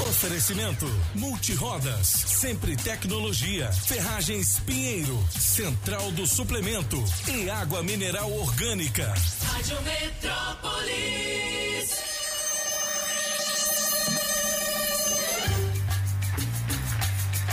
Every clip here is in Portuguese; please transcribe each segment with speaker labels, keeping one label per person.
Speaker 1: Oferecimento Multirodas, Sempre Tecnologia, Ferragens Pinheiro, Central do Suplemento e Água Mineral Orgânica.
Speaker 2: Rádio Metrópolis.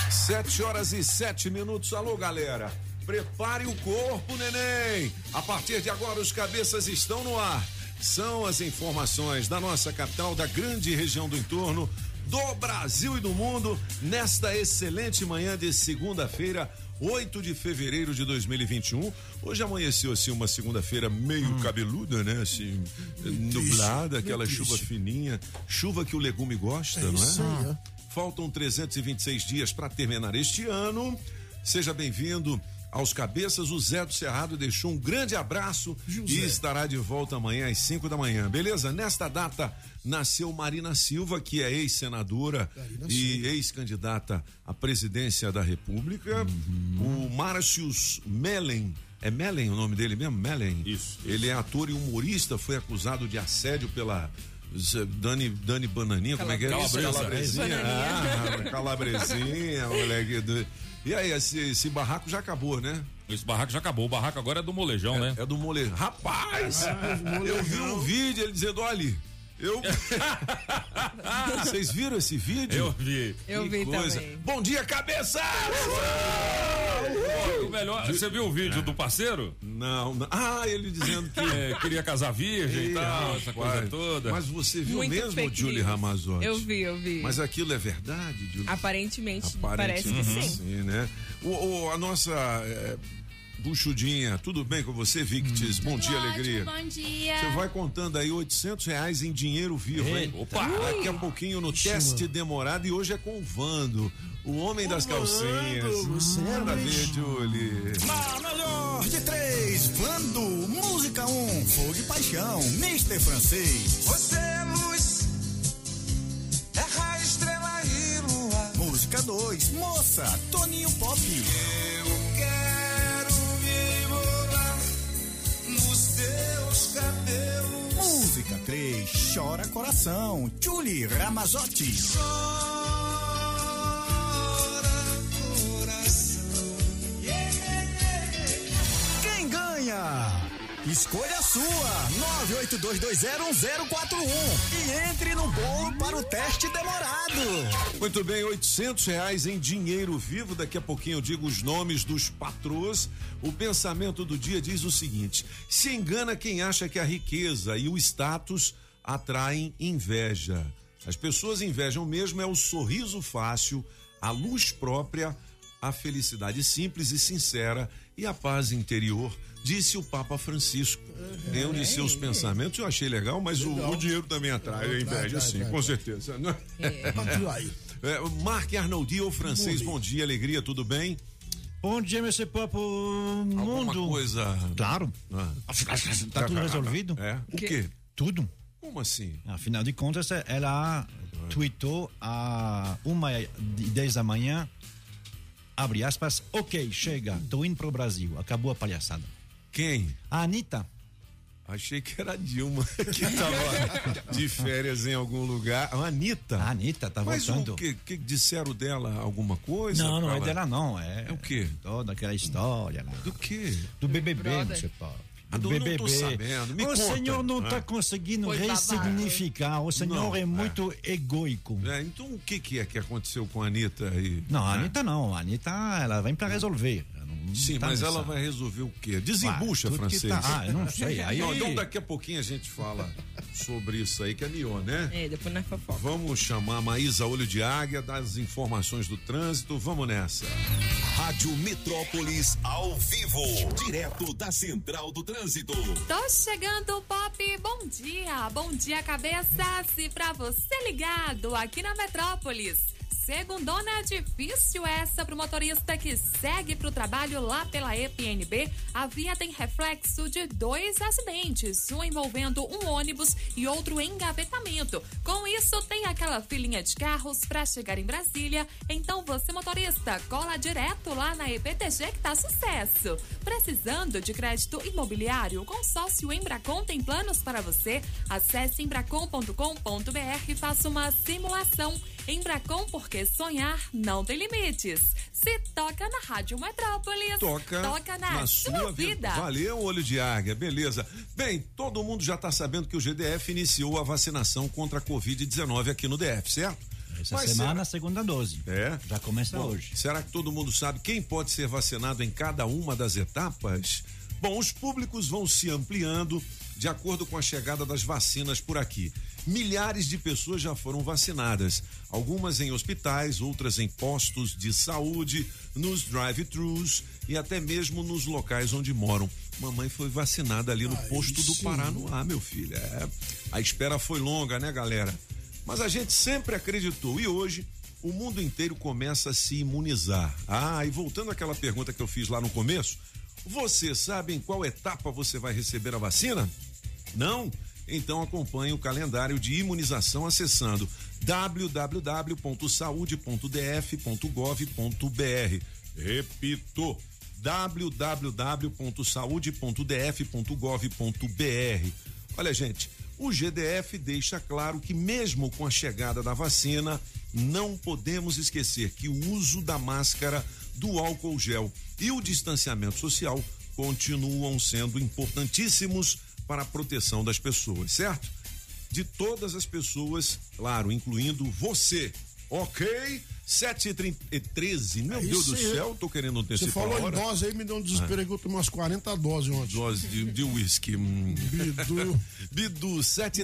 Speaker 3: Sete horas e sete minutos. Alô, galera. Prepare o corpo, neném. A partir de agora, os cabeças estão no ar. São as informações da nossa capital, da grande região do entorno, do Brasil e do mundo, nesta excelente manhã de segunda-feira, 8 de fevereiro de 2021. Hoje amanheceu assim uma segunda-feira meio cabeluda, né? Assim, nublada, aquela chuva fininha, chuva que o legume gosta, não
Speaker 4: isso aí,
Speaker 3: é? Faltam 326 dias para terminar este ano. Seja bem-vindo aos cabeças. O Zé do Cerrado deixou um grande abraço e estará de volta amanhã às 5 da manhã. Beleza? Nesta data nasceu Marina Silva, que é ex-senadora e ex-candidata à presidência da República. O Március Mellen. É Mellen o nome dele mesmo? Mellen.
Speaker 5: Isso,
Speaker 3: Ele é ator e humorista, foi acusado de assédio pela Dani, Dani Bananinha, como é que é?
Speaker 5: Calabresa.
Speaker 3: Calabresinha. Ah, calabresinha, moleque. do- E aí, esse, esse barraco já acabou, né?
Speaker 5: Esse barraco já acabou. O barraco agora é do molejão, né?
Speaker 3: É do mole. Rapaz! eu vi um vídeo ele dizendo: olha, eu. Vocês viram esse vídeo?
Speaker 5: Eu vi.
Speaker 6: Eu
Speaker 3: Que
Speaker 6: vi
Speaker 3: coisa.
Speaker 6: também.
Speaker 3: Bom dia, cabeça!
Speaker 5: O melhor, você viu o vídeo do parceiro?
Speaker 3: Não, não. Ah, ele dizendo que.
Speaker 5: É, queria casar virgem e tal, essa coisa toda.
Speaker 3: Mas você viu
Speaker 6: Muito
Speaker 3: mesmo, Julie. Ramazotti?
Speaker 6: Eu vi, eu vi.
Speaker 3: Mas aquilo é verdade, Julie?
Speaker 6: Aparentemente, parece que sim.
Speaker 3: sim, né? O, o- a nossa é, buchudinha, tudo bem com você, Victis? Bom dia,
Speaker 7: Ótimo,
Speaker 3: alegria.
Speaker 7: Bom dia.
Speaker 3: Você vai contando aí 800 reais em dinheiro vivo, hein? Opa! Daqui a pouquinho no teste demorado e hoje é com o Vando, o homem das calcinhas.
Speaker 4: você é
Speaker 3: Manda ver. Julie.
Speaker 4: Na melhor de três, Vando, música 1, um, fogo e paixão, Mister Francês.
Speaker 8: Você é luz, é raio, estrela e lua.
Speaker 4: Música 2, moça, Toninho Pop.
Speaker 8: Eu teus cabelos.
Speaker 4: Música 3, chora coração, Julie Ramazotti.
Speaker 8: Chora coração.
Speaker 4: Quem ganha? Escolha sua, 982201041 e entre no bolo para o teste demorado.
Speaker 3: Muito bem, 800 reais em dinheiro vivo. Daqui a pouquinho eu digo os nomes dos patrões. O pensamento do dia diz o seguinte: se engana quem acha que a riqueza e o status atraem inveja. As pessoas invejam mesmo é o sorriso fácil, a luz própria, a felicidade simples e sincera e a paz interior, disse o Papa Francisco. Em um de seus pensamentos eu achei legal, mas o, o dinheiro também atrai a inveja, sim, com certeza. né? É, Marc Arnoldi, o francês, bom dia, alegria, tudo bem?
Speaker 9: Bom dia, meu papo
Speaker 3: Alguma
Speaker 9: mundo.
Speaker 3: coisa.
Speaker 9: Claro.
Speaker 3: Ah.
Speaker 9: Tá tudo resolvido?
Speaker 3: É? O
Speaker 6: Que-
Speaker 3: quê?
Speaker 9: Tudo.
Speaker 3: Como assim?
Speaker 9: Afinal de contas, ela tweetou a uma e dez da manhã, abre aspas, ok, chega, tô indo pro Brasil, acabou a palhaçada.
Speaker 3: Quem?
Speaker 9: A Anitta,
Speaker 3: Achei que era a Dilma que tava de férias em algum lugar. A Anitta.
Speaker 9: a Anitta tá
Speaker 3: Mas
Speaker 9: voltando.
Speaker 3: o que, que disseram dela? Alguma coisa?
Speaker 9: Não, não é
Speaker 3: Fala-
Speaker 9: dela não, é,
Speaker 3: É o quê?
Speaker 9: toda aquela história lá.
Speaker 3: Do quê?
Speaker 9: Do BBB,
Speaker 6: Brother.
Speaker 9: meu papo. Do
Speaker 3: não
Speaker 9: BBB.
Speaker 3: sabendo, me
Speaker 9: o
Speaker 3: conta.
Speaker 9: senhor não
Speaker 3: Ah.
Speaker 9: tá conseguindo
Speaker 6: Foi babado.
Speaker 9: ressignificar, o senhor
Speaker 3: Não,
Speaker 9: é
Speaker 3: é.
Speaker 9: muito egoico.
Speaker 3: É, então o que, que é que aconteceu com a Anitta aí?
Speaker 9: Não, a
Speaker 3: É.
Speaker 9: Anitta não. A Anitta, ela vem pra resolver.
Speaker 3: Sim,
Speaker 9: tá
Speaker 3: mas
Speaker 9: nessa-
Speaker 3: ela vai resolver o quê? Desembucha, francês.
Speaker 9: tá- Ah, eu não sei. Aí,
Speaker 3: Não, então daqui a pouquinho a gente fala sobre isso aí que é melhor, né?
Speaker 6: É, depois nós fofoca.
Speaker 3: Vamos chamar a Maísa Olho de Águia das informações do trânsito. Vamos nessa.
Speaker 10: Rádio Metrópolis ao vivo, direto da Central do Trânsito.
Speaker 7: Tô chegando, Pop. Bom dia. Bom dia, cabeças. E pra você ligado aqui na Metrópolis.
Speaker 11: Segundona difícil essa pro motorista que segue pro trabalho lá pela EPNB. A via tem reflexo de dois acidentes, um envolvendo um ônibus e outro engavetamento. Com isso, tem aquela filinha de carros para chegar em Brasília. Então você, motorista, cola direto lá na EPTG que tá sucesso. Precisando de crédito imobiliário, o consórcio Embracon tem planos para você. Acesse embracon.com.br e faça uma simulação. Embracon, porque sonhar não tem limites. Se toca na Rádio Metrópolis,
Speaker 3: Toca,
Speaker 11: toca na,
Speaker 3: na sua
Speaker 11: vida.
Speaker 3: Valeu, olho de águia, beleza. Bem, todo mundo já está sabendo que o GDF iniciou a vacinação contra a Covid-19 aqui no DF, certo?
Speaker 9: Essa
Speaker 3: Mas
Speaker 9: semana,
Speaker 3: será-
Speaker 9: segunda dose.
Speaker 3: É?
Speaker 9: Já começa
Speaker 3: Bom,
Speaker 9: hoje.
Speaker 3: Será que todo mundo sabe quem pode ser vacinado em cada uma das etapas? Bom, os públicos vão se ampliando de acordo com a chegada das vacinas por aqui. Milhares de pessoas já foram vacinadas, algumas em hospitais, outras em postos de saúde, nos drive-thrus e até mesmo nos locais onde moram. Mamãe foi vacinada ali no posto do Paranoá, meu filho. É, a espera foi longa, né, galera? Mas a gente sempre acreditou e hoje o mundo inteiro começa a se imunizar. Ah, e voltando àquela pergunta que eu fiz lá no começo, você sabe em qual etapa você vai receber a vacina? Não? Então acompanhe o calendário de imunização acessando www.saude.df.gov.br. Repito, www.saude.df.gov.br. Olha, gente, o GDF deixa claro que, mesmo com a chegada da vacina, não podemos esquecer que o uso da máscara, do álcool gel e o distanciamento social continuam sendo importantíssimos para a proteção das pessoas, certo? De todas as pessoas, claro, incluindo você. Ok? 7 e 13 Meu
Speaker 12: É
Speaker 3: Deus do céu, tô querendo
Speaker 12: Você
Speaker 3: antecipar
Speaker 12: falou
Speaker 3: a
Speaker 12: em dose aí, me deu um desespero que eu tomei umas 40 doses ontem.
Speaker 3: Dose de, uísque.
Speaker 12: Bidu.
Speaker 3: Bidu, 7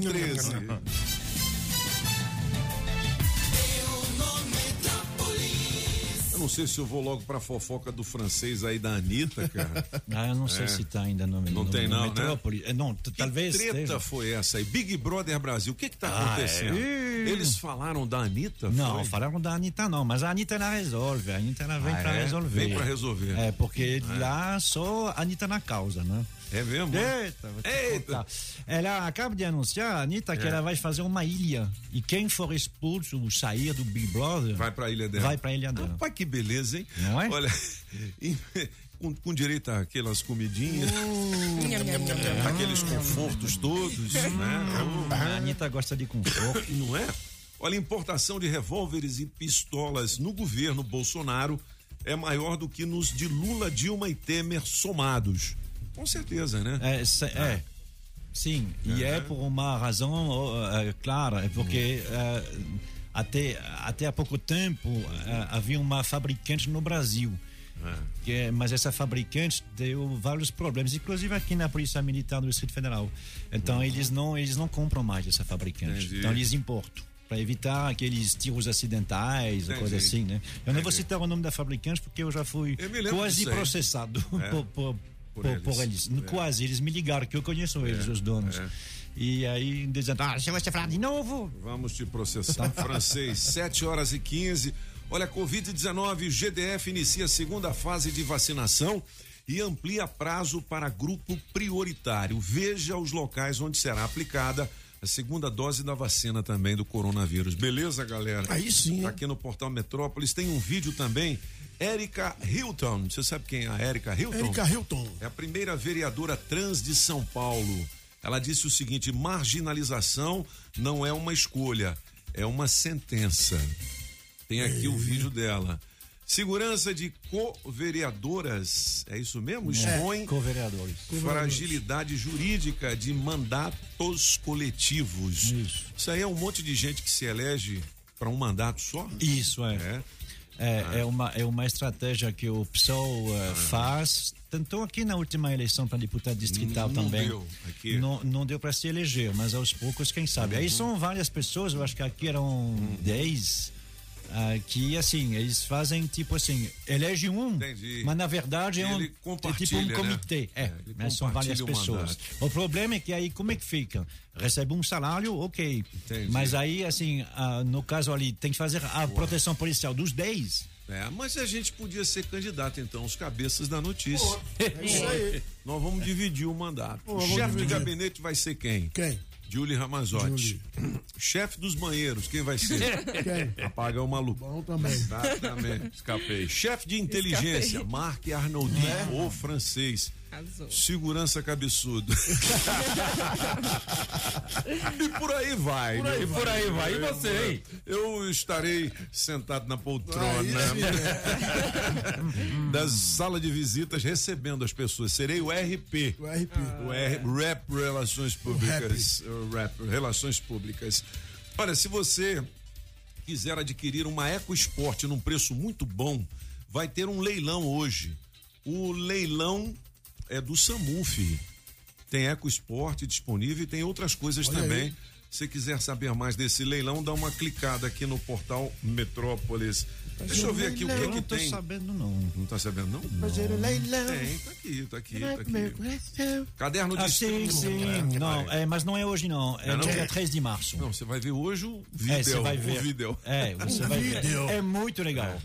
Speaker 3: não sei se eu vou logo pra fofoca do francês aí da Anitta, cara.
Speaker 9: Ah, eu não sei
Speaker 3: É.
Speaker 9: se está ainda no,
Speaker 3: Não
Speaker 9: no,
Speaker 3: tem
Speaker 9: no
Speaker 3: não, né?
Speaker 9: Metrópole. Eh, Não,
Speaker 3: Que
Speaker 9: talvez
Speaker 3: treta
Speaker 9: esteja.
Speaker 3: foi essa aí? Big Brother Brasil, o que que tá
Speaker 9: Ah,
Speaker 3: acontecendo?
Speaker 9: é?
Speaker 3: Eles falaram da Anitta?
Speaker 9: Não,
Speaker 3: foi?
Speaker 9: falaram da Anitta não, mas a Anitta ela resolve, a Anitta ela vem
Speaker 3: Ah,
Speaker 9: pra
Speaker 3: é?
Speaker 9: resolver.
Speaker 3: Vem pra resolver.
Speaker 9: É, porque lá só a Anitta na causa, né?
Speaker 3: É mesmo?
Speaker 9: Eita, vou te
Speaker 3: Eita.
Speaker 9: contar. Ela acaba de anunciar, Anitta, que
Speaker 3: É.
Speaker 9: ela vai fazer uma ilha. E quem for expulso ou sair do Big Brother.
Speaker 3: Vai pra ilha dela.
Speaker 9: Vai pra ilha dela.
Speaker 3: Rapaz, que beleza, hein?
Speaker 9: Não é?
Speaker 3: Olha, com, com direito àquelas comidinhas, aqueles confortos todos, né?
Speaker 9: A Anitta gosta de conforto.
Speaker 3: Não é? Olha, a importação de revólveres e pistolas no governo Bolsonaro é maior do que nos de Lula, Dilma e Temer somados. Com certeza, né?
Speaker 9: É, se- é. Sim, e é por uma razão é, clara, é porque é, até, até há pouco tempo é, havia uma fabricante no Brasil. Que, é- mas essa fabricante deu vários problemas, inclusive aqui na Polícia Militar do Distrito Federal. Então eles não eles não compram mais essa fabricante.
Speaker 3: Entendi.
Speaker 9: Então eles importam para evitar aqueles tiros acidentais,
Speaker 3: Entendi.
Speaker 9: coisa assim, né? Eu não vou
Speaker 3: Entendi.
Speaker 9: citar o nome da fabricante porque eu já fui
Speaker 3: Eu
Speaker 9: quase processado
Speaker 3: É.
Speaker 9: por, por,
Speaker 3: Por
Speaker 9: por,
Speaker 3: eles.
Speaker 9: por eles.
Speaker 3: É.
Speaker 9: Quase, eles me ligaram, que eu conheço eles, os donos.
Speaker 3: é.
Speaker 9: E aí dizendo, ah, se você falar de novo.
Speaker 3: Vamos te processar. Francês, 7 horas e 15. Olha, Covid-19, GDF inicia a segunda fase de vacinação e amplia prazo para grupo prioritário. Veja os locais onde será aplicada a segunda dose da vacina também do coronavírus. Beleza, galera?
Speaker 12: Aí sim,
Speaker 3: Tá aqui no Portal Metrópolis tem um vídeo também. Érica Hilton. Você sabe quem é a Érica Hilton?
Speaker 12: Erika Hilton.
Speaker 3: É a primeira vereadora trans de São Paulo. Ela disse o seguinte: marginalização não é uma escolha, é uma sentença. Tem aqui o vídeo dela. Segurança de co-vereadoras, é isso mesmo? Expõe
Speaker 9: Co-vereadores.
Speaker 3: fragilidade jurídica de mandatos coletivos.
Speaker 9: Isso.
Speaker 3: aí é um monte de gente que se elege para um mandato só?
Speaker 9: Isso, é.
Speaker 3: É.
Speaker 9: É, é, uma, é uma estratégia que o PSOL eh, faz. Tentou aqui na última eleição para deputado distrital
Speaker 3: Não
Speaker 9: também.
Speaker 3: deu aqui.
Speaker 9: Não, não deu para se eleger, mas aos poucos, quem sabe. Aí são várias pessoas, eu acho que aqui eram 10. Ah, que assim, eles fazem tipo assim, elege um,
Speaker 3: Entendi.
Speaker 9: mas na verdade é, um, é tipo um
Speaker 3: né?
Speaker 9: comitê. É,
Speaker 3: É, ele
Speaker 9: mas são várias
Speaker 3: o
Speaker 9: pessoas.
Speaker 3: mandato.
Speaker 9: O problema é que aí como é que fica? Recebe um salário, ok.
Speaker 3: Entendi.
Speaker 9: Mas aí, assim, ah, no caso ali, tem que fazer a proteção policial dos 10.
Speaker 3: É, mas a gente podia ser candidato, então, os cabeças da notícia.
Speaker 12: É isso aí.
Speaker 3: Nós vamos dividir o mandato.
Speaker 12: Pô,
Speaker 3: o chefe de
Speaker 12: dividir.
Speaker 3: gabinete vai ser quem?
Speaker 12: Quem?
Speaker 3: Julie Ramazotti. Chefe dos banheiros, quem vai ser?
Speaker 12: Quem?
Speaker 3: Apaga o maluco.
Speaker 12: Bom também.
Speaker 3: Exatamente.
Speaker 13: Escapei.
Speaker 3: Chefe de inteligência, Marc Arnoldi, o francês.
Speaker 6: Arrasou.
Speaker 3: Segurança cabeçudo. e por aí vai.
Speaker 13: Por aí,
Speaker 3: meu
Speaker 13: por aí vai. E você, hein?
Speaker 3: Eu estarei sentado na poltrona da sala de visitas recebendo as pessoas. Serei o RP.
Speaker 12: O RP.
Speaker 3: O R, Rap Relações Públicas. O Rap Relações Públicas. Olha, se você quiser adquirir uma EcoSport num preço muito bom, vai ter um leilão hoje. O leilão é do Samuf. Tem EcoSport disponível e tem outras coisas
Speaker 12: Olha
Speaker 3: também.
Speaker 12: aí.
Speaker 3: Se quiser saber mais desse leilão, dá uma clicada aqui no portal Metrópolis. Deixa eu ver aqui o que,
Speaker 9: Eu
Speaker 3: que
Speaker 9: não tô
Speaker 3: tem.
Speaker 9: sabendo, não.
Speaker 3: Não tá sabendo, não?
Speaker 12: Fazer o leilão.
Speaker 3: Tem, tá aqui, tá aqui, tá aqui. Caderno de
Speaker 9: Ah, sim,
Speaker 3: estudo.
Speaker 9: sim.
Speaker 3: É,
Speaker 9: Não, é, mas não é hoje, não. É
Speaker 3: Não,
Speaker 9: dia 3 de março.
Speaker 3: Não, você vai ver hoje o vídeo.
Speaker 9: É, você vai ver.
Speaker 3: O vídeo.
Speaker 9: É, você vai ver. É muito legal. É,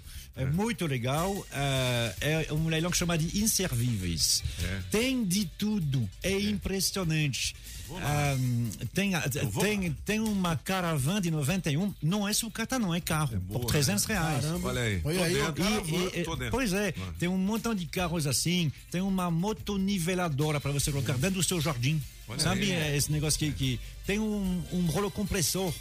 Speaker 9: muito legal. É, é um leilão que chama de Inservíveis.
Speaker 3: É.
Speaker 9: Tem de tudo. É impressionante. Ah, tem,
Speaker 3: vou
Speaker 9: tem, tem uma caravana de 91, não é sucata, não, é carro,
Speaker 3: boa,
Speaker 9: por 300
Speaker 3: né?
Speaker 9: reais.
Speaker 12: Caramba.
Speaker 3: Olha aí.
Speaker 12: Olha aí,
Speaker 3: dentro.
Speaker 9: E- e- pois é, tem um montão de carros assim, tem uma motoniveladora para você colocar dentro do seu jardim.
Speaker 3: Olha
Speaker 9: Sabe
Speaker 3: aí.
Speaker 9: é, esse negócio que, que tem um, um rolo compressor.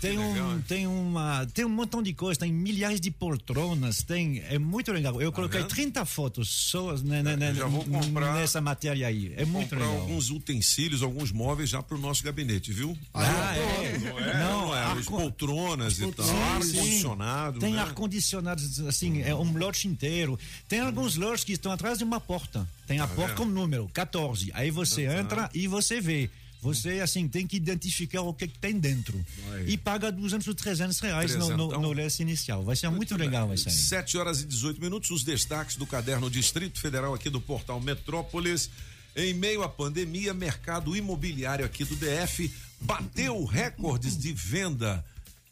Speaker 9: Tem, um, tem uma tem um montão de coisas, tem milhares de poltronas, tem é muito legal. Eu coloquei
Speaker 3: vendo?
Speaker 9: 30 fotos só né, né, né,
Speaker 3: já vou comprar-
Speaker 9: nessa matéria aí. É muito
Speaker 3: comprar
Speaker 9: legal.
Speaker 3: alguns utensílios, alguns móveis já pro nosso gabinete, viu?
Speaker 9: Ah, é.
Speaker 3: Não é? Não, é?
Speaker 9: Ar-con-
Speaker 3: poltronas e tal, ar-condicionado.
Speaker 9: Tem
Speaker 3: né?
Speaker 9: ar-condicionado, assim, é um lote inteiro. Tem alguns lotes que estão atrás de uma porta. Tem a porta
Speaker 3: vendo?
Speaker 9: com número, 14. Aí você entra e você vê. Você, assim, tem que identificar o que, que tem dentro.
Speaker 3: Aí.
Speaker 9: E paga 200 ou 300 reais no, no,
Speaker 3: Trezentão.
Speaker 9: no lance inicial. Vai ser muito, legal isso aí.
Speaker 3: 7 horas e 18 minutos, os destaques do caderno Distrito Federal aqui do portal Metrópolis. Em meio à pandemia, mercado imobiliário aqui do DF bateu recordes de venda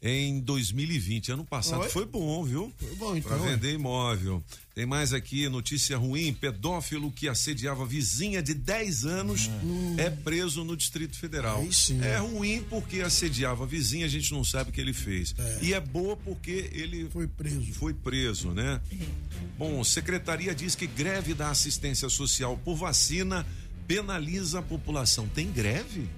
Speaker 3: em 2020. Ano passado
Speaker 12: Oi?
Speaker 3: foi bom, viu?
Speaker 12: Foi bom, então.
Speaker 3: Para vender imóvel. Tem mais aqui, notícia ruim: pedófilo que assediava vizinha de 10 anos é preso no Distrito Federal.
Speaker 12: Aí sim.
Speaker 3: É ruim porque assediava vizinha, a gente não sabe o que ele fez. E é boa porque ele
Speaker 12: Foi preso.
Speaker 3: foi preso, né? Bom, secretaria diz que greve da assistência social por vacina penaliza a população. Tem greve?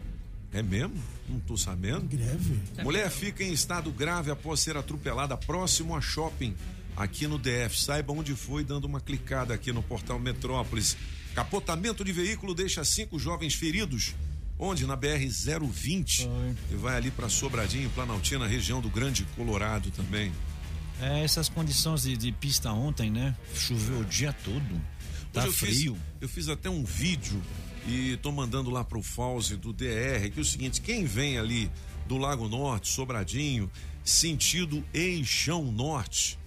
Speaker 3: É mesmo? Não tô sabendo.
Speaker 12: Greve.
Speaker 3: Mulher fica em estado grave após ser atropelada próximo a shopping aqui no DF. Saiba onde foi, dando uma clicada aqui no portal Metrópolis. Capotamento de veículo deixa cinco jovens feridos. Onde? Na BR-020. E vai ali para Sobradinho, Planaltina, região do Grande Colorado também.
Speaker 9: É, essas condições de, de pista ontem, né? Choveu o dia todo. Tá
Speaker 3: Hoje eu
Speaker 9: frio.
Speaker 3: Fiz, eu fiz até um vídeo e tô mandando lá pro Fauzi do DR, que é o seguinte, quem vem ali do Lago Norte, Sobradinho, sentido Eixão Norte,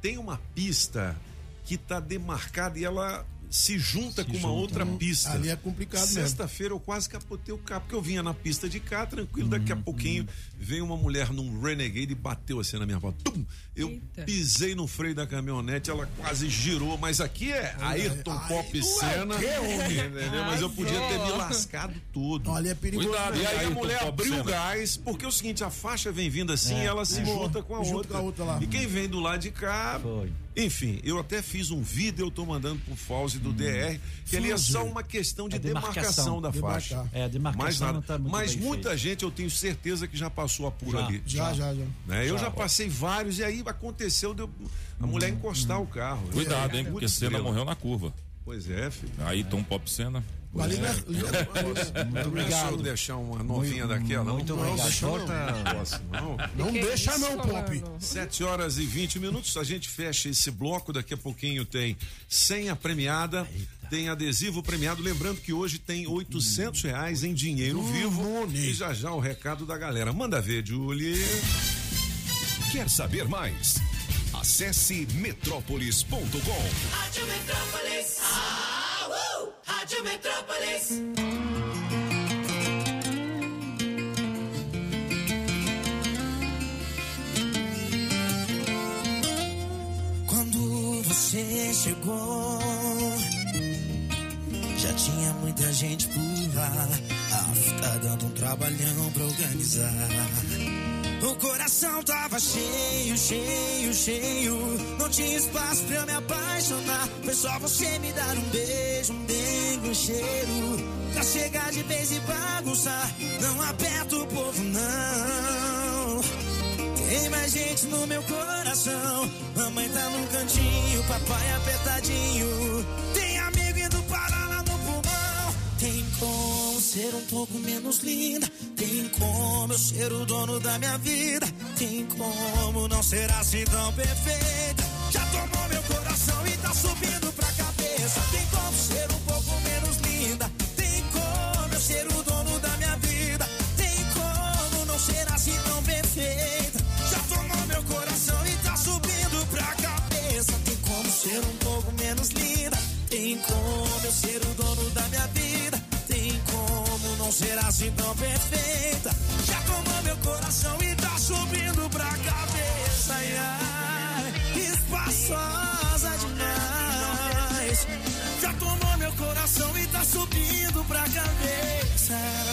Speaker 3: tem uma pista que tá demarcada e ela se junta com uma
Speaker 9: junta.
Speaker 3: outra pista.
Speaker 12: Ali é complicado mesmo.
Speaker 3: Sexta-feira eu quase capotei o carro, porque eu vinha na pista de cá, tranquilo, daqui a
Speaker 12: Uhum,
Speaker 3: pouquinho veio uma mulher num Renegade e bateu assim na minha porta. Tum! Eu
Speaker 6: Eita.
Speaker 3: pisei no freio da caminhonete, ela quase girou, mas aqui é Ayrton Pop Cena, entendeu? Mas eu podia ter me lascado todo.
Speaker 12: Olha, é perigoso.
Speaker 13: Cuidado,
Speaker 12: né?
Speaker 3: E aí a
Speaker 13: Ayrton
Speaker 3: mulher
Speaker 13: Pop
Speaker 3: abriu o gás, porque é o seguinte, a faixa vem vindo assim e ela se
Speaker 12: É.
Speaker 3: junta com a
Speaker 12: Junta
Speaker 3: outra.
Speaker 12: com a outra lá.
Speaker 3: E quem vem do lado de cá.
Speaker 9: Foi.
Speaker 3: Enfim, eu até fiz um vídeo, eu tô mandando pro Fauzi do DR, que ali é só uma questão de
Speaker 9: É
Speaker 3: demarcação,
Speaker 9: demarcação.
Speaker 3: da faixa.
Speaker 12: Demarcar.
Speaker 9: É, a demarcação
Speaker 3: Mais nada.
Speaker 9: não tá muito
Speaker 3: Mas
Speaker 9: bem
Speaker 3: muita
Speaker 9: feita.
Speaker 3: gente eu tenho certeza que já passou apuro
Speaker 9: Já.
Speaker 3: ali.
Speaker 12: Já, já, já.
Speaker 3: Né? Eu
Speaker 9: Já.
Speaker 3: já passei vários e aí aconteceu de eu- a mulher encostar o carro.
Speaker 13: Cuidado, hein?
Speaker 3: É,
Speaker 13: Porque Senna morreu na curva.
Speaker 3: Pois é, filho.
Speaker 13: Aí Tom Pop Cena.
Speaker 12: Ali, né?
Speaker 9: Muito
Speaker 3: Não é
Speaker 9: obrigado.
Speaker 3: eu deixar uma novinha daquela.
Speaker 9: Muito
Speaker 3: não,
Speaker 9: obrigado.
Speaker 12: não.
Speaker 3: Não não.
Speaker 12: Não deixa não, Pop.
Speaker 3: 7 horas e 20 minutos, a gente fecha esse bloco. Daqui a pouquinho tem senha premiada, tem adesivo premiado. Lembrando que hoje tem 800 reais em dinheiro vivo. E já já o recado da galera. Manda ver, Julie.
Speaker 10: Quer saber mais? Acesse metrópolis.com.
Speaker 14: Rádio Metrópolis. Ah, Rádio Metrópolis.
Speaker 15: Quando você chegou, já tinha muita gente por lá. Ah, tá dando um trabalhão pra organizar. O coração tava cheio, cheio, cheio. Não tinha espaço pra eu me apaixonar. Foi só você me dar um beijo, um dengue, um cheiro. Pra chegar de vez e bagunçar. Não aperta o povo, não. Tem mais gente no meu coração. Mamãe tá num cantinho, papai apertadinho. Tem amigo indo parar lá no pulmão. Tem como ser um pouco menos linda. Tem como eu ser o dono da minha vida. Tem como não ser assim tão perfeita. Já tomou meu coração e tá subindo pra cabeça. Tem como ser um pouco menos linda. Tem como eu ser o dono da minha vida. Tem como não ser assim tão perfeita. Já tomou meu coração e tá subindo pra cabeça. Tem como ser um pouco menos linda. Tem como eu ser o dono da minha vida. Não ser assim tão perfeita. Já tomou meu coração e tá subindo pra cabeça. Ai, ai, espaçosa demais. Já tomou meu coração e tá subindo pra cabeça.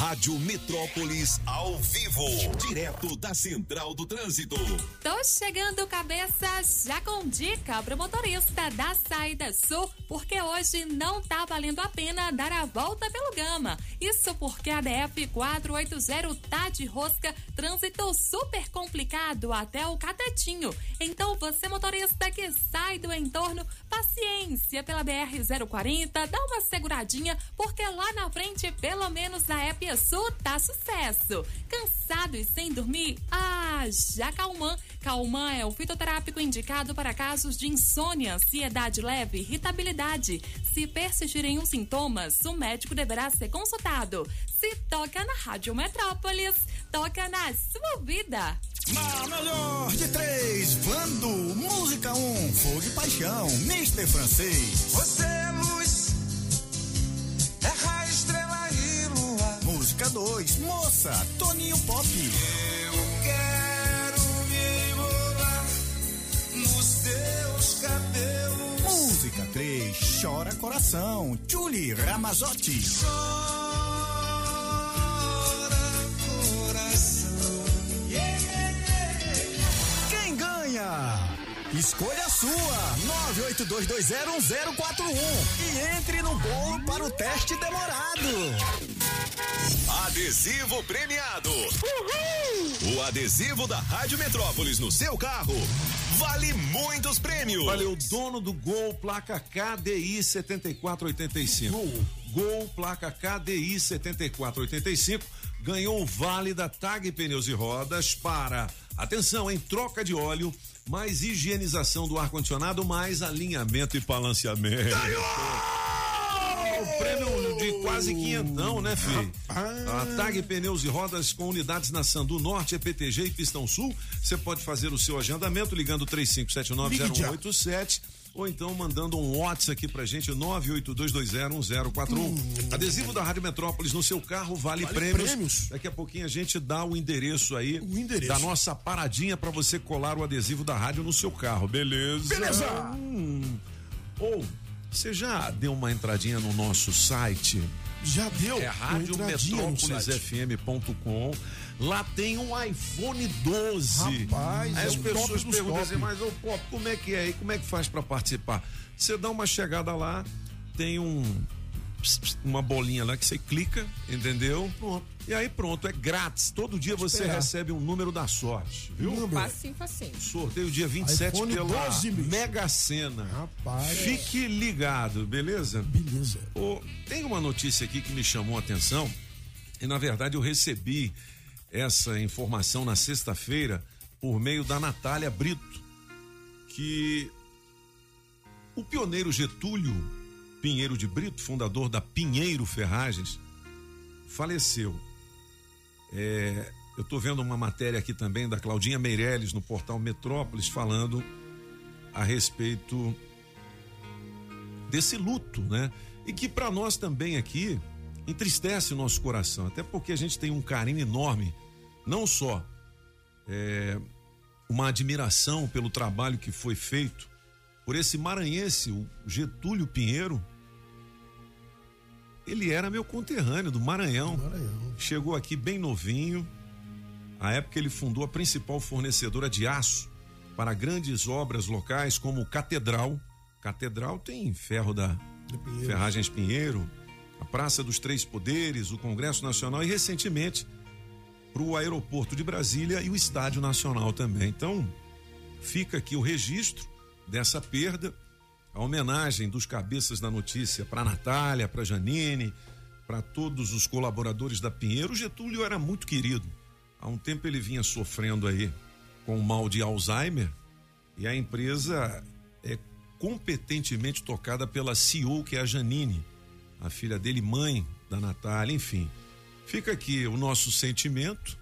Speaker 10: Rádio Metrópolis ao vivo, direto da Central do Trânsito.
Speaker 7: Tô chegando, cabeça, já com dica pro motorista da saída sul, porque hoje não tá valendo a pena dar a volta pelo Gama. Isso porque a DF 480 tá de rosca, trânsito super complicado até o Catetinho. Então você, motorista que sai do entorno, paciência pela BR 040, dá uma seguradinha, porque lá na frente, pelo menos na EP Sul, tá sucesso. Cansado e sem dormir? Ah, já Calman. Calman é o fitoterápico indicado para casos de insônia, ansiedade leve, irritabilidade. Se persistirem os sintomas, o médico deverá ser consultado. Se toca na Rádio Metrópolis, toca na sua vida.
Speaker 4: Na melhor de três, Vando, Música 1, um, Fogo e Paixão, Mr. Francês.
Speaker 8: Você é luz, é raio.
Speaker 4: Música 2, Moça, Toninho Pop.
Speaker 8: Eu quero me enrolar nos teus cabelos.
Speaker 4: Música 3, Chora Coração, Julie Ramazotti. Quem ganha? Escolha a sua, 982201041 e entre no bolo para o teste demorado.
Speaker 10: Adesivo premiado. O adesivo da Rádio Metrópolis no seu carro vale muitos prêmios.
Speaker 3: O dono do Gol, placa KDI 7485. Gol. Gol, placa KDI 7485, ganhou o vale da TAG Pneus e Rodas para, atenção, em troca de óleo, mais higienização do ar-condicionado, mais alinhamento e balanceamento. O prêmio de quase quinhentão, né, filho? A TAG Pneus e Rodas com unidades na Sandu Norte, EPTG e Pistão Sul. Você pode fazer o seu agendamento ligando 35790187 ou então mandando um WhatsApp aqui pra gente, 982201041.
Speaker 12: Hum.
Speaker 3: Adesivo da Rádio Metrópolis no seu carro vale,
Speaker 12: Vale
Speaker 3: prêmios.
Speaker 12: prêmios.
Speaker 3: Daqui a pouquinho a gente dá o endereço aí
Speaker 12: endereço.
Speaker 3: da nossa paradinha pra você colar o adesivo da rádio no seu carro, beleza?
Speaker 12: Beleza.
Speaker 3: Hum. Ou você já deu uma entradinha no nosso site?
Speaker 12: Já deu.
Speaker 3: É radiometrópolisfm.com. Lá tem um iPhone 12.
Speaker 12: Rapaz,
Speaker 3: Aí
Speaker 12: é
Speaker 3: as pessoas perguntam assim, mas ô, pô, como é que é aí? Como é que faz pra participar? Você dá uma chegada lá, tem um uma bolinha lá que você clica, entendeu? Pronto. E aí pronto, é grátis. Todo dia você
Speaker 12: Esperar.
Speaker 3: recebe um número da sorte, viu?
Speaker 12: Número.
Speaker 6: Facinho, facinho.
Speaker 3: Sorteio dia 27
Speaker 12: iPhone
Speaker 3: pela
Speaker 12: 12, bicho.
Speaker 3: Mega Sena.
Speaker 12: Rapaz.
Speaker 3: Fique ligado, beleza?
Speaker 12: Beleza.
Speaker 3: Ô, tem uma notícia aqui que me chamou a atenção e na verdade eu recebi essa informação na sexta-feira por meio da Natália Brito, que o pioneiro Getúlio Pinheiro de Brito, fundador da Pinheiro Ferragens, faleceu. É, eu estou vendo uma matéria aqui também da Claudinha Meirelles no portal Metrópolis falando a respeito desse luto, né? E que para nós também aqui entristece o nosso coração, até porque a gente tem um carinho enorme, não só é, uma admiração pelo trabalho que foi feito por esse maranhense, o Getúlio Pinheiro. Ele era meu conterrâneo do Maranhão.
Speaker 12: Maranhão.
Speaker 3: Chegou aqui bem novinho. A época ele fundou a principal fornecedora de aço para grandes obras locais como Catedral. Catedral tem ferro da
Speaker 12: Pinheiro.
Speaker 3: Ferragens Pinheiro, a Praça dos Três Poderes, o Congresso Nacional e recentemente para o aeroporto de Brasília e o Estádio Nacional também. Então, fica aqui o registro dessa perda, a homenagem dos cabeças da notícia para Natália, para Janine, para todos os colaboradores da Pinheiro. O Getúlio era muito querido. Há um tempo ele vinha sofrendo aí com o mal de Alzheimer e a empresa é competentemente tocada pela CEO, que é a Janine, a filha dele, mãe da Natália, enfim. Fica aqui o nosso sentimento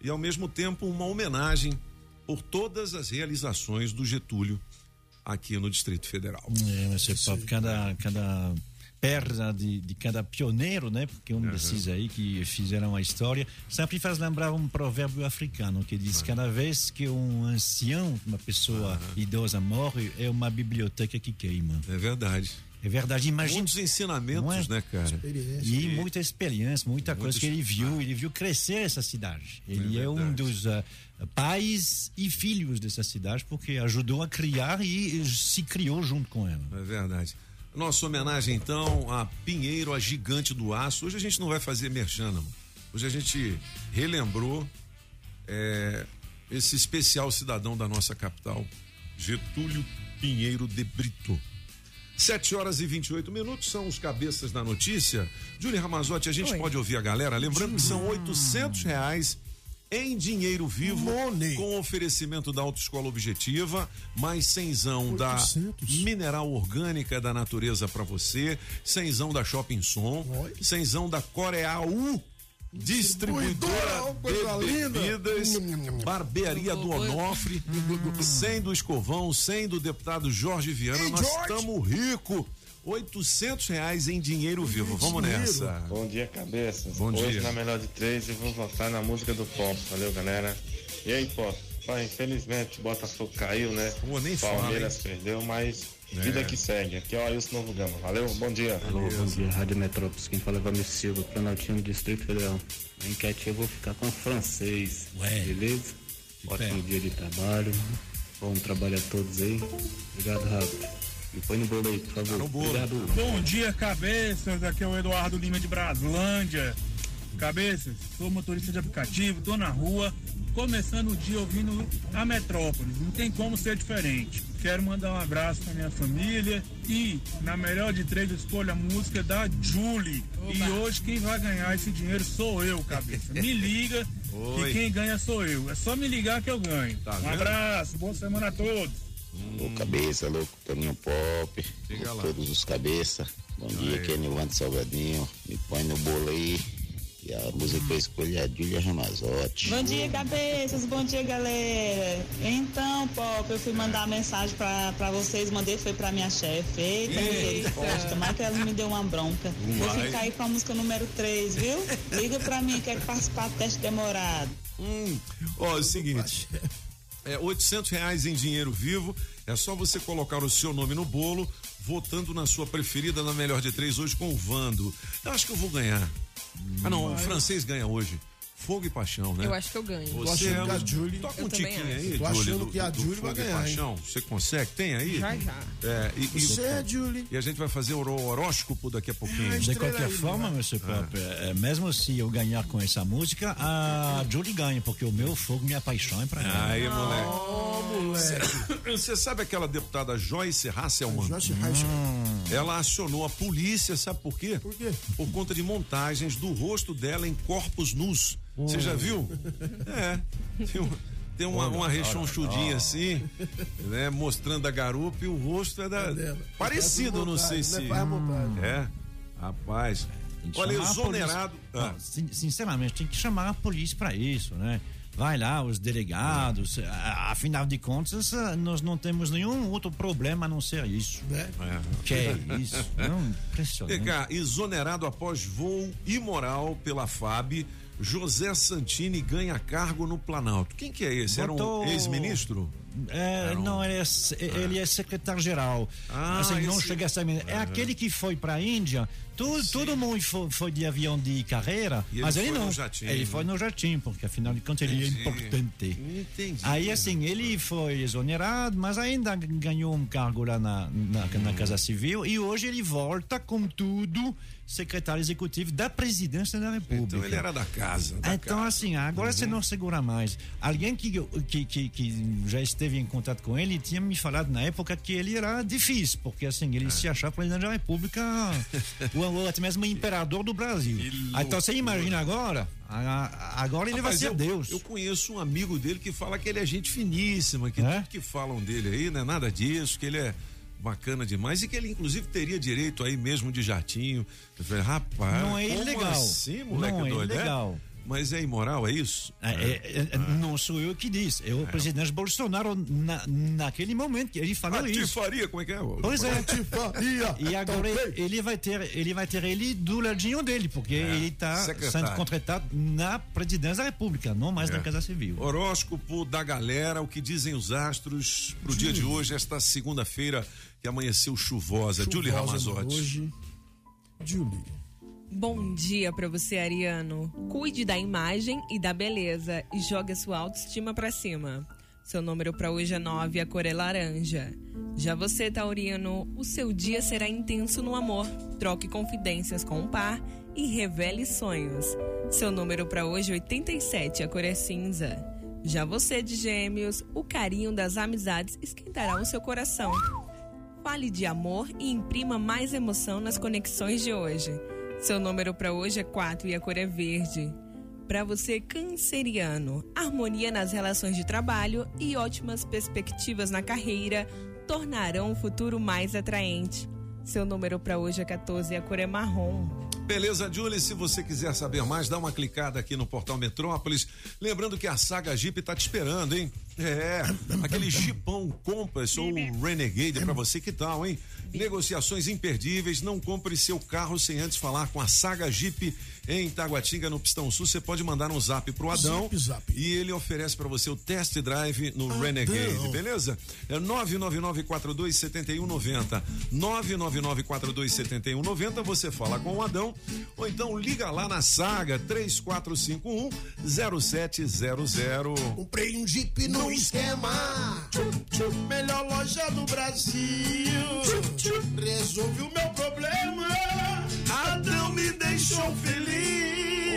Speaker 3: e, ao mesmo tempo, uma homenagem por todas as realizações do Getúlio aqui no Distrito Federal.
Speaker 9: É, pop, cada, cada perda de, de cada pioneiro, né? Porque um desses aí que fizeram a história sempre faz lembrar um provérbio africano que diz cada vez que um ancião, uma pessoa idosa morre, é uma biblioteca que queima.
Speaker 3: É verdade.
Speaker 9: É verdade, imagina.
Speaker 3: Muitos ensinamentos,
Speaker 9: é?
Speaker 3: né, cara?
Speaker 9: E muita experiência, muita coisa que ele viu, ele viu crescer essa cidade. Ele é, um
Speaker 3: verdade.
Speaker 9: dos ah, pais e filhos dessa cidade, porque ajudou a criar e se criou junto com ela.
Speaker 3: É verdade. Nossa homenagem, então, a Pinheiro, a gigante do aço. Hoje a gente não vai fazer merchan, não. Hoje a gente relembrou é, esse especial cidadão da nossa capital, Getúlio Pinheiro de Brito. 7 horas e 28 minutos são os cabeças da notícia. Júlio Ramazotti, a gente
Speaker 6: Oi.
Speaker 3: pode ouvir a galera? Lembrando que são 800 reais em dinheiro vivo,
Speaker 12: Money.
Speaker 3: com oferecimento da Autoescola Objetiva, mais cenzão da
Speaker 12: 800.
Speaker 3: Mineral Orgânica da Natureza pra você, cenzão da Shopping Som,
Speaker 12: Oi.
Speaker 3: cenzão da Coreal Distribuidora de bebidas. Barbearia do Onofre, sem do Escovão, sem do deputado Jorge Viana, nós estamos rico. 800 reais em dinheiro vivo. Vamos nessa.
Speaker 16: Bom dia, cabeças.
Speaker 3: Bom
Speaker 16: Hoje
Speaker 3: dia.
Speaker 16: na melhor de três eu vou votar na música do Pop. Valeu, galera. E aí, Pop? Pai, infelizmente o Botafogo caiu, né?
Speaker 3: Pô, nem fala,
Speaker 16: Palmeiras perdeu, mas
Speaker 3: É.
Speaker 16: vida que segue. Aqui é o Ailson Novo Gama. Valeu, bom dia.
Speaker 17: Alô, bom dia, Rádio Metrópolis. Quem fala é Valmir Silva, Planaltino, Distrito Federal. Na enquete eu vou ficar com francês.
Speaker 9: Ué.
Speaker 17: Beleza? Ótimo dia de trabalho. Bom trabalho a todos aí. Obrigado, Rafa. Me põe no bolo aí, por favor.
Speaker 3: no bolo.
Speaker 17: Obrigado.
Speaker 18: Bom dia, cabeças. Aqui é o Eduardo Lima de Braslândia. Cabeças, sou motorista de aplicativo, tô na rua, começando o dia ouvindo a Metrópolis. Não tem como ser diferente. Quero mandar um abraço pra minha família e, na melhor de três, eu escolho a música da Julie. E hoje quem vai ganhar esse dinheiro sou eu, cabeça. Me liga
Speaker 3: Oi.
Speaker 18: que quem ganha sou eu. É só me ligar que eu ganho.
Speaker 3: Tá
Speaker 18: um
Speaker 3: vendo?
Speaker 18: abraço, boa semana a todos.
Speaker 19: Ô cabeça, louco, Toninho Pop, todos os cabeça. Bom dia, aqui é Nilvando Salgadinho. Me põe no bolo aí. E a música que eu escolhi é a Júlia Ramazotti.
Speaker 2: Bom dia, cabeças. Bom dia, galera. Então, Pop, eu fui mandar mensagem pra, pra vocês, mandei foi pra minha chefe. Eita, misericórdia. Tomara que ela me deu uma bronca. Vou ficar aí com a música número 3, viu? Liga pra mim, quero participar do teste demorado.
Speaker 3: Hum, ó, é o seguinte. É 800 reais em dinheiro vivo. É só você colocar o seu nome no bolo, votando na sua preferida na melhor de três hoje com o Vando. Eu acho que eu vou ganhar. Ah, não, o francês ganha hoje. Fogo e paixão, né?
Speaker 6: Eu acho que eu ganho.
Speaker 12: Tô
Speaker 3: Você
Speaker 12: achando que a
Speaker 3: é-
Speaker 12: Julie-
Speaker 3: Toca
Speaker 6: Eu
Speaker 3: um tiquinho
Speaker 6: acho.
Speaker 3: aí,
Speaker 12: Tô
Speaker 3: Julie,
Speaker 12: achando
Speaker 3: do-
Speaker 12: que a Julie vai
Speaker 3: Fogo e
Speaker 12: ganhar,
Speaker 3: Paixão. Você consegue? Tem aí?
Speaker 6: Já, já.
Speaker 3: É, e, e-
Speaker 12: Você é Julie.
Speaker 3: e a gente vai fazer o horóscopo daqui a pouquinho.
Speaker 12: É,
Speaker 9: De qualquer
Speaker 12: aí,
Speaker 9: forma,
Speaker 12: né?
Speaker 9: Mr. Pop, é, mesmo se eu ganhar com essa música, a Julie ganha, porque o meu fogo, minha paixão é pra ela.
Speaker 3: Aí, moleque.
Speaker 12: Ô, moleque.
Speaker 3: Você sabe aquela deputada Joyce Hasselman?
Speaker 12: Josh Reich.
Speaker 3: Ela acionou a polícia, sabe por quê?
Speaker 12: Por quê?
Speaker 3: Por conta de montagens do rosto dela em corpos nus. Você já viu? É. Tem, um- tem uma, uma rechonchudinha assim, né? Mostrando a garupa e o rosto é da.
Speaker 12: É dela.
Speaker 3: Parecido, não sei se.
Speaker 12: né? Faz montagem.
Speaker 3: É. Rapaz. Olha, exonerado-. Ah.
Speaker 9: Não, sin- sinceramente, tem que chamar a polícia para isso, né? Vai lá, os delegados, a- afinal de contas, ah, nós não temos nenhum outro problema a não ser isso.
Speaker 3: É.
Speaker 9: Que é isso? Não, impressionante.
Speaker 3: PK, exonerado após voo imoral pela FAB, José Santini ganha cargo no Planalto. Quem que é esse? Era um ex-ministro?
Speaker 9: É,
Speaker 3: Era um-
Speaker 9: Não, ele é, se- ele é secretário-geral.
Speaker 3: Ah,
Speaker 9: assim, não
Speaker 3: esse-
Speaker 9: chega a ser. É
Speaker 3: Aham.
Speaker 9: aquele que foi para a Índia. Todo, todo mundo foi, foi de avião de carreira,
Speaker 3: ele
Speaker 9: mas ele não.
Speaker 3: jatinho,
Speaker 9: ele
Speaker 3: né?
Speaker 9: foi no jatinho, porque afinal de contas ele é importante.
Speaker 3: Entendi.
Speaker 9: Aí assim, ele foi exonerado, mas ainda ganhou um cargo lá na, na, na
Speaker 3: Hum.
Speaker 9: Casa Civil e hoje ele volta com tudo secretário executivo da presidência da República.
Speaker 3: Então ele era da casa. da
Speaker 9: Então, assim, agora você não segura mais. Alguém que, que, que, que já esteve em contato com ele tinha me falado na época que ele era difícil, porque assim,
Speaker 3: É.
Speaker 9: ele se achava presidente da República, ou, ou até mesmo imperador do Brasil. Então você imagina agora, agora ele
Speaker 3: Rapaz,
Speaker 9: vai ser
Speaker 3: eu,
Speaker 9: Deus.
Speaker 3: Eu conheço um amigo dele que fala que ele é gente finíssima, que
Speaker 9: É?
Speaker 3: tudo que falam dele aí não é nada disso, que ele é bacana demais e que ele inclusive teria direito aí mesmo de jatinho. Eu falei, rapaz,
Speaker 9: Não é ilegal.
Speaker 3: assim, moleque
Speaker 9: Não é
Speaker 3: doido?
Speaker 9: ilegal.
Speaker 3: Mas é imoral, é isso?
Speaker 9: É, é, é, Não sou eu que disse, é o presidente Bolsonaro na, naquele momento que ele falou isso.
Speaker 3: Patifaria, como é que é?
Speaker 9: Pois é.
Speaker 12: Patifaria.
Speaker 9: E agora ele vai ter, ele vai ter ele do ladinho dele, porque ele está sendo contratado na presidência da República, não mais
Speaker 3: É.
Speaker 9: na Casa Civil.
Speaker 3: Horóscopo da galera, o que dizem os astros pro dia de hoje, esta segunda-feira que amanheceu chuvosa. Julie
Speaker 12: Chuvosa
Speaker 3: Ramazotti.
Speaker 12: Hoje, Julie.
Speaker 6: Bom dia pra você, Ariano. Cuide da imagem e da beleza e jogue a sua autoestima pra cima. Seu número pra hoje é 9, a cor é laranja. Já você, Taurino, o seu dia será intenso no amor. Troque confidências com o par e revele sonhos. Seu número pra hoje é 87, a cor é cinza. Já você, de Gêmeos, o carinho das amizades esquentará o seu coração. Fale de amor e imprima mais emoção nas conexões de hoje. Seu número para hoje é 4 e a cor é verde. Para você, canceriano, harmonia nas relações de trabalho e ótimas perspectivas na carreira tornarão o futuro mais atraente. Seu número para hoje é 14 e a cor é marrom.
Speaker 3: Beleza, Julie, se você quiser saber mais, dá uma clicada aqui no portal Metrópolis. Lembrando que a saga Jeep tá te esperando, hein? É, aquele Jeepão Compass ou Renegade pra você, que tal, hein? Negociações imperdíveis, não compre seu carro sem antes falar com a saga Jeep em Taguatinga, no Pistão Sul. Você pode mandar um zap pro Adão
Speaker 12: Zap, zap.
Speaker 3: e ele oferece pra você o test drive no Renegade, beleza? É 999427190. 999427190, você fala com o Adão ou então liga lá na saga 3451 0700.
Speaker 12: Comprei um Jeep no esquema. Melhor loja do Brasil. Resolvi o meu problema. Adão me deixou feliz.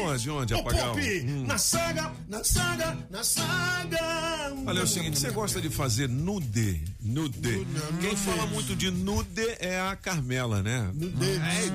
Speaker 3: Onde, onde,
Speaker 12: Ô,
Speaker 3: Apagão?
Speaker 12: Pop,
Speaker 3: Hum.
Speaker 12: Na saga, na saga, na saga.
Speaker 3: Olha, é o seguinte, você gosta de fazer nude? Nude. Quem fala muito de nude é a Carmela, né?
Speaker 12: Nude.
Speaker 3: É,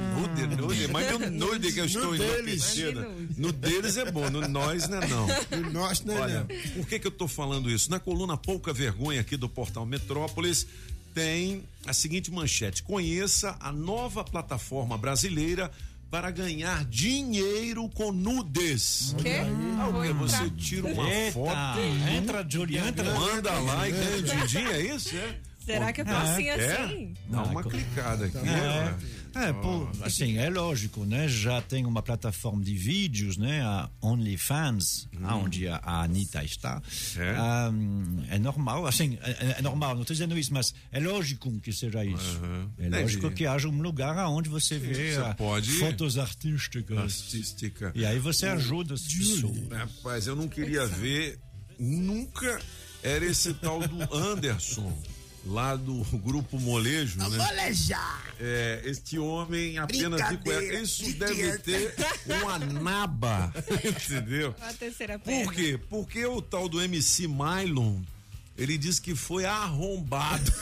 Speaker 3: nude, nude. Mas no nude que eu estou
Speaker 12: Nudeles.
Speaker 3: enlouquecida. No deles é bom, no nós não é não.
Speaker 12: No nós não é
Speaker 3: Olha,
Speaker 12: não.
Speaker 3: por que que eu tô falando isso? Na coluna Pouca Vergonha aqui do portal Metrópolis tem a seguinte manchete: conheça a nova plataforma brasileira para ganhar dinheiro com nudes.
Speaker 6: Quê?
Speaker 3: Ah, o quê?
Speaker 6: Vou
Speaker 3: Você tira uma
Speaker 9: Eita,
Speaker 3: foto,
Speaker 9: entra, Julie, entra.
Speaker 3: manda lá e ganha din-din, é isso? É?
Speaker 6: Será que eu tô assim,
Speaker 3: É?
Speaker 6: assim?
Speaker 3: Dá uma clicada aqui.
Speaker 9: É,
Speaker 3: ó.
Speaker 9: É, por- assim, é lógico, né? Já tem uma plataforma de vídeos, né? A OnlyFans, onde a, a Anitta está.
Speaker 3: É.
Speaker 9: Ah, é normal, assim, é, é normal, não estou dizendo isso, mas é lógico que seja isso. É lógico
Speaker 3: Entendi.
Speaker 9: que haja um lugar onde você vê
Speaker 3: Você pode-
Speaker 9: fotos artísticas.
Speaker 3: Artística.
Speaker 9: E aí você ajuda as pessoas.
Speaker 3: Rapaz, eu não queria ver, nunca era esse tal do Anderson, lá do grupo Molejo, né?
Speaker 12: Molejar.
Speaker 3: É, este homem apenas de cueca. Isso
Speaker 12: de
Speaker 3: deve ter uma naba, entendeu?
Speaker 6: A terceira perna.
Speaker 3: Por quê? Porque o tal do MC Mylon
Speaker 12: Ele disse que foi arrombado.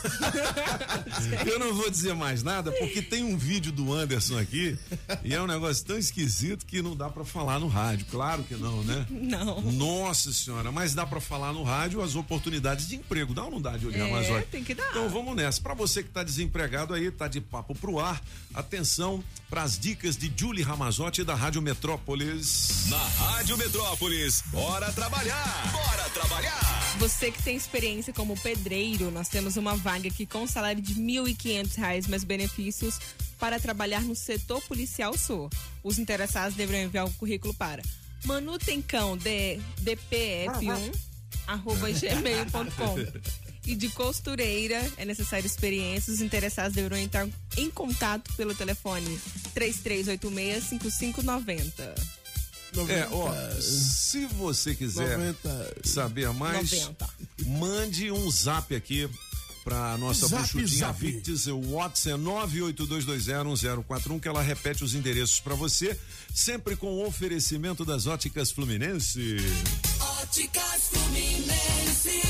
Speaker 12: Eu não vou dizer mais nada porque tem um vídeo do Anderson aqui e é um negócio tão esquisito que não dá pra falar no rádio. Claro que não, né?
Speaker 6: Não.
Speaker 12: Nossa senhora, mas dá pra falar no rádio as oportunidades de emprego. Dá ou não dá, Juliana
Speaker 6: É,
Speaker 12: Mazotti?
Speaker 6: tem que dar.
Speaker 12: Então vamos nessa. Pra você que tá desempregado aí, tá de papo pro ar, atenção pras dicas de Julie Ramazotti da Rádio Metrópolis.
Speaker 20: Na Rádio Metrópolis, bora trabalhar! Bora trabalhar!
Speaker 6: Você que tem experiência como pedreiro, nós temos uma vaga aqui com salário de 1.500 reais mais benefícios para trabalhar no setor policial sul. Os interessados deverão enviar o currículo para manutencão de dpf1 arroba gmail.com e de costureira é necessário experiência. Os interessados deverão entrar em contato pelo telefone 3386-5590.
Speaker 12: É, ó, se você quiser
Speaker 21: 90.
Speaker 12: saber mais,
Speaker 6: 90.
Speaker 12: Mande um zap aqui pra nossa
Speaker 21: Zap,
Speaker 12: bruxudinha
Speaker 21: zap.
Speaker 12: Victis, o WhatsApp é 982201041, que ela repete os endereços pra você, sempre com o oferecimento das óticas Fluminense.
Speaker 2: Óticas Fluminense.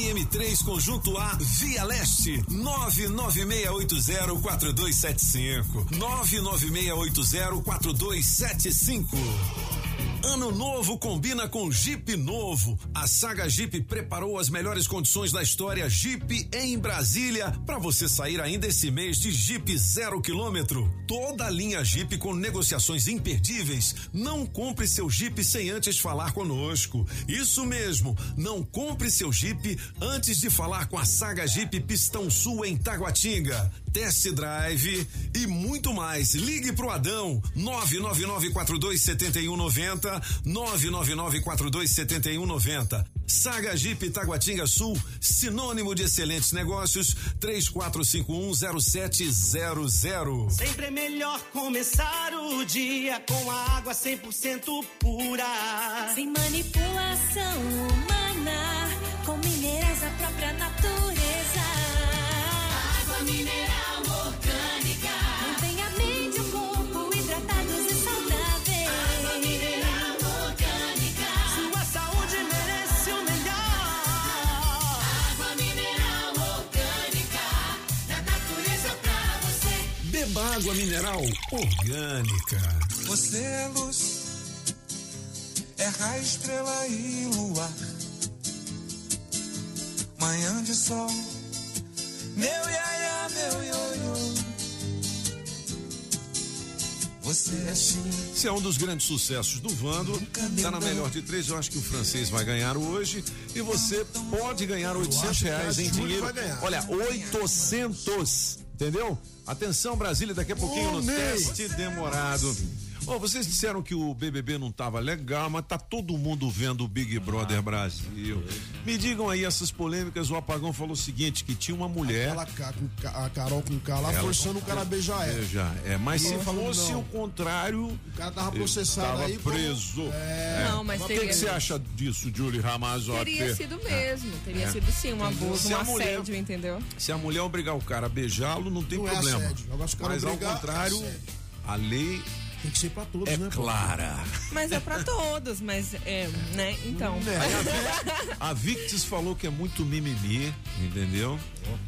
Speaker 3: QNM3 Conjunto A, Via Leste, 996804275. 996804275. Ano novo combina com Jeep novo. A Saga Jeep preparou as melhores condições da história Jeep em Brasília para você sair ainda esse mês de Jeep zero quilômetro. Toda a linha Jeep com negociações imperdíveis. Não compre seu Jeep sem antes falar conosco. Isso mesmo, não compre seu Jeep antes de falar com a Saga Jeep Pistão Sul em Taguatinga. Test drive e muito mais. Ligue pro Adão 999427190 999427190. Saga Jeep Taguatinga Sul, sinônimo de excelentes negócios 34510700.
Speaker 17: Sempre é melhor começar o dia com a água 100% pura.
Speaker 22: Sem manipulação humana, com minerais da própria natureza.
Speaker 2: Água mineral
Speaker 3: água mineral orgânica.
Speaker 8: Você é luz, é raio, estrela e luar. Manhã de sol, meu iaia, meu ioiô. Você é sim.
Speaker 3: Esse é um dos grandes sucessos do Vando. Tá na melhor de três. Eu acho que o francês vai ganhar hoje. E você pode ganhar 800 reais em dinheiro. Olha, 800. Entendeu? Atenção, Brasília, daqui a pouquinho no
Speaker 12: Homem.
Speaker 3: teste demorado. Ô, vocês disseram que o BBB não tava legal, mas tá todo mundo vendo o Big Brother Brasil. Me digam aí essas polêmicas. O Apagão falou o seguinte: que tinha uma mulher.
Speaker 12: Aquela a Carol com o cara lá forçando o cara a beijar ela.
Speaker 3: Já, é, mas
Speaker 12: E
Speaker 3: se fosse
Speaker 12: não.
Speaker 3: o contrário.
Speaker 12: O cara tava processado
Speaker 3: tava
Speaker 12: aí como-
Speaker 3: preso.
Speaker 12: É.
Speaker 6: Não, mas
Speaker 3: o que,
Speaker 6: teria-
Speaker 3: que você acha disso, Julie Ramazotti?
Speaker 6: Teria sido mesmo, teria
Speaker 3: É.
Speaker 6: sido sim um abuso,
Speaker 3: Se
Speaker 6: um
Speaker 3: a mulher-
Speaker 6: assédio, entendeu?
Speaker 3: Se a mulher obrigar o cara a beijá-lo, não tem
Speaker 12: Não é
Speaker 3: problema.
Speaker 12: assédio.
Speaker 3: Mas ao contrário,
Speaker 12: é assédio.
Speaker 3: a lei
Speaker 12: Tem que ser pra todos,
Speaker 3: é
Speaker 12: né?
Speaker 3: clara.
Speaker 6: Mas é pra todos, mas é, né? Então.
Speaker 3: A Victis falou que é muito mimimi, entendeu?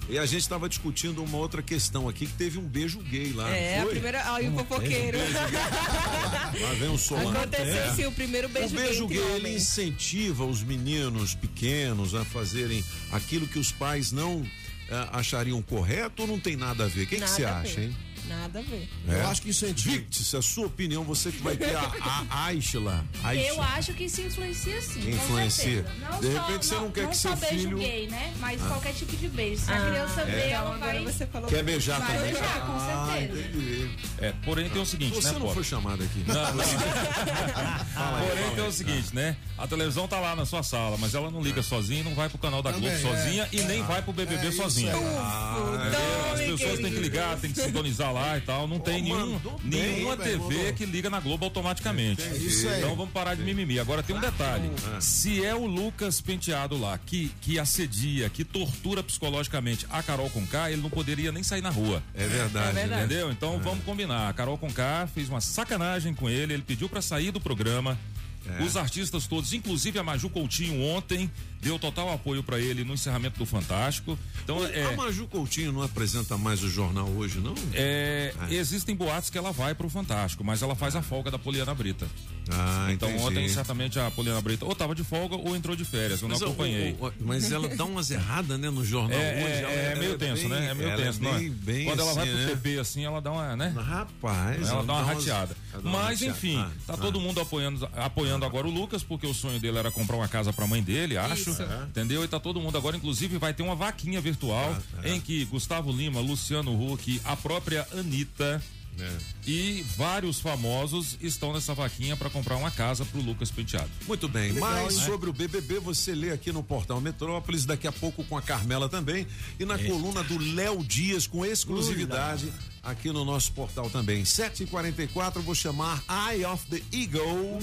Speaker 3: E a gente estava discutindo uma outra questão aqui, que teve um beijo gay lá.
Speaker 6: É, a primeira. Ai, o fofoqueiro.
Speaker 3: Lá vem o Solano.
Speaker 6: Aconteceu sim o primeiro beijo
Speaker 3: o beijo
Speaker 6: gay
Speaker 3: gay, ele incentiva os meninos pequenos a fazerem aquilo que os pais não eh, achariam correto ou não tem nada a ver? O que você acha, hein?
Speaker 6: Nada a ver.
Speaker 3: É?
Speaker 12: Eu acho que incentiva.
Speaker 3: Victis, a sua opinião, você que vai ter a, a Aishla.
Speaker 23: Eu acho que isso influencia sim.
Speaker 3: Influencia.
Speaker 23: Não
Speaker 3: De
Speaker 23: só,
Speaker 3: repente você não quer que seu
Speaker 23: só beijo
Speaker 3: filho-
Speaker 23: gay, né? Mas
Speaker 3: Ah.
Speaker 23: qualquer tipo de beijo. Se a
Speaker 6: Ah,
Speaker 23: criança
Speaker 3: é.
Speaker 23: vê, ela vai.
Speaker 6: você falou.
Speaker 3: Quer beijar
Speaker 23: vai
Speaker 3: também?
Speaker 23: beijar, com
Speaker 3: Ah,
Speaker 23: certeza.
Speaker 3: entendi.
Speaker 5: É, porém tem o seguinte,
Speaker 3: Você
Speaker 5: né,
Speaker 3: não
Speaker 5: Pop?
Speaker 3: foi chamado aqui.
Speaker 5: Não, não.
Speaker 3: Fala aí,
Speaker 5: Porém
Speaker 3: fala
Speaker 5: tem
Speaker 3: aí.
Speaker 5: o seguinte, né? A televisão tá lá na sua sala, mas ela não liga sozinha e não vai pro canal da
Speaker 12: Também,
Speaker 5: Globo
Speaker 12: é.
Speaker 5: sozinha e nem vai pro BBB
Speaker 12: É isso
Speaker 5: sozinha.
Speaker 3: Ah?
Speaker 5: As pessoas têm que ligar, tem que sintonizar lá e tal. Não tem nenhum,
Speaker 3: mandou bem,
Speaker 5: nenhuma
Speaker 12: velho,
Speaker 5: TV
Speaker 12: mandou.
Speaker 5: que liga na Globo automaticamente.
Speaker 12: Isso aí.
Speaker 5: Então vamos parar de mimimi. Agora tem um detalhe.
Speaker 3: Ah.
Speaker 5: Se é o Lucas Penteado lá que, que assedia, que tortura psicologicamente a Carol Conká, ele não poderia nem sair na rua.
Speaker 3: É verdade.
Speaker 6: É verdade.
Speaker 5: Entendeu? Então vamos combinar. A Carol Conká fez uma sacanagem com ele, ele pediu pra sair do programa.
Speaker 3: É.
Speaker 5: Os artistas todos, inclusive a Maju Coutinho ontem, deu total apoio pra ele no encerramento do Fantástico. Então
Speaker 3: A
Speaker 5: é,
Speaker 3: Maju Coutinho não apresenta mais o jornal hoje, não?
Speaker 5: é, existem boatos que ela vai pro Fantástico, mas ela faz a folga da Poliana Brita.
Speaker 3: Ah,
Speaker 5: Então
Speaker 3: entendi.
Speaker 5: ontem certamente a Poliana Brita ou tava de folga ou entrou de férias, eu não
Speaker 3: Mas, o-
Speaker 5: acompanhei.
Speaker 3: o- o- mas ela dá umas erradas, né, no jornal
Speaker 5: É,
Speaker 3: hoje.
Speaker 5: é,
Speaker 3: ela-
Speaker 5: é
Speaker 3: ela
Speaker 5: meio tenso,
Speaker 3: bem-
Speaker 5: né? É meio
Speaker 3: ela
Speaker 5: tenso, não é?
Speaker 3: bem, bem
Speaker 5: Quando ela vai
Speaker 3: assim,
Speaker 5: pro
Speaker 3: né?
Speaker 5: TP assim, ela dá uma, né?
Speaker 3: Rapaz,
Speaker 5: Ela dá uma
Speaker 3: umas-
Speaker 5: rateada.
Speaker 3: ela dá uma
Speaker 5: Mas
Speaker 3: rateada.
Speaker 5: enfim,
Speaker 3: Ah,
Speaker 5: tá
Speaker 3: ah.
Speaker 5: todo mundo apoiando, apoiando agora o Lucas, porque o sonho dele era comprar uma casa pra mãe dele, acho.
Speaker 6: Isso.
Speaker 5: Entendeu? E tá todo mundo agora, inclusive, vai ter uma vaquinha virtual
Speaker 3: Ah,
Speaker 5: em que Gustavo Lima, Luciano Huck, a própria Anitta.
Speaker 3: É.
Speaker 5: E vários famosos estão nessa vaquinha pra comprar uma casa pro Lucas Penteado.
Speaker 3: Muito bem,
Speaker 12: Legal,
Speaker 3: mais
Speaker 12: né?
Speaker 3: sobre o BBB você lê aqui no portal Metrópolis, daqui a pouco com a Carmela também e na coluna do Léo Dias com exclusividade aqui no nosso portal também. 7h44, vou chamar Eye of the Eagle.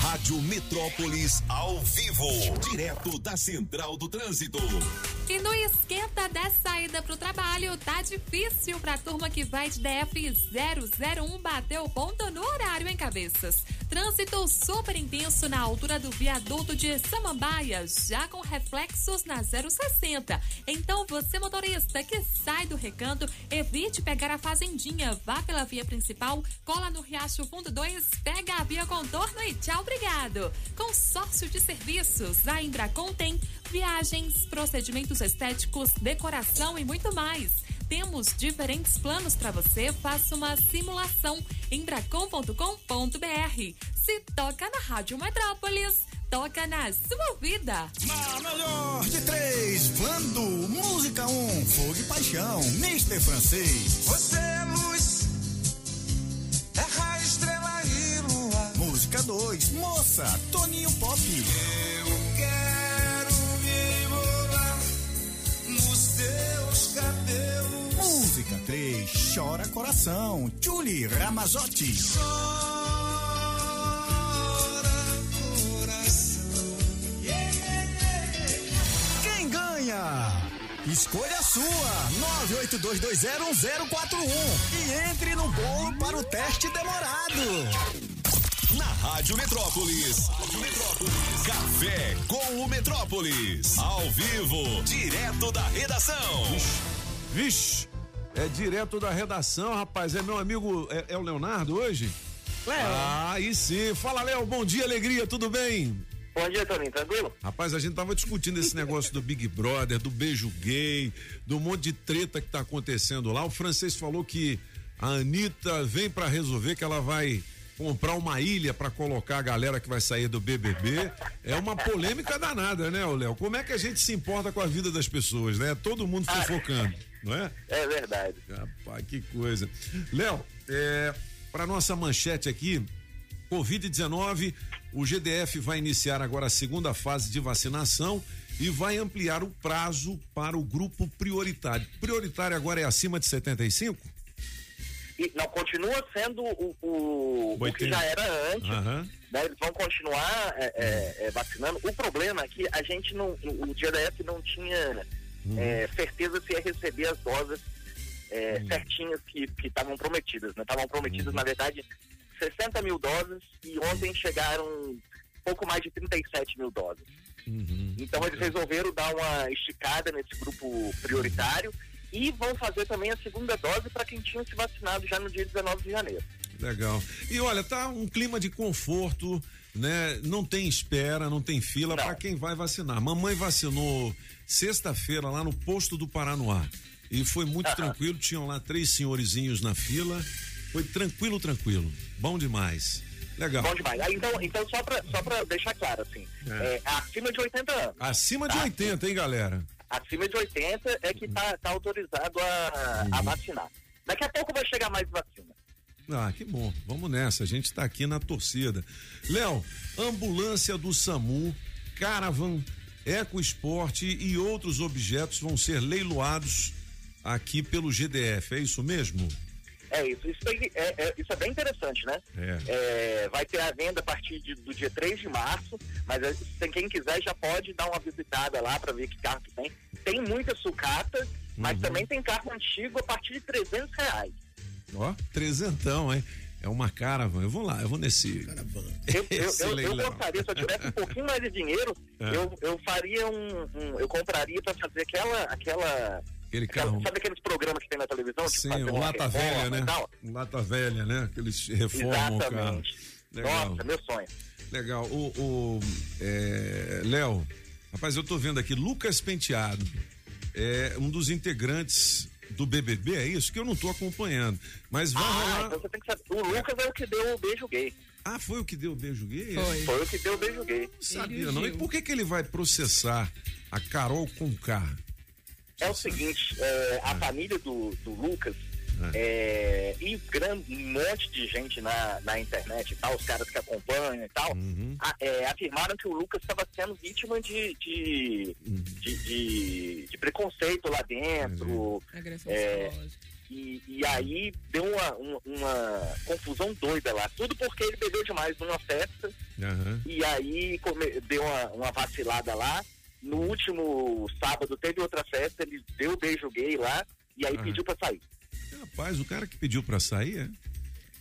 Speaker 10: Rádio Metrópolis ao vivo, direto da Central do Trânsito.
Speaker 7: E no esquenta da saída pro trabalho, tá difícil pra turma que vai de DF 001 bater o ponto no horário em cabeças. Trânsito super intenso na altura do viaduto de Samambaia, já com reflexos na 060. Então você motorista que sai do recanto, evite pegar a fazendinha, vá pela via principal, cola no Riacho Fundo 2, pega a via contorno e tchau, obrigado. Consórcio de serviços, a Embracon tem viagens, procedimentos estéticos, decoração e muito mais. Temos diferentes planos para você. Faça uma simulação em bracon.com.br. Se toca na Rádio Metrópolis, toca na sua vida.
Speaker 15: Na melhor de três, Vando, música 1, um, fogo e paixão, Mr. Francês.
Speaker 8: Você é luz, é raio, estrela e lua.
Speaker 15: Música 2, moça, Toninho Pop.
Speaker 8: Eu quero cabelos.
Speaker 15: Música 3, chora coração, Julie Ramazotti. Quem ganha? Escolha a sua, 982201041 e entre no bolo para o teste demorado.
Speaker 10: Na Rádio Metrópolis. Café com o Metrópolis. Ao vivo, direto da redação.
Speaker 3: Vixe, É direto da redação, rapaz. É meu amigo, é, é o Leonardo hoje? Léo. Ah, aí sim. Fala, Léo. Bom dia, alegria, tudo bem?
Speaker 24: Bom dia, Toninho, tranquilo?
Speaker 3: Rapaz, a gente tava discutindo esse negócio do Big Brother, do beijo gay, do monte de treta que tá acontecendo lá. O francês falou que a Anitta vem para resolver que ela vai comprar uma ilha para colocar a galera que vai sair do BBB. É uma polêmica danada, né, Léo? Como é que a gente se importa com a vida das pessoas, né? Todo mundo fofocando, não é?
Speaker 24: É verdade.
Speaker 3: Rapaz, que coisa. Léo, é, para nossa manchete aqui, Covid-19, o GDF vai iniciar agora a segunda fase de vacinação e vai ampliar o prazo para o grupo prioritário. Prioritário agora é acima de 75?
Speaker 24: E, não, continua sendo o, o, o que já era antes.
Speaker 3: Aham.
Speaker 24: né? Eles vão continuar é, é, é, vacinando. O problema é que a gente não, o GDF não tinha é, certeza se ia receber as doses é, certinhas que estavam prometidas. né? Estavam prometidas, na verdade, 60 mil doses e ontem chegaram pouco mais de 37 mil doses. Então eles resolveram dar uma esticada nesse grupo prioritário e vão fazer também a segunda dose para quem tinha se vacinado já no dia 19 de janeiro.
Speaker 3: Legal. E olha, tá um clima de conforto, né? Não tem espera, não tem fila para quem vai vacinar. Mamãe vacinou sexta-feira lá no posto do Paranoá. E foi muito
Speaker 24: Aham.
Speaker 3: tranquilo, tinham lá três senhorizinhos na fila. Foi tranquilo, tranquilo. Bom demais. Legal.
Speaker 24: Bom demais. Ah, então, então só para só pra deixar claro, assim,
Speaker 3: É.
Speaker 24: é, acima de 80 anos.
Speaker 3: Acima de
Speaker 24: Tá.
Speaker 3: 80, hein, galera?
Speaker 24: Acima de 80 é que tá, tá autorizado a, a vacinar. Daqui a pouco vai chegar mais vacina.
Speaker 3: Ah, que bom. Vamos nessa. A gente está aqui na torcida. Léo, ambulância do SAMU, Caravan, Eco Esporte e outros objetos vão ser leiloados aqui pelo GDF. É isso mesmo?
Speaker 24: É isso. Isso, é, é- isso é bem interessante, né?
Speaker 3: É.
Speaker 24: É, vai ter a venda a partir de- do dia 3 de março, mas é, tem quem quiser já pode dar uma visitada lá para ver que carro que tem. Tem muita sucata, mas
Speaker 3: Uhum.
Speaker 24: também tem carro antigo a partir de 300 reais.
Speaker 3: Ó, trezentão, hein? É uma Caravan. Eu vou lá, eu vou nesse.
Speaker 24: Eu, eu, eu, eu gostaria, se eu tivesse um pouquinho mais de dinheiro,
Speaker 3: É.
Speaker 24: eu, eu faria um, um- Eu compraria para fazer aquela. aquela
Speaker 3: Aquele carro.
Speaker 24: sabe aqueles programas que tem na televisão?
Speaker 3: Sim,
Speaker 24: fazer
Speaker 3: o Lata Velha, né? O Lata Velha, né? Que eles reformam o carro.
Speaker 24: Exatamente.
Speaker 3: Legal.
Speaker 24: Nossa, meu sonho.
Speaker 3: Legal. O, o é, Léo, rapaz, eu tô vendo aqui, Lucas Penteado, é um dos integrantes do BBB, é isso? Que eu não tô acompanhando. Mas vai
Speaker 24: Ah,
Speaker 3: rolar.
Speaker 24: então você tem que saber. O Lucas é o que deu o beijo gay.
Speaker 3: Ah, foi o que deu o beijo gay?
Speaker 24: Foi. o que deu o beijo gay.
Speaker 3: Sabia, não? E por que que ele vai processar a Carol Conká?
Speaker 24: É o seguinte, é, a família do, do Lucas é, e gran- um monte de gente na, na internet e tal, os caras que acompanham e tal, a- é, afirmaram que o Lucas estava sendo vítima de, de, de, de- de preconceito lá dentro.
Speaker 6: Agressão
Speaker 24: É,
Speaker 6: psicológica.
Speaker 24: e, e aí deu uma, uma, uma confusão doida lá. Tudo porque ele bebeu demais numa festa
Speaker 3: Aham.
Speaker 24: e aí come- deu uma, uma vacilada lá. No último sábado teve outra festa, ele deu beijo gay lá e aí
Speaker 3: Aham.
Speaker 24: pediu pra sair.
Speaker 3: Rapaz, o cara que pediu pra sair, é?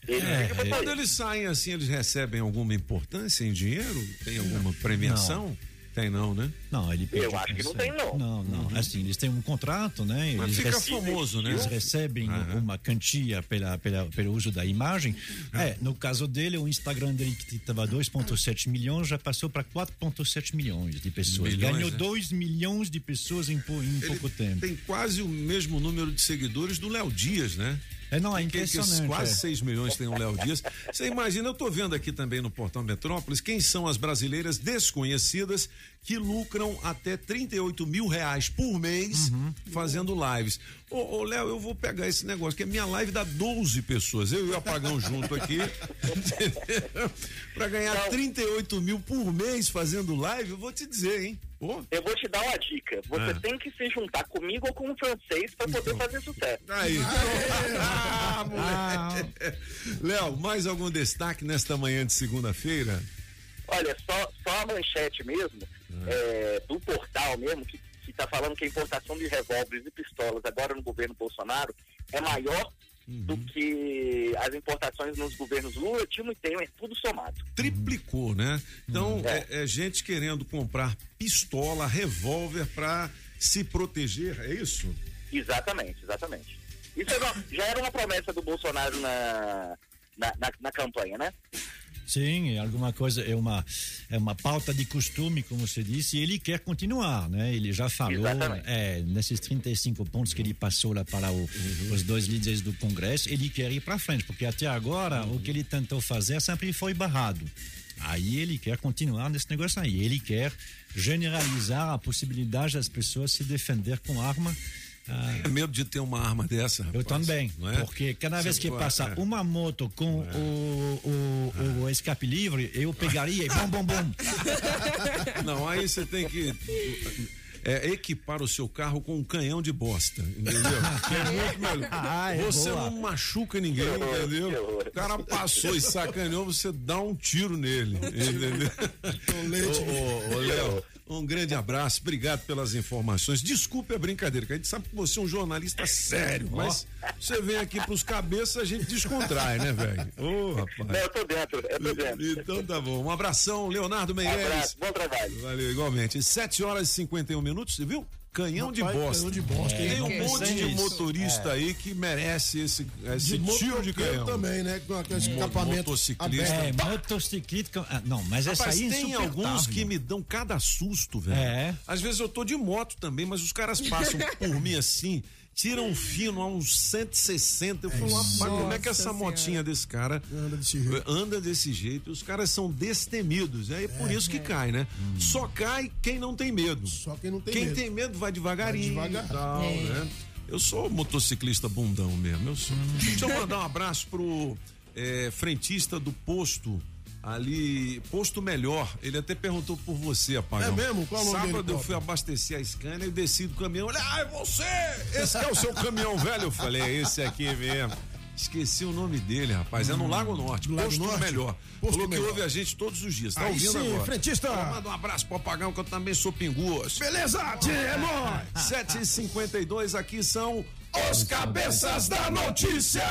Speaker 24: Ele
Speaker 3: É,
Speaker 24: pediu pra
Speaker 3: quando eles saem assim, eles recebem alguma importância em dinheiro? Tem alguma premiação? Tem não, né?
Speaker 9: Não, ele pediu
Speaker 24: Eu acho que não tem, não.
Speaker 9: Não, não. Assim, eles têm um contrato, né?
Speaker 3: Mas
Speaker 9: Eles
Speaker 3: fica
Speaker 9: rece-
Speaker 3: famoso, né?
Speaker 9: Eles recebem uma quantia pela, pela, pelo uso da imagem. É, no caso dele, o Instagram dele que estava 2,7 milhões já passou para 4,7 milhões de pessoas.
Speaker 3: Milhões,
Speaker 9: Ganhou
Speaker 3: né?
Speaker 9: 2 milhões de pessoas em, em pouco tempo.
Speaker 3: Tem quase o mesmo número de seguidores do Léo Dias, né?
Speaker 9: É, não, é
Speaker 3: Que- que
Speaker 9: impressionante.
Speaker 3: quase
Speaker 9: é.
Speaker 3: 6 milhões tem o Léo Dias. Você imagina, eu tô vendo aqui também no Portal Metrópolis, quem são as brasileiras desconhecidas que lucram até 38 mil reais por mês
Speaker 9: Uhum.
Speaker 3: fazendo lives. Ô, ô, Léo, eu vou pegar esse negócio, que a minha live dá 12 pessoas. Eu e o Apagão junto aqui. pra ganhar 38 mil por mês fazendo live, eu vou te dizer, hein? Pô.
Speaker 24: Eu vou te dar uma dica. Você
Speaker 3: Ah.
Speaker 24: tem que se juntar comigo ou com um francês pra poder fazer sucesso.
Speaker 3: Aí. Ah, moleque. Léo, mais algum destaque nesta manhã de segunda-feira?
Speaker 24: Olha, só, só a manchete mesmo, é, do portal mesmo, que, que tá falando que a importação de revólveres e pistolas agora no governo Bolsonaro é maior do que as importações nos governos Lula, Dilma e Temer, tudo somado.
Speaker 3: Triplicou, né? Então, é, é gente querendo comprar pistola, revólver pra se proteger, é isso?
Speaker 24: Exatamente, exatamente. Isso é já era uma promessa do Bolsonaro na, na, na, na campanha, né?
Speaker 9: Sim, é alguma coisa, é uma, é uma pauta de costume, como você disse, e ele quer continuar, né? Ele já falou, é, nesses 35 pontos que ele passou lá para o- os dois líderes do Congresso, ele quer ir para frente, porque até agora o que ele tentou fazer sempre foi barrado. Aí ele quer continuar nesse negócio aí, ele quer generalizar a possibilidade das pessoas se defender com arma. Ah,
Speaker 3: É medo de ter uma arma dessa,
Speaker 9: eu
Speaker 3: rapaz,
Speaker 9: também,
Speaker 3: não é?
Speaker 9: porque cada vez que passa
Speaker 3: é.
Speaker 9: uma moto com o, o, o escape livre, eu pegaria e bom, bom, bom.
Speaker 3: Não, aí você tem que é, equipar o seu carro com um canhão de bosta, entendeu? Que é muito melhor.
Speaker 9: Ah, é
Speaker 3: você
Speaker 9: boa.
Speaker 3: não machuca ninguém, entendeu? O cara passou e sacaneou, você dá um tiro nele, entendeu? Ô, ô, ô, Léo, um grande abraço, obrigado pelas informações. Desculpe a brincadeira, que a gente sabe que você é um jornalista sério, mas você vem aqui pros cabeças, a gente descontrai, né, velho? Ô, rapaz.
Speaker 24: Não, eu tô dentro, eu tô dentro.
Speaker 3: Então tá bom. Um abração, Leonardo Meireles.
Speaker 24: abraço, bom trabalho.
Speaker 3: Valeu, igualmente. 7 horas e 51 minutos, você viu? Canhão de bosta.
Speaker 12: canhão de bosta.
Speaker 3: Tem
Speaker 12: É,
Speaker 3: um
Speaker 12: eu
Speaker 3: monte de motorista
Speaker 12: É.
Speaker 3: aí que merece esse, esse
Speaker 12: De
Speaker 3: tiro de canhão.
Speaker 12: também, né? Com aquele
Speaker 3: Mo-
Speaker 12: escapamento
Speaker 3: motociclista.
Speaker 9: É, motociclista. ah, Não, mas essa
Speaker 3: Rapaz,
Speaker 9: aí é
Speaker 3: tem alguns que me dão cada susto, velho.
Speaker 9: É.
Speaker 3: Às vezes eu tô de moto também, mas os caras passam por mim assim, tiram um fino a uns 160. Eu falo, rapaz, como é que essa motinha desse cara
Speaker 12: anda desse jeito?
Speaker 3: anda desse jeito? Os caras são destemidos. É, por isso que cai, né? Só cai quem não tem medo.
Speaker 12: Só quem não tem
Speaker 3: quem
Speaker 12: medo.
Speaker 3: tem medo vai devagarinho.
Speaker 12: Vai devagar.
Speaker 3: tal,
Speaker 12: É.
Speaker 3: né? Eu sou motociclista bundão mesmo. Eu sou. Deixa eu mandar um abraço pro é, frentista do posto. Ali, posto melhor. Ele até perguntou por você, rapaz.
Speaker 12: É mesmo? Qual o nome
Speaker 3: Sábado
Speaker 12: dele,
Speaker 3: eu fui abastecer a Scania e desci do caminhão. Olha, ah, é você! Esse que é o seu caminhão velho? Eu falei, é esse aqui mesmo. Esqueci o nome dele, rapaz. É no Lago Norte.
Speaker 12: Lago
Speaker 3: posto
Speaker 12: Norte?
Speaker 3: melhor.
Speaker 12: Posto
Speaker 3: Falou
Speaker 12: Melhor.
Speaker 3: que ouve a gente todos os dias. Tá
Speaker 12: Aí
Speaker 3: ouvindo
Speaker 12: sim,
Speaker 3: agora?
Speaker 12: frentista.
Speaker 3: Então, Manda um abraço pro Apagão, que eu também sou pinguço.
Speaker 12: Beleza, tia, é nóis.
Speaker 3: 7h52, aqui são os cabeças da notícia.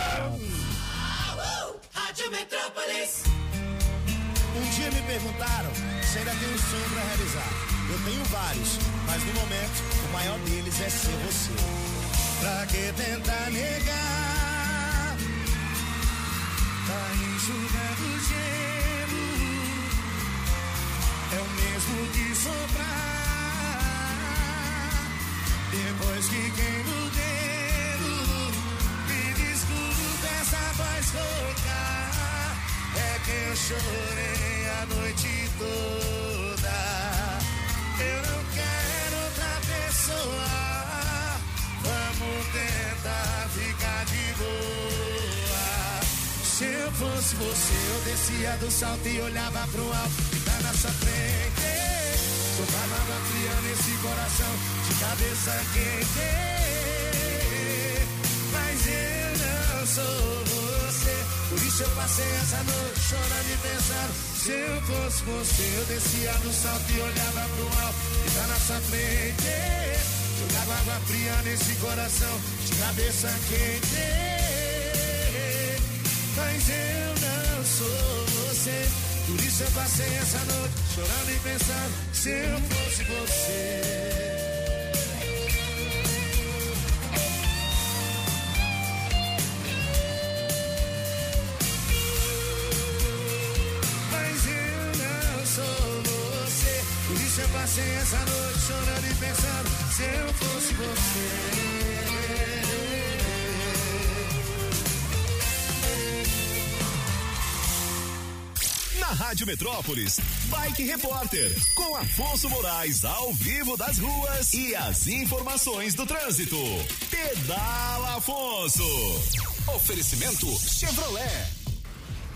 Speaker 25: Rádio Metrópolis.
Speaker 15: Um dia me perguntaram se ainda tenho um sonho pra realizar. Eu tenho vários, mas no momento o maior deles é ser você. Pra que tentar negar? Tá enxugando gelo. É o mesmo que soprar. Depois que queima o dedo, me desculpe essa voz rouca. É que eu chorei a noite toda. Eu não quero outra pessoa. Vamos tentar ficar de boa. Se eu fosse você, eu descia do salto e olhava pro alto que tá na sua frente. Água fria nesse coração de cabeça quente. Mas eu não sou você. Por isso eu passei essa noite chorando e pensando. Se eu fosse você, eu descia do salto e olhava pro alto que tá na sua frente. Jogava água fria nesse coração de cabeça quente. Mas eu não sou você. Por isso eu passei essa noite chorando e pensando. Se eu fosse você. Passei essa noite chorando e pensando. Se eu fosse
Speaker 10: Na Rádio Metrópolis, Bike Repórter, com Afonso Moraes ao vivo das ruas e as informações do trânsito. Pedala Afonso. Oferecimento Chevrolet.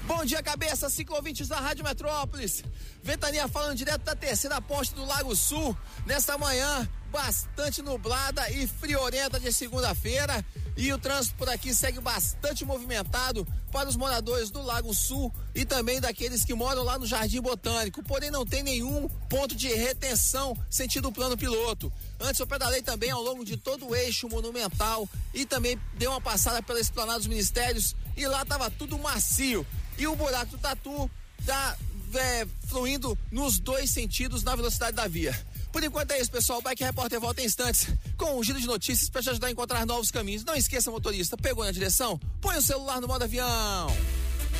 Speaker 26: Bom dia, cabeça, ciclovintes da Rádio Metrópolis. Ventania falando direto da terceira ponte do Lago Sul. Nesta manhã, bastante nublada e friorenta de segunda-feira. E o trânsito por aqui segue bastante movimentado para os moradores do Lago Sul e também daqueles que moram lá no Jardim Botânico. Porém, não tem nenhum ponto de retenção sentido plano piloto. Antes eu pedalei também ao longo de todo o eixo monumental e também dei uma passada pela esplanada dos ministérios e lá tava tudo macio. E o buraco do Tatu tá é, fluindo nos dois sentidos na velocidade da via. Por enquanto é isso, pessoal. O Bike Repórter volta em instantes com um giro de notícias para te ajudar a encontrar novos caminhos. Não esqueça, motorista, pegou na direção? Põe o celular no modo avião.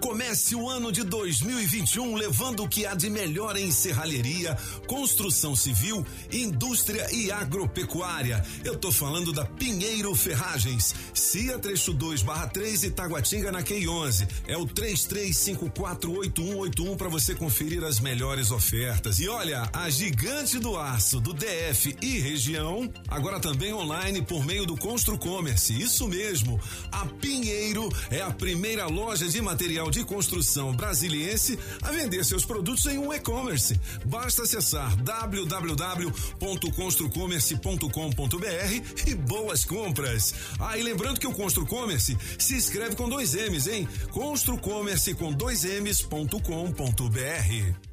Speaker 27: Comece o ano de 2021 levando o que há de melhor em serralheria, construção civil, indústria e agropecuária. Eu tô falando da Pinheiro Ferragens. CIA trecho 2 barra 3 Itaguatinga na Q 11. É o 33548181 para você conferir as melhores ofertas. E olha, a gigante do aço do DF e região, agora também online por meio do Construcommerce. Isso mesmo. A Pinheiro é a primeira loja de material de construção brasiliense a vender seus produtos em um e-commerce. Basta acessar www.construcommerce.com.br e boas compras. Ah, e lembrando que o Construcommerce se escreve com dois M's, hein? Construcommerce com dois M's.com.br.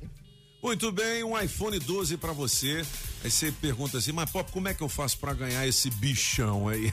Speaker 3: Muito bem, um iPhone 12 para você. Aí você pergunta assim, mas Pop, como é que eu faço para ganhar esse bichão aí?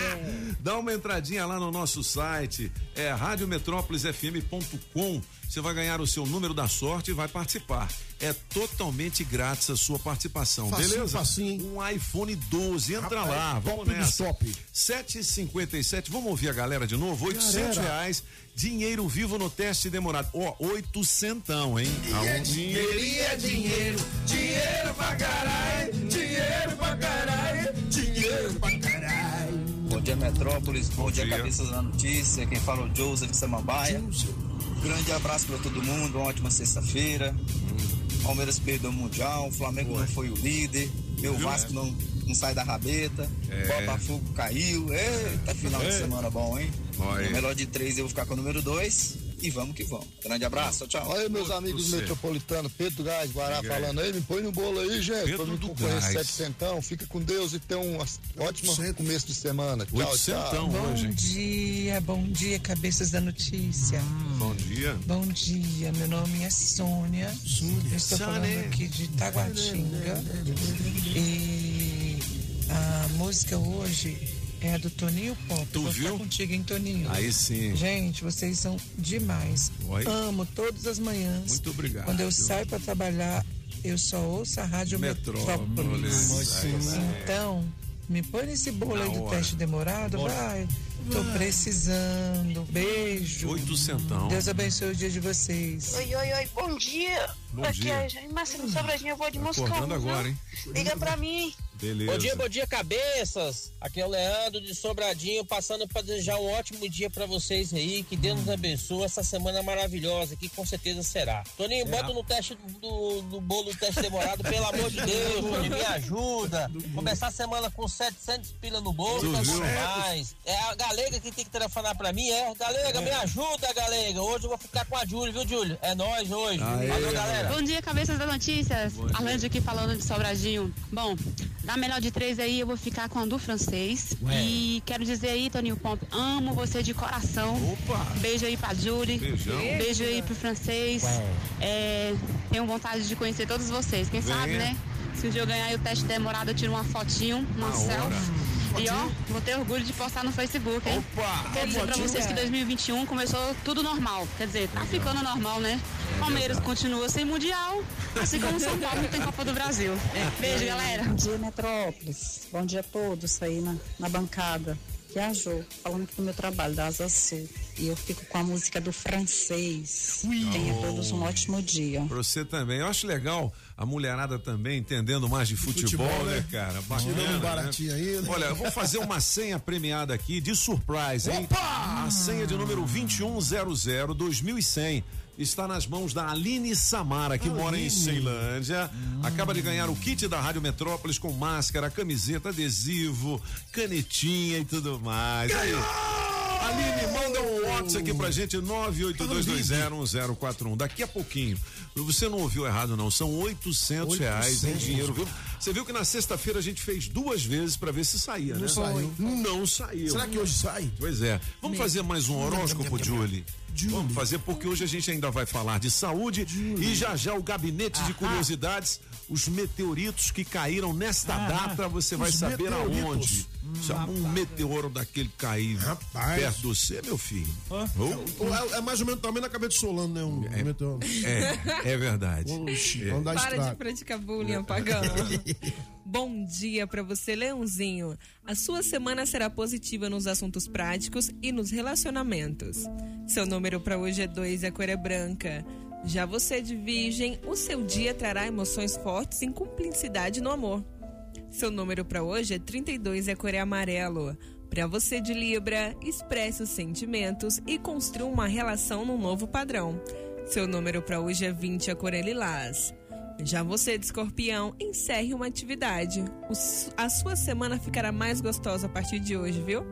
Speaker 3: Dá uma entradinha lá no nosso site, é radiometrópolisfm.com. Você vai ganhar o seu número da sorte e vai participar. É totalmente grátis a sua participação,
Speaker 12: Facinho,
Speaker 3: beleza?
Speaker 12: facinho,
Speaker 3: Um iPhone 12, entra
Speaker 12: Rapaz,
Speaker 3: lá, vamos
Speaker 12: top
Speaker 3: nessa.
Speaker 12: top.
Speaker 3: 7,57. Vamos ouvir a galera de novo? 800
Speaker 12: Galera.
Speaker 3: reais. Dinheiro vivo no teste demorado. Ó, oito centão, hein?
Speaker 12: é
Speaker 3: Aonde-
Speaker 12: dinheiro, é dinheiro, dinheiro pra caralho, dinheiro pra caralho, dinheiro pra caralho.
Speaker 28: Bom dia, Metrópolis. Bom, dia,
Speaker 3: dia.
Speaker 28: Cabeças da Notícia. Quem fala é o Joseph Samambaia. Grande abraço para todo mundo. Uma ótima sexta-feira. Palmeiras perdeu o Mundial. O Flamengo não foi o líder. Meu
Speaker 3: Viu?
Speaker 28: Vasco não, não sai da rabeta.
Speaker 3: É.
Speaker 28: Botafogo caiu. Eita, final de
Speaker 3: É.
Speaker 28: semana bom, hein?
Speaker 3: Aí.
Speaker 28: O melhor de três eu vou ficar com o número dois. E vamos que vamos. Grande abraço. Tchau, tchau.
Speaker 29: Olha, meus amigos
Speaker 28: Você.
Speaker 29: metropolitanos, Pedro Gás, Guará, falando aí, me põe no bolo aí, gente,
Speaker 28: Pedro
Speaker 29: pra
Speaker 28: do Gás.
Speaker 29: sete centão. Fica com Deus e tenha um ótimo começo de semana. Tchau,
Speaker 3: Oito
Speaker 29: tchau.
Speaker 3: centão
Speaker 29: Bom
Speaker 3: hoje,
Speaker 30: dia, bom dia, cabeças da notícia.
Speaker 3: Bom dia.
Speaker 30: Bom dia, meu nome é Sônia. Eu estou falando
Speaker 3: Sônia.
Speaker 30: aqui de Taguatinga. E a música hoje é a do Toninho Pop.
Speaker 3: Tu
Speaker 30: Vou
Speaker 3: viu?
Speaker 30: Ficar contigo, hein, Toninho?
Speaker 3: Aí sim.
Speaker 30: Gente, vocês são demais.
Speaker 3: Oi.
Speaker 30: Amo todas as manhãs.
Speaker 3: Muito obrigado.
Speaker 30: Quando eu saio para trabalhar, eu só ouço a Rádio
Speaker 3: Metrópolis.
Speaker 30: Metrópolis.
Speaker 3: Sim.
Speaker 30: Então, me põe nesse bolo
Speaker 3: Na
Speaker 30: aí do
Speaker 3: hora.
Speaker 30: teste demorado,
Speaker 3: Bora.
Speaker 30: vai. Tô precisando. Beijo.
Speaker 3: Oito centão.
Speaker 30: Deus abençoe o dia de vocês.
Speaker 31: Oi, oi, oi, bom dia.
Speaker 3: Bom
Speaker 31: Aqui
Speaker 3: dia.
Speaker 31: é Jaime Marcelo Sobradinho, eu vou de Moscou.
Speaker 3: Acordando agora, hein?
Speaker 31: Liga pra mim.
Speaker 3: Beleza.
Speaker 32: Bom dia, bom dia, cabeças. Aqui é o Leandro de Sobradinho, passando para desejar um ótimo dia para vocês aí. Que Deus nos abençoe essa semana maravilhosa, que com certeza será. Toninho,
Speaker 3: Será?
Speaker 32: bota no teste do, do, bolo do teste demorado, pelo amor de Deus, Toninho, me ajuda. Começar a semana com 700 pila no bolso, tá demais. É a Galega que tem que telefonar para mim, é? Galega, me ajuda, Galega. Hoje eu vou ficar com a Júlia, viu, Júlio? É nós hoje.
Speaker 3: Aê,
Speaker 32: Valeu, galera.
Speaker 33: Bom dia, cabeças da notícias.
Speaker 3: Bom dia.
Speaker 33: Arlande aqui falando de Sobradinho. Bom, na melhor de três aí eu vou ficar com a do francês.
Speaker 3: Ué.
Speaker 33: E quero dizer aí, Toninho Pomp, amo você de coração.
Speaker 3: Opa!
Speaker 33: Beijo aí pra Julie.
Speaker 3: Beijão.
Speaker 33: Beijo aí pro francês. É, tenho vontade de conhecer todos vocês. Quem sabe, né? Se um dia eu ganhar o teste demorado, eu tiro uma fotinho, uma
Speaker 3: Na
Speaker 33: selfie. E ó, vou ter orgulho de postar no Facebook, hein?
Speaker 3: Opa!
Speaker 33: Quero dizer pra vocês que 2021 começou tudo normal. Quer dizer, tá ficando normal, né? Palmeiras continua sem Mundial, assim como São Paulo não tem Copa do Brasil. Beijo, galera.
Speaker 34: Bom dia, Metrópolis. Bom dia a todos aí na, na bancada. Jo, falando aqui do meu trabalho, da Asa Sul. E eu fico com a música do francês. Tenha todos um ótimo dia.
Speaker 3: Pra você também. Eu acho legal a mulherada também entendendo mais de futebol,
Speaker 12: Futebol,
Speaker 3: né,
Speaker 12: né?
Speaker 3: cara?
Speaker 12: Tirando um baratinho
Speaker 3: né?
Speaker 12: aí, né?
Speaker 3: Olha, eu vou fazer uma senha premiada aqui de surprise, hein? A senha de número 2100 2100 está nas mãos da Aline Samara, que mora em Ceilândia. Acaba de ganhar o kit da Rádio Metrópolis com máscara, camiseta, adesivo, canetinha e tudo mais. Aí. Aline, manda um WhatsApp aqui pra gente, 982201041. Daqui a pouquinho. Você não ouviu errado, não. São 800 reais em dinheiro, viu? Você viu que na sexta-feira a gente fez duas vezes pra ver se saía,
Speaker 12: Não
Speaker 3: né?
Speaker 12: saiu.
Speaker 3: Não saiu.
Speaker 12: Será que hoje sai?
Speaker 3: Pois é. Vamos fazer mais um horóscopo, Julie? Vamos fazer, porque hoje a gente ainda vai falar de saúde e já já o gabinete de curiosidades, os meteoritos que caíram nesta
Speaker 12: Ah,
Speaker 3: data, você vai saber
Speaker 12: meteoritos.
Speaker 3: aonde. Se um meteoro daquele cair perto de você, meu filho. Oh.
Speaker 12: É, é mais ou menos também na cabeça de Solano, né? Um meteoro.
Speaker 3: É, é verdade.
Speaker 12: Oxi,
Speaker 3: É.
Speaker 6: Para de praticar bullying, apagão. Bom dia pra você, Leãozinho. A sua semana será positiva nos assuntos práticos e nos relacionamentos. Seu número pra hoje é 2 e a cor é branca. Já você de Virgem, o seu dia trará emoções fortes em cumplicidade no amor. Seu número pra hoje é 32 e a cor é amarelo. Pra você de Libra, expresse os sentimentos e construa uma relação num novo padrão. Seu número pra hoje é 20 e a cor é lilás. Já você de escorpião, encerre uma atividade. A sua semana ficará mais gostosa a partir de hoje, viu?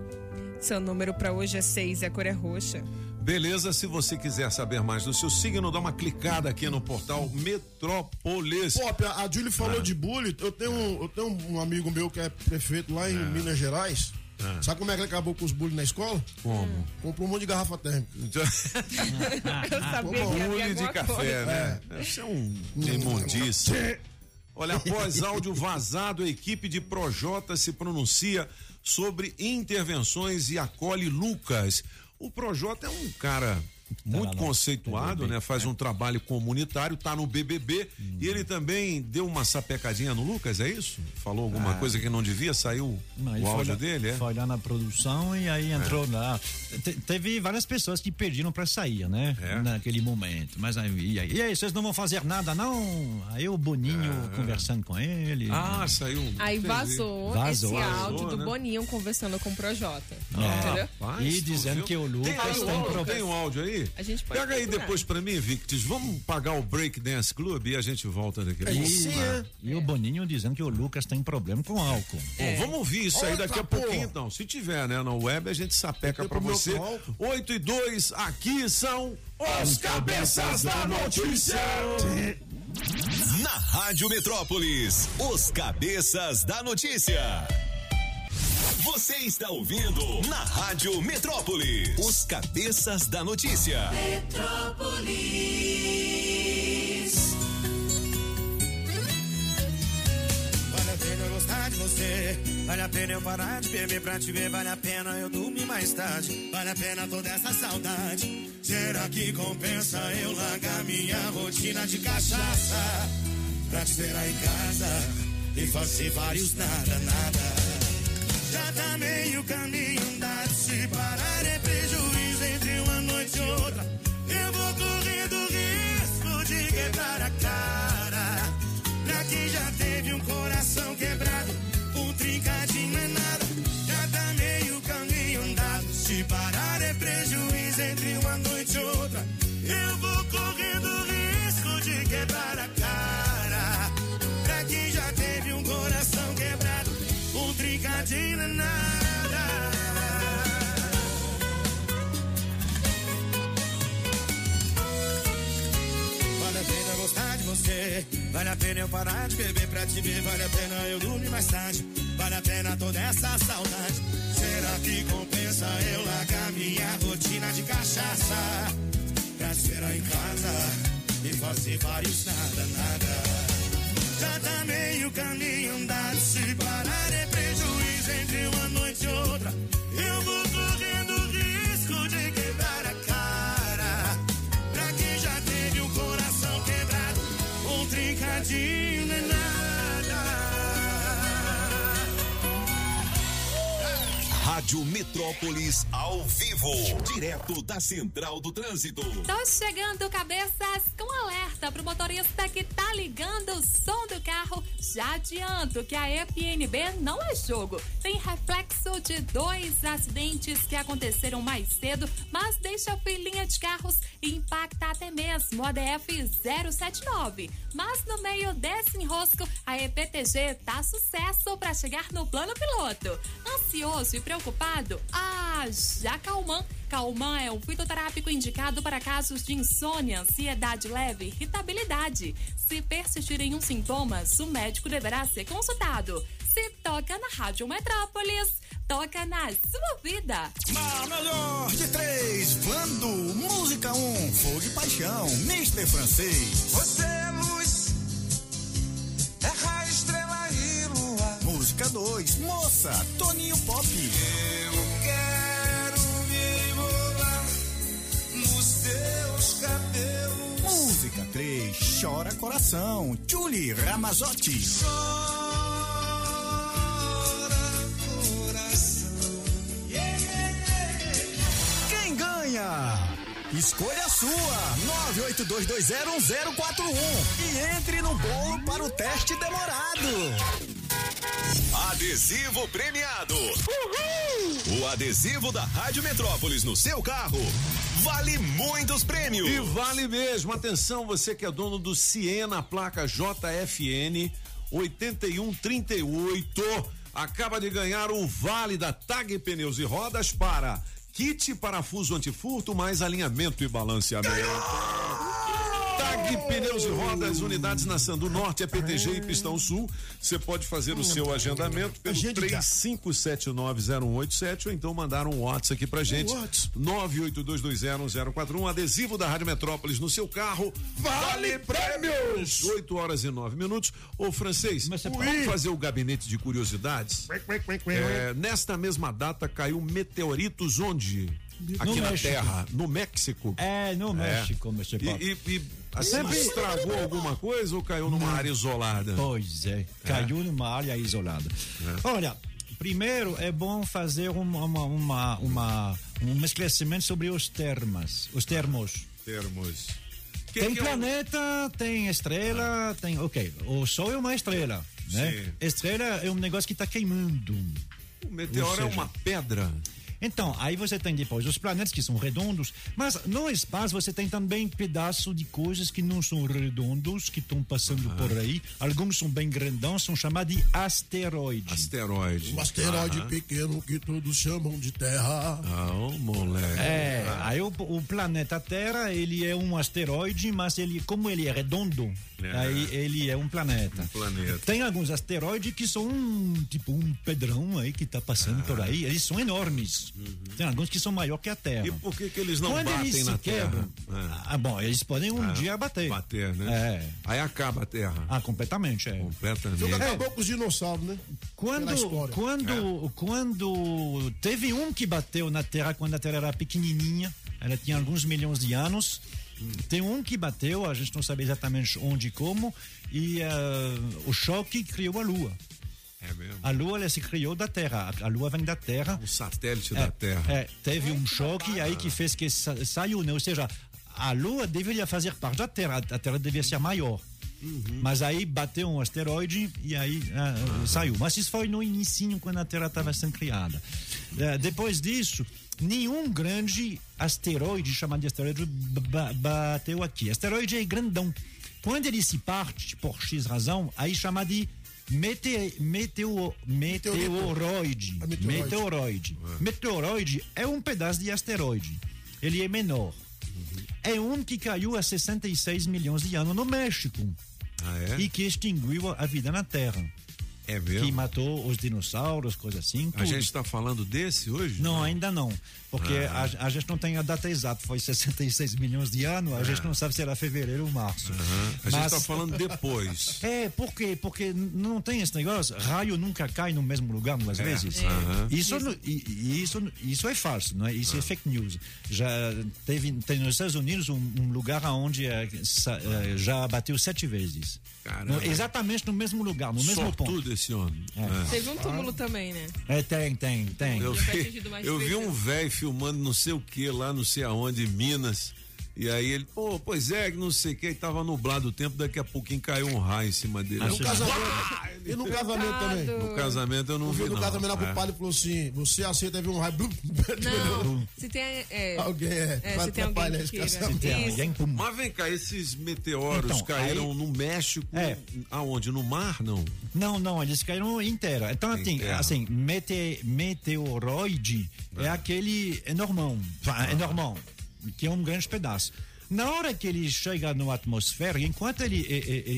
Speaker 6: Seu número pra hoje é 6 e a cor é roxa.
Speaker 3: Beleza, se você quiser saber mais do seu signo, dá uma clicada aqui no portal Metrópolis.
Speaker 12: Pop, a a Julie falou
Speaker 3: Ah.
Speaker 12: de bullying. Eu tenho, um- eu tenho um amigo meu que é prefeito lá em Minas Gerais.
Speaker 3: Ah.
Speaker 12: Sabe como é que ele acabou com os bullying na escola?
Speaker 3: Como?
Speaker 12: Comprou um monte de garrafa térmica.
Speaker 6: Eu sabia que havia
Speaker 3: Bullying de café,
Speaker 6: coisa.
Speaker 3: né? Isso é um imundício. Olha, após áudio vazado, a equipe de Projota se pronuncia sobre intervenções e acolhe Lucas. O Projota é um cara muito conceituado, né? Faz um trabalho comunitário, tá no BBB e ele também deu uma sapecadinha no Lucas, é isso? Falou alguma
Speaker 9: Ah.
Speaker 3: coisa que não devia, saiu
Speaker 9: Não,
Speaker 3: o áudio dele, é?
Speaker 9: Foi lá na produção e aí entrou lá. Te- teve várias pessoas que pediram para sair, né?
Speaker 3: É.
Speaker 9: Naquele momento. Mas aí, e aí, e aí, vocês não vão fazer nada, não? Aí o Boninho conversando com ele.
Speaker 3: Ah, saiu.
Speaker 6: Aí vazou,
Speaker 9: Vazou.
Speaker 6: esse
Speaker 9: Vazou,
Speaker 6: áudio do
Speaker 9: né?
Speaker 6: Boninho conversando com o Projota.
Speaker 9: É.
Speaker 6: Entendeu?
Speaker 9: E dizendo que o Lucas
Speaker 3: tem,
Speaker 9: tem
Speaker 3: um áudio aí?
Speaker 6: A gente pode
Speaker 3: Pega aí
Speaker 6: procurar.
Speaker 3: depois pra mim, Victis. Vamos pagar o Break Dance Club e a gente volta daqui a pouco.
Speaker 9: E, e o Boninho dizendo que o Lucas tem problema com álcool.
Speaker 3: Bom, vamos ouvir isso aí
Speaker 9: Outra
Speaker 3: daqui a
Speaker 9: porra.
Speaker 3: pouquinho, então. Se tiver, né, na web, a gente sapeca pra você.
Speaker 12: com álcool?
Speaker 3: 8 e 2, aqui são os Cabeças da Notícia.
Speaker 10: Na Rádio Metrópolis, os cabeças da notícia. Você está ouvindo na Rádio Metrópolis, os cabeças da notícia.
Speaker 25: Metrópolis.
Speaker 15: Vale a pena eu gostar de você. Vale a pena eu parar de beber pra te ver. Vale a pena eu dormir mais tarde. Vale a pena toda essa saudade. Será que compensa eu largar minha rotina de cachaça? Pra te aí em casa e fazer vários nada, nada. Já tá meio caminho andado. Se parar é prejuízo entre uma noite e outra. Eu vou correndo risco de quebrar a cara. Pra quem já teve um coração quebrado, Vale a pena eu parar de beber pra te ver. Vale a pena eu dormir mais tarde. Vale a pena toda essa saudade. Será que compensa eu largar minha rotina de cachaça? Pra esperar em casa e fazer vários nada, nada. Já tá meio caminho andado. Se parar é prejuízo entre uma noite e outra. Eu vou correndo trincadinho
Speaker 10: Rádio Metrópolis ao vivo, direto da Central do Trânsito.
Speaker 7: Tô chegando, cabeças, com alerta pro motorista que tá ligando o som do carro. Já adianto que a FNB não é jogo. Tem reflexo de dois acidentes que aconteceram mais cedo, mas deixa a filinha de carros e impacta até mesmo a DF 079. Mas no meio desse enrosco, a EPTG tá sucesso para chegar no plano piloto. Ansioso e preocupado gripado? Ah, já Calman. Calman é um fitoterápico indicado para casos de insônia, ansiedade leve, irritabilidade. Se persistirem os sintomas, o médico deverá ser consultado. Se toca na Rádio Metrópolis, toca na sua vida.
Speaker 4: Na melhor de três, Vando, música 1, um, fogo e paixão, Mister Francês.
Speaker 8: Você é luz, é
Speaker 4: Música 2, moça, Toninho Pop.
Speaker 8: Eu quero me enrolar nos teus cabelos.
Speaker 4: Música 3, chora coração, Julie Ramazotti. Quem ganha? Escolha a sua, 982201041 e entre no bolo para o teste demorado.
Speaker 10: Adesivo premiado. O adesivo da Rádio Metrópolis no seu carro vale muitos prêmios.
Speaker 3: E vale mesmo. Atenção, você que é dono do Siena, placa JFN 8138, acaba de ganhar o vale da Tag Pneus e Rodas para kit parafuso antifurto mais alinhamento e balanceamento. Pneus e Rodas, unidades na Sandu Norte, é PTG e Pistão Sul. Você pode fazer o seu agendamento pelo 35790187 ou então mandar um WhatsApp aqui pra gente. 982201041, adesivo da Rádio Metrópolis no seu carro. Vale prêmios! 8 horas e 9 minutos. Ô, francês, vamos fazer o gabinete de curiosidades? É, nesta mesma data caiu meteoritos onde? Aqui na
Speaker 9: México.
Speaker 3: Terra, no México.
Speaker 9: É, no México, Mr.
Speaker 3: E,
Speaker 9: Pop.
Speaker 3: e, e assim, estragou alguma coisa ou caiu numa área isolada?
Speaker 9: Pois é, caiu numa área isolada. Olha, primeiro é bom fazer uma, uma, uma, uma- um esclarecimento sobre os termas, os termos.
Speaker 3: Termos. Que
Speaker 9: tem
Speaker 3: que é
Speaker 9: planeta, tem estrela, tem. Ok, o Sol é uma estrela. Né?
Speaker 3: Sim.
Speaker 9: Estrela é um negócio que está queimando.
Speaker 3: O meteoro é uma pedra.
Speaker 9: Então, aí você tem depois os planetas que são redondos, mas no espaço você tem também pedaços de coisas que não são redondos, que estão passando por aí. Alguns são bem grandões, são chamados de asteroides.
Speaker 3: Asteroide.
Speaker 35: Um asteroide
Speaker 9: Aham.
Speaker 35: pequeno que todos chamam de Terra.
Speaker 3: Ah, ô, moleque.
Speaker 9: É, aí o, o planeta Terra, ele é um asteroide, mas ele, como ele é redondo,
Speaker 3: É.
Speaker 9: aí ele é um planeta.
Speaker 3: Um planeta.
Speaker 9: Tem alguns asteroides que são um, tipo um pedrão aí que está passando por aí, eles são enormes. Tem alguns que são maior que a Terra.
Speaker 3: Uhum. E por que que eles não
Speaker 9: Quando
Speaker 3: batem
Speaker 9: eles
Speaker 3: na Terra?
Speaker 9: quebram, Ah, bom, eles podem um
Speaker 3: Ah,
Speaker 9: dia bater.
Speaker 3: Bater, né?
Speaker 9: É.
Speaker 3: Aí acaba a Terra.
Speaker 9: Ah, completamente, é.
Speaker 3: Completamente.
Speaker 35: Jogo acabou com os dinossauros, né?
Speaker 9: Quando, quando, quando teve um que bateu na Terra quando a Terra era pequenininha, ela tinha alguns milhões de anos. Tem um que bateu, a gente não sabe exatamente onde e como, e ah, o choque criou a Lua.
Speaker 3: É mesmo?
Speaker 9: A Lua ela se criou da Terra, a Lua vem da Terra.
Speaker 3: O satélite
Speaker 9: É,
Speaker 3: da Terra.
Speaker 9: É, teve um choque aí que fez que sa- saiu, né? Ou seja, a Lua deveria fazer parte da Terra, a Terra deveria ser maior. Mas aí bateu um asteroide e aí ah, saiu. Mas isso foi no início, quando a Terra estava sendo criada. Eh, depois disso, nenhum grande asteroide, chamado de asteroide, ba- bateu aqui. Asteroide é grandão. Quando ele se parte, por X razão, aí chama de mete, meteo, meteoroide.
Speaker 35: Ah, meteoroide.
Speaker 9: Meteoroide. Meteoroide é um pedaço de asteroide. Ele é menor. É um que caiu há 66 milhões de anos no México.
Speaker 3: Ah, é?
Speaker 9: E que extinguiu a vida na Terra.
Speaker 3: É mesmo?
Speaker 9: Que matou os dinossauros, coisa assim.
Speaker 3: A
Speaker 9: tudo.
Speaker 3: gente está falando desse hoje?
Speaker 9: Não, ainda não. Porque
Speaker 3: Ah.
Speaker 9: a, a gente não tem a data exata, foi 66 milhões de anos, a
Speaker 3: Ah.
Speaker 9: gente não sabe se era fevereiro ou março.
Speaker 3: A gente está falando depois.
Speaker 9: É, por quê? Porque não tem esse negócio, raio nunca cai no mesmo lugar, às
Speaker 3: É.
Speaker 9: vezes. Isso, não- e- e isso, isso é falso, não é? Isso é fake news. Já teve, tem nos Estados Unidos um, um lugar onde eh, sa- eh, já bateu sete vezes.
Speaker 3: Caramba.
Speaker 9: Exatamente no mesmo lugar, no mesmo ponto.
Speaker 3: Sortudo esse homem.
Speaker 9: É.
Speaker 6: Teve um túmulo também, né?
Speaker 9: É, tem, tem, tem.
Speaker 3: Eu vi, eu vi um velho filmando não sei o que lá, não sei aonde, em Minas. E aí ele, pô, pois é, que não sei o que, e tava nublado o tempo, daqui a pouquinho caiu um raio em cima dele.
Speaker 35: E no casamento, e no casamento também.
Speaker 3: No casamento eu não
Speaker 35: Eu
Speaker 3: vi,
Speaker 35: no
Speaker 3: não.
Speaker 35: casamento lá pro
Speaker 3: É.
Speaker 35: padre falou assim: você aceita ver um raio.
Speaker 6: Não, se tem. É,
Speaker 35: Alguém é,
Speaker 6: é
Speaker 35: vai
Speaker 6: se tem
Speaker 35: atrapalhar
Speaker 6: alguém
Speaker 35: esse
Speaker 6: que queira.
Speaker 35: casamento.
Speaker 9: Se tem alguém.
Speaker 3: Mas vem cá, esses meteoros
Speaker 9: Então,
Speaker 3: caíram
Speaker 9: aí-
Speaker 3: no México.
Speaker 9: É.
Speaker 3: Aonde? No mar, não?
Speaker 9: Não, não, eles caíram terra. Então, assim, assim mete, meteoroide é aquele enormão, enfin, enormão, que é um grande pedaço. Na hora que ele chega na atmosfera, enquanto ele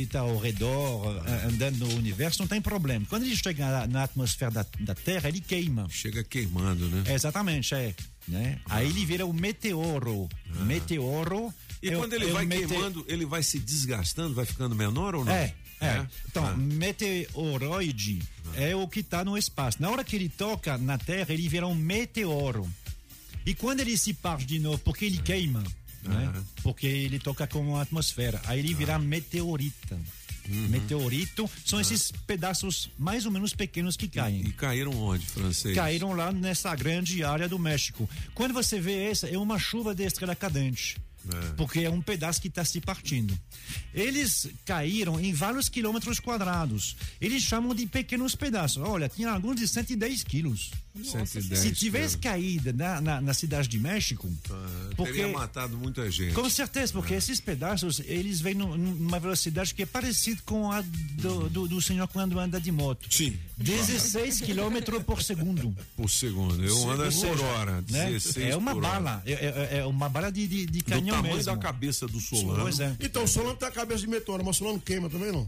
Speaker 9: está ao redor, andando no universo, não tem problema. Quando ele chega na, atmosfera da, da Terra, ele queima.
Speaker 3: Chega queimando, né?
Speaker 9: Exatamente, é. Né? Aí ele vira o meteoro. Meteoro.
Speaker 3: E
Speaker 9: é
Speaker 3: quando ele
Speaker 9: é
Speaker 3: vai
Speaker 9: mete-
Speaker 3: queimando, ele vai se desgastando, vai ficando menor ou não?
Speaker 9: É, é. Então,
Speaker 3: Ah.
Speaker 9: meteoroide é o que está no espaço. Na hora que ele toca na Terra, ele vira um meteoro. E quando ele se parte de novo, porque ele queima, né? Porque ele toca com a atmosfera, aí ele vira meteorita.
Speaker 3: Uhum.
Speaker 9: Meteorito são esses pedaços mais ou menos pequenos que caem.
Speaker 3: E caíram onde, francês?
Speaker 9: Caíram lá nessa grande área do México. Quando você vê essa, é uma chuva de estrela cadente.
Speaker 3: É.
Speaker 9: Porque é um pedaço que está se partindo. Eles caíram em vários quilômetros quadrados. Eles chamam de pequenos pedaços. Olha, tinha alguns de 110 quilos.
Speaker 3: 110
Speaker 9: Se tivesse caído na, na, na cidade de México, porque
Speaker 3: Teria matado muita gente.
Speaker 9: com certeza, porque esses pedaços, eles vêm num- numa velocidade que é parecida com a do, do, do senhor quando anda de moto.
Speaker 3: Sim.
Speaker 9: 16 km por segundo.
Speaker 3: Por segundo. Eu ando por
Speaker 9: seja,
Speaker 3: hora.
Speaker 9: né?
Speaker 3: 16
Speaker 9: É uma
Speaker 3: por hora.
Speaker 9: bala. É, é- é uma bala de, de, de
Speaker 3: Do
Speaker 9: canhão
Speaker 3: tamanho
Speaker 9: mesmo.
Speaker 3: da cabeça do Solano.
Speaker 9: Pois é.
Speaker 35: Então, o Solano tem a cabeça de meteoro, mas o Solano queima também não?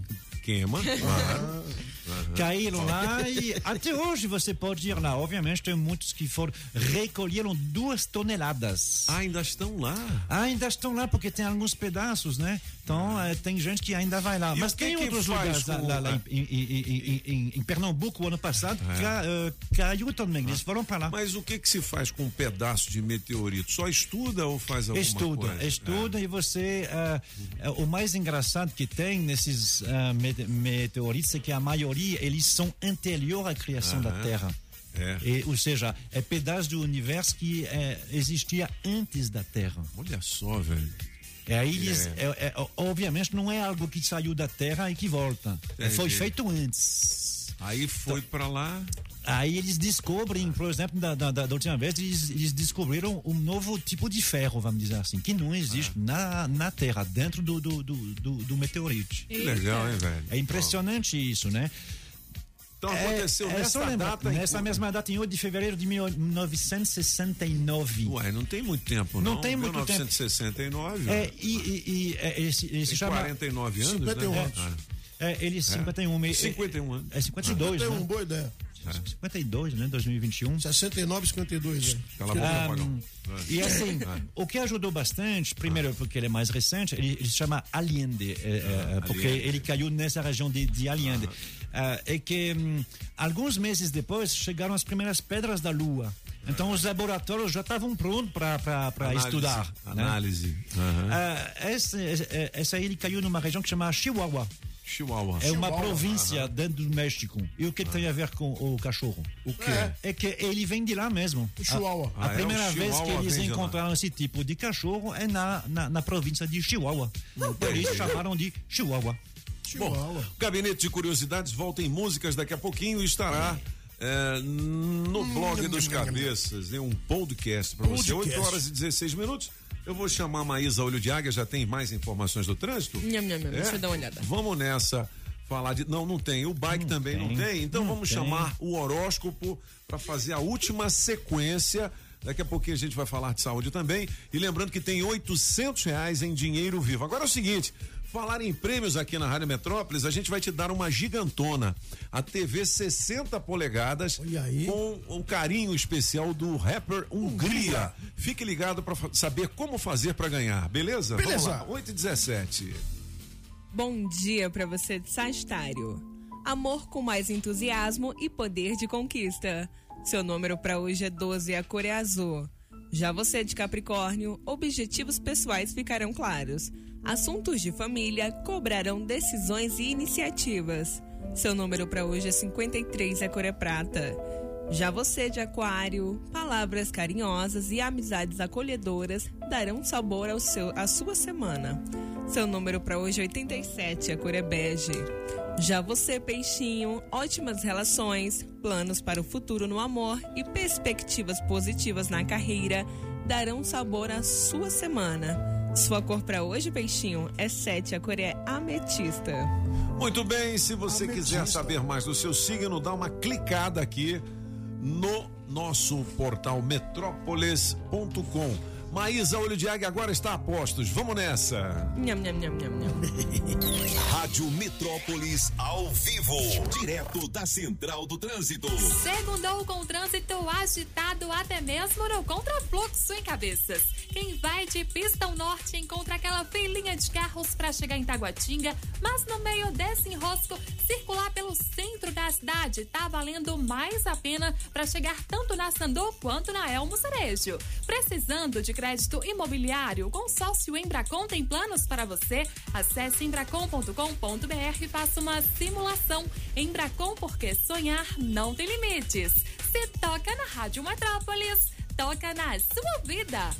Speaker 3: Claro.
Speaker 9: Caíram lá e até hoje você pode ir lá. Obviamente tem muitos que foram recolheram duas toneladas.
Speaker 3: Ah, ainda estão lá.
Speaker 9: Ainda estão lá porque tem alguns pedaços, né? Então eh, tem gente que ainda vai lá.
Speaker 3: E
Speaker 9: Mas tem outros lugares
Speaker 3: com-
Speaker 9: lá- lá em, em- em- em- Pernambuco ano passado
Speaker 3: É.
Speaker 9: ca- eh, caiu também. Eles foram para lá.
Speaker 3: Mas o que que se faz com um pedaço de meteorito? Só estuda ou faz alguma
Speaker 9: Estuda,
Speaker 3: coisa?
Speaker 9: estuda e você. ah, ah, o mais engraçado que tem nesses mete- meteoritos é que a maioria eles são anterior à criação da. Terra.
Speaker 3: É.
Speaker 9: E, ou seja, é pedaço do universo que eh, existia antes da Terra.
Speaker 3: Olha só, velho.
Speaker 9: Aí eles,
Speaker 3: É.
Speaker 9: é, é, obviamente não é algo que saiu da Terra e que volta.
Speaker 3: Entendi.
Speaker 9: Foi feito antes.
Speaker 3: Aí foi pra lá.
Speaker 9: Aí eles descobrem, por exemplo, da, da, da última vez, eles, eles descobriram um novo tipo de ferro, vamos dizer assim, que não existe na, na Terra, dentro do, do, do, do, do meteorito.
Speaker 3: Que legal, hein, velho?
Speaker 9: É impressionante isso, né?
Speaker 3: Então aconteceu
Speaker 9: é, é
Speaker 3: nessa
Speaker 9: só lembrar,
Speaker 3: data. em-
Speaker 9: Nessa mesma data, em 8 de fevereiro de 1969.
Speaker 3: Ué, não tem muito tempo, não.
Speaker 9: Não tem muito tempo.
Speaker 3: 1969.
Speaker 9: É, e, e, e é, esse, esse
Speaker 3: Tem
Speaker 9: chama...
Speaker 3: 49 anos,
Speaker 35: 51
Speaker 3: né?
Speaker 35: anos.
Speaker 3: Ah.
Speaker 9: É, ele 51. É,
Speaker 3: 51 anos.
Speaker 9: É 52,
Speaker 35: Tem
Speaker 9: né?
Speaker 35: uma boa ideia.
Speaker 9: 52, né? 2021.
Speaker 35: 69, 52, é.
Speaker 3: Cala a boca,
Speaker 9: Ah,
Speaker 3: Pagão.
Speaker 9: E assim,
Speaker 3: Ah.
Speaker 9: o que ajudou bastante, primeiro porque ele é mais recente, ele, ele se chama Allende, é, é, porque
Speaker 3: Allende.
Speaker 9: ele caiu nessa região de, de Allende. Ah, é que hum, alguns meses depois chegaram as primeiras pedras da Lua. Então os laboratórios já estavam prontos para
Speaker 3: Análise,
Speaker 9: estudar. né?
Speaker 3: Análise. Aham.
Speaker 9: Ah, essa, essa- essa aí ele caiu numa região que chama Chihuahua.
Speaker 3: Chihuahua.
Speaker 9: É uma
Speaker 3: Chihuahua.
Speaker 9: província
Speaker 3: Aham.
Speaker 9: dentro do México. E o que tem a ver com o cachorro?
Speaker 3: O quê?
Speaker 9: É que ele vem de lá mesmo.
Speaker 35: O Chihuahua.
Speaker 9: A, a
Speaker 3: Ah, é,
Speaker 9: primeira
Speaker 3: o
Speaker 9: vez que
Speaker 3: Chihuahua
Speaker 9: eles encontraram esse tipo de cachorro é na, na, na província de Chihuahua. Por isso chamaram de Chihuahua.
Speaker 3: Bom, o Gabinete de Curiosidades volta em músicas daqui a pouquinho e estará é, no blog dos cabeças, em um podcast para você.
Speaker 35: Podcast.
Speaker 3: 8 horas e 16 minutos. Eu vou chamar a Maísa Olho de Águia, já tem mais informações do trânsito?
Speaker 6: Nham, nham, nham.
Speaker 3: É?
Speaker 6: Deixa eu dar uma olhada.
Speaker 3: Vamos nessa. Falar de. Não, não tem. O bike também não
Speaker 9: tem.
Speaker 3: tem. Então
Speaker 9: Não
Speaker 3: vamos
Speaker 9: tem.
Speaker 3: chamar o horóscopo para fazer a última sequência. Daqui a pouquinho a gente vai falar de saúde também. E lembrando que tem 800 reais em dinheiro vivo. Agora é o seguinte. Falar em prêmios aqui na Rádio Metrópolis, a gente vai te dar uma gigantona. A TV 60 polegadas com o carinho especial do rapper Hungria. Fique ligado para saber como fazer para ganhar, beleza?
Speaker 35: Beleza.
Speaker 3: Vamos lá, 8 e 17.
Speaker 6: Bom dia pra você de Sagitário. Amor com mais entusiasmo e poder de conquista. Seu número pra hoje é 12 e a cor é azul. Já você de Capricórnio, objetivos pessoais ficarão claros. Assuntos de família cobrarão decisões e iniciativas. Seu número pra hoje é 53 e a cor é prata. Já você de Aquário, palavras carinhosas e amizades acolhedoras darão sabor ao seu, à sua semana. Seu número para hoje é 87, a cor é bege. Já você, peixinho, ótimas relações, planos para o futuro no amor e perspectivas positivas na carreira darão sabor à sua semana. Sua cor para hoje, peixinho, é 7, a cor é ametista.
Speaker 3: Muito bem, se você quiser saber mais do seu signo, dá uma clicada aqui no nosso portal metrópolis.com. Maísa Olho de Águia agora está a postos. Vamos nessa.
Speaker 6: Nham, nham, nham, nham, nham.
Speaker 10: Rádio Metrópolis ao vivo, direto da Central do Trânsito.
Speaker 7: Segundou com o trânsito agitado até mesmo no contrafluxo em cabeças. Quem vai de Pistão Norte encontra aquela filinha de carros para chegar em Taguatinga, mas no meio desse enrosco, circular pelo centro da cidade tá valendo mais a pena para chegar tanto na Sandu quanto na Elmo Cerejo. Precisando de crédito imobiliário, o consórcio Embracon tem planos para você. Acesse embracon.com.br e faça uma simulação. Embracon, porque sonhar não tem limites. Se toca na Rádio Metrópolis, toca na sua vida.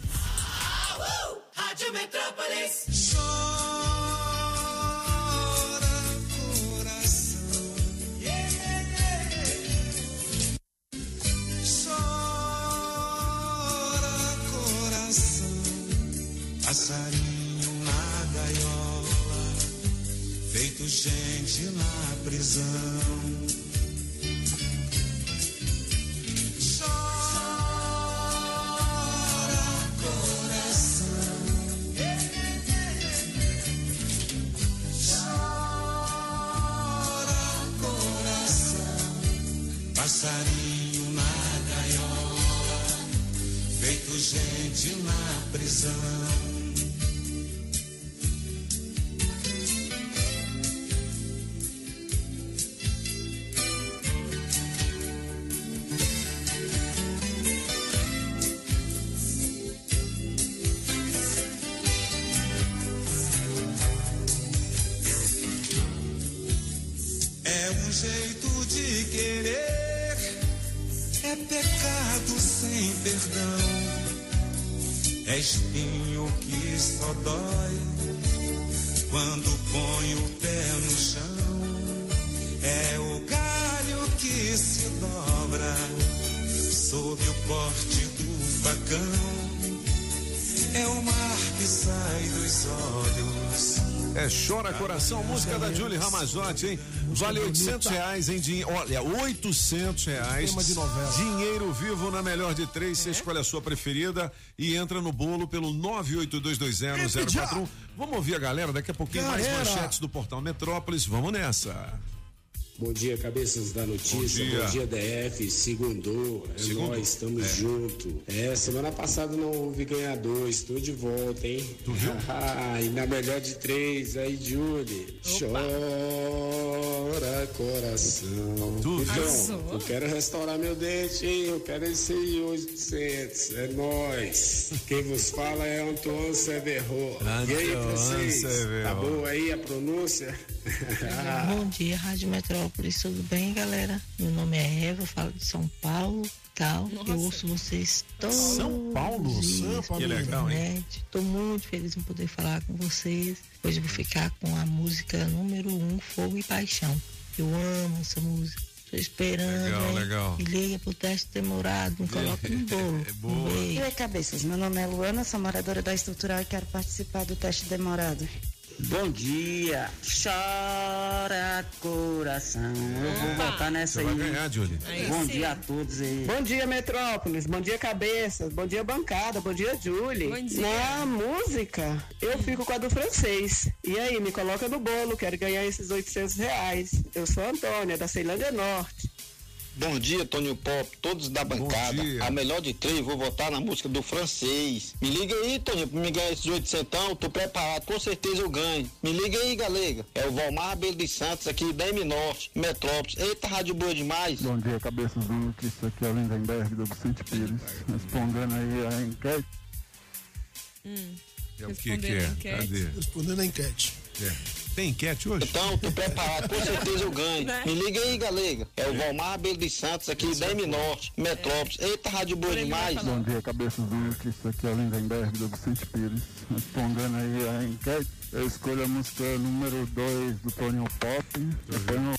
Speaker 25: Rádio Metrópolis.
Speaker 8: Chora passarinho na gaiola, feito gente na prisão. Coração,
Speaker 3: música da Julie Ramazotti, hein? Vale 800 reais em dinheiro. Olha, 800 reais.
Speaker 35: Tema de novela.
Speaker 3: Dinheiro vivo na melhor de três. Você escolhe a sua preferida e entra no bolo pelo 982201041. Vamos ouvir a galera daqui a pouquinho mais manchetes do portal Metrópolis. Vamos nessa.
Speaker 36: Bom dia, cabeças da notícia.
Speaker 3: Bom
Speaker 36: Bom
Speaker 3: dia.
Speaker 36: dia, DF. Segundou. É
Speaker 3: Segundou.
Speaker 36: nós, estamos
Speaker 3: É.
Speaker 36: junto. É, semana passada não houve ganhador. Estou de volta, hein?
Speaker 3: Tu viu?
Speaker 36: e na melhor de três, aí, Julie. Chora coração.
Speaker 3: Tu viu?
Speaker 36: então, eu quero restaurar meu dente, hein? Eu quero esse aí, 800. É nós. Quem vos fala é Antoine Severro. E aí, vocês?
Speaker 3: Severo.
Speaker 36: Tá boa aí a pronúncia?
Speaker 30: Bom dia, Rádio Metrópolis, tudo bem, galera? Meu nome é Eva, falo de São Paulo, tal. Eu ouço vocês todos
Speaker 3: São Paulo? São Paulo. Que legal, hein?
Speaker 30: internet. Tô muito feliz em poder falar com vocês. Hoje eu vou ficar com a música número um, Fogo e Paixão. Eu amo essa música. Tô esperando.
Speaker 3: Legal,
Speaker 30: hein?
Speaker 3: legal.
Speaker 30: Me liga pro teste demorado, me coloca no bolo.
Speaker 3: É boa.
Speaker 31: E aí, cabeças? Meu nome é Luana, sou moradora da estrutural e quero participar do teste demorado.
Speaker 37: Bom dia, chora coração. Eu vou votar nessa
Speaker 3: Você vai
Speaker 37: aí.
Speaker 3: ganhar, Julie.
Speaker 37: Bom dia a todos aí.
Speaker 38: Bom dia, Metrópolis. Bom dia, cabeça. Bom dia, bancada. Bom dia, Julie.
Speaker 6: Bom dia.
Speaker 38: Na música, eu fico com a do francês. E aí, me coloca no bolo. Quero ganhar esses 800 reais. Eu sou a Antônia, da Ceilândia Norte.
Speaker 39: Bom dia, Toninho Pop, todos da bancada.
Speaker 3: dia.
Speaker 39: A melhor de três, vou votar na música do francês. Me liga aí, Toninho, pra me ganhar esses 800, tô preparado, com certeza eu ganho. Me liga aí, galega. É o Valmar Abelho dos Santos, aqui da M Norte, Metrópolis. Eita, rádio boa demais.
Speaker 40: Bom dia, cabeças do. Isso aqui é o Lindenberg do Vicente Pires. Respondendo aí a enquete.
Speaker 6: Hum.
Speaker 3: É o que que é? Cadê?
Speaker 35: Respondendo a enquete.
Speaker 3: É. Tem enquete hoje?
Speaker 28: Então, tô preparado, com certeza eu ganho.
Speaker 6: Né?
Speaker 28: Me liga aí, galega. É o Valmar Abelho dos Santos, aqui da M Norte, Metrópolis. Eita, rádio boa demais.
Speaker 40: Bom dia, cabeças do Wilkes. Aqui é o Lindenberg do Vicente Pires. Respondendo aí a enquete, eu escolho a música número 2 do Toninho Pop. Depois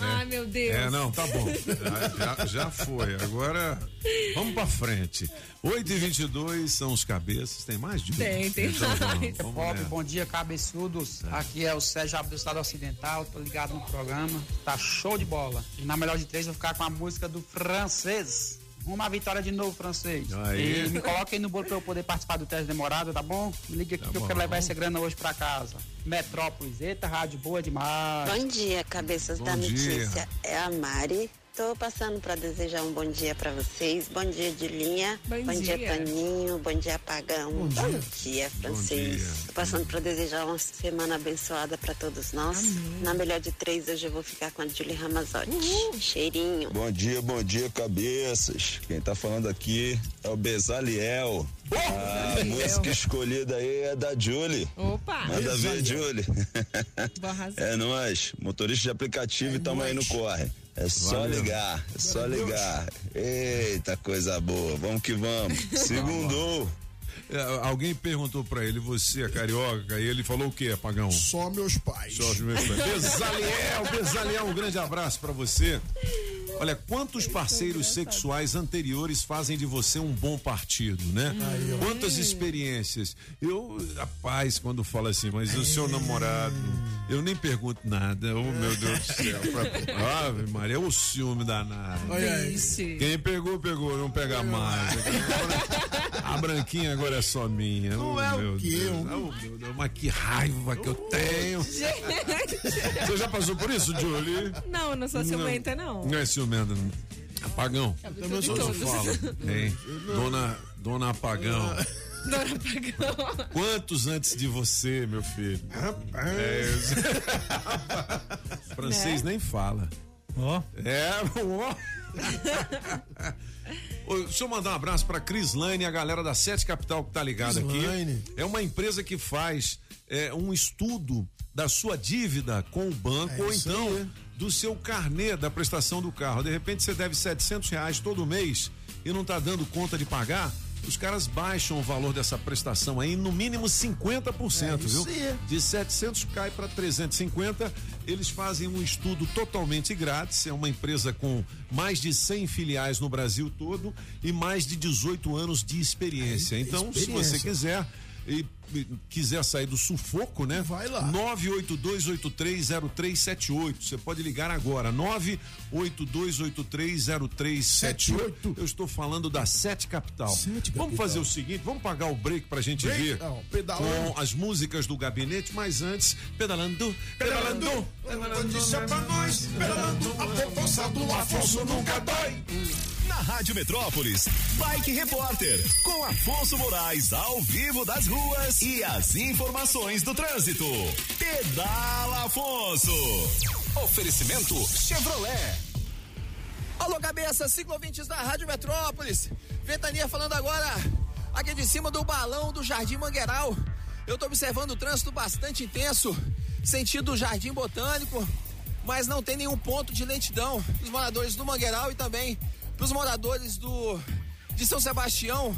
Speaker 40: no
Speaker 6: Ai, meu Deus.
Speaker 3: É, não, tá bom. Já, já- já foi. Agora, vamos pra frente. 8 e 22 são os cabeças. Tem mais de
Speaker 6: Tem, tem
Speaker 3: então,
Speaker 6: mais.
Speaker 3: vamos nessa.
Speaker 41: bom dia, cabeçudos. Aqui é o Sérgio Abdo do Estado Ocidental, tô ligado no programa. Tá show de bola. E na melhor de três eu vou ficar com a música do francês. Uma vitória de novo, francês.
Speaker 3: Aí.
Speaker 41: E me coloca aí no bolo pra eu poder participar do teste demorado, tá bom? Me liga aqui que eu
Speaker 3: bom.
Speaker 41: quero levar essa grana hoje pra casa. Metrópolis, eita, rádio boa demais.
Speaker 42: Bom dia, cabeças
Speaker 41: Bom
Speaker 42: da
Speaker 41: dia.
Speaker 42: notícia. É a Mari. Tô passando para desejar um bom dia para vocês. Bom dia, Dilinha.
Speaker 6: Bom
Speaker 42: dia,
Speaker 6: dia.
Speaker 42: Toninho. Bom dia, Pagão. Bom, dia. francês.
Speaker 3: dia.
Speaker 42: Tô passando para desejar uma semana abençoada para todos nós. Na melhor de três, hoje eu vou ficar com a Julie Ramazotti. Cheirinho.
Speaker 36: Bom dia, bom dia, cabeças. Quem tá falando aqui é o Bezaliel. A música escolhida aí é da Julie.
Speaker 6: Opa!
Speaker 36: Manda ver, Julie. É nós, motorista de aplicativo e tamo aí no corre. É só
Speaker 3: Valeu.
Speaker 36: ligar, é só ligar. Eita, coisa boa. Vamos que vamos. Segundou.
Speaker 3: É, alguém perguntou pra ele, você é carioca? E ele falou o quê, Apagão?
Speaker 12: Só meus pais.
Speaker 3: Só os meus pais. Bezaliel, Bezaliel, um grande abraço pra você. Olha, quantos parceiros sexuais anteriores fazem de você um bom partido, né? Quantas experiências. Eu, rapaz, quando fala assim, mas o seu namorado, eu nem pergunto nada. Oh, meu Deus do céu. Pra- Ave Maria, é o ciúme danado. Quem pegou, pegou, não pega mais. A branquinha agora é só minha.
Speaker 12: Não
Speaker 3: Oh,
Speaker 12: é o
Speaker 3: meu
Speaker 12: quê?
Speaker 3: Deus.
Speaker 12: Um-
Speaker 3: Oh, meu Deus, Mas que raiva que eu tenho.
Speaker 6: Gente.
Speaker 3: Você já passou por isso, Julie?
Speaker 6: Não, não sou ciumenta, não.
Speaker 3: Não é ciumenta, não. Apagão.
Speaker 6: Também
Speaker 12: sou
Speaker 3: Quando
Speaker 12: ciumenta.
Speaker 3: fala, hein? Dona, dona Apagão.
Speaker 6: Dona Pagão.
Speaker 3: Quantos antes de você, meu filho? É, eu- Francês nem fala.
Speaker 9: Ó.
Speaker 3: É, ó. Deixa eu mandar um abraço pra Crislane e a galera da Sete Capital que tá ligada aqui. É uma empresa que faz é, um estudo da sua dívida com o banco
Speaker 12: É
Speaker 3: ou então
Speaker 12: aí.
Speaker 3: Do seu carnê da prestação do carro. De repente você deve 700 reais todo mês e não tá dando conta de pagar. Os caras baixam o valor dessa prestação aí no mínimo 50%,
Speaker 12: É
Speaker 3: viu? De 700 cai para 350. Eles fazem um estudo totalmente grátis. É uma empresa com mais de 100 filiais no Brasil todo e mais de 18 anos de experiência. Então, se você
Speaker 12: experiência.
Speaker 3: quiser e, quiser sair do sufoco, né?
Speaker 12: Vai lá.
Speaker 3: 982830378. Você pode ligar agora. 982830378. Eu estou falando da Sete Capital.
Speaker 12: Sete
Speaker 3: Vamos
Speaker 12: Capital.
Speaker 3: fazer o seguinte, vamos pagar o break pra gente
Speaker 12: Break?
Speaker 3: ver
Speaker 12: Não, pedalando.
Speaker 3: com as músicas do gabinete, mas antes, pedalando, pedalando.
Speaker 12: Notícia pra nós, pedalando, a proposta do Afonso nunca dói.
Speaker 10: Na Rádio Metrópolis, Bike Repórter, com Afonso Moraes ao vivo das ruas e as informações do trânsito. Pedala Afonso. Oferecimento Chevrolet.
Speaker 26: Alô, cabeça, ciclovintes da Rádio Metrópolis. Ventania falando agora aqui de cima do balão do Jardim Mangueiral. Eu tô observando o trânsito bastante intenso, sentido Jardim Botânico, mas não tem nenhum ponto de lentidão dos moradores do Mangueiral e também dos moradores do de São Sebastião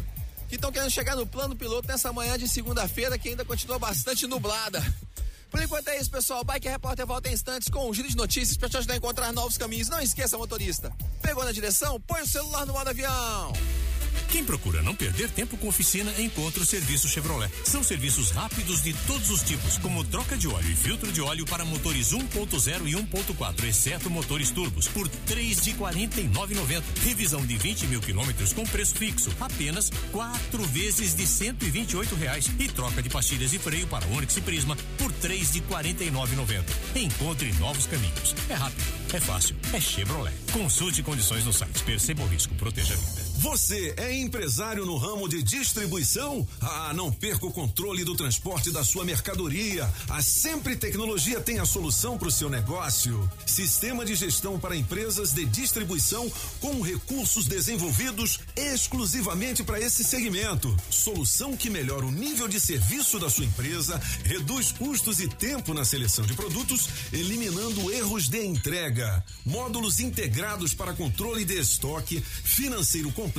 Speaker 26: que estão querendo chegar no plano piloto nessa manhã de segunda-feira que ainda continua bastante nublada. Por enquanto é isso, pessoal. Bike Repórter volta em instantes com um giro de notícias para te ajudar a encontrar novos caminhos. Não esqueça, motorista. Pegou na direção? Põe o celular no modo avião.
Speaker 43: Quem procura não perder tempo com oficina, encontra o serviço Chevrolet. São serviços rápidos de todos os tipos, como troca de óleo e filtro de óleo para motores 1.0 e 1.4, exceto motores turbos, por três de quarenta e nove Revisão de 20 mil quilômetros com preço fixo, apenas quatro vezes de cento e vinte e oito reais. E troca de pastilhas e freio para Onix e Prisma por três de quarenta e nove Encontre novos caminhos. É rápido, é fácil, é Chevrolet. Consulte condições no site. Perceba o risco, proteja a vida.
Speaker 3: Você é empresário no ramo de distribuição? Ah, não perca o controle do transporte da sua mercadoria. A Sempre Tecnologia tem a solução para o seu negócio. Sistema de gestão para empresas de distribuição com recursos desenvolvidos exclusivamente para esse segmento. Solução que melhora o nível de serviço da sua empresa, reduz custos e tempo na seleção de produtos, eliminando erros de entrega. Módulos integrados para controle de estoque, financeiro completo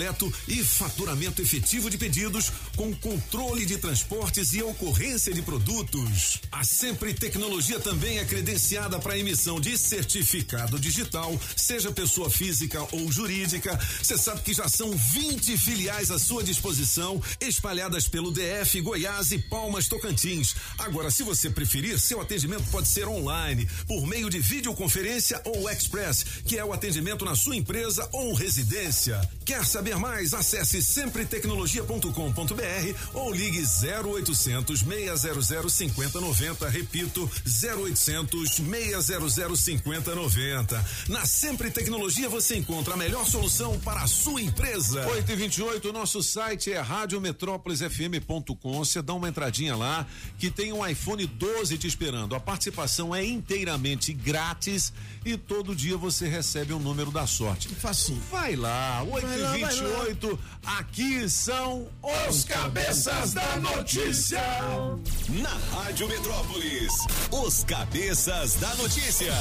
Speaker 3: e faturamento efetivo de pedidos com controle de transportes e ocorrência de produtos. A Sempre Tecnologia também é credenciada para emissão de certificado digital, seja pessoa física ou jurídica. Você sabe que já são 20 filiais à sua disposição, espalhadas pelo DF, Goiás e Palmas Tocantins. Agora, se você preferir, seu atendimento pode ser online, por meio de videoconferência ou express, que é o atendimento na sua empresa ou residência. Quer saber mais? Acesse sempretecnologia.com.br ou ligue 0800 600 5090. Repito, 0800 600 5090. Na Sempre Tecnologia você encontra a melhor solução para a sua empresa. 8 e 28 o nosso site é radiometrópolisfm.com. Você dá uma entradinha lá que tem um iPhone 12 te esperando. A participação é inteiramente grátis e todo dia você recebe um número da sorte.
Speaker 12: Facinho.
Speaker 3: Vai lá, 8
Speaker 12: Vai
Speaker 3: e
Speaker 12: lá,
Speaker 3: 28 aqui são
Speaker 12: Os cabeças da notícia.
Speaker 10: Na Rádio Metrópolis, os cabeças da notícia.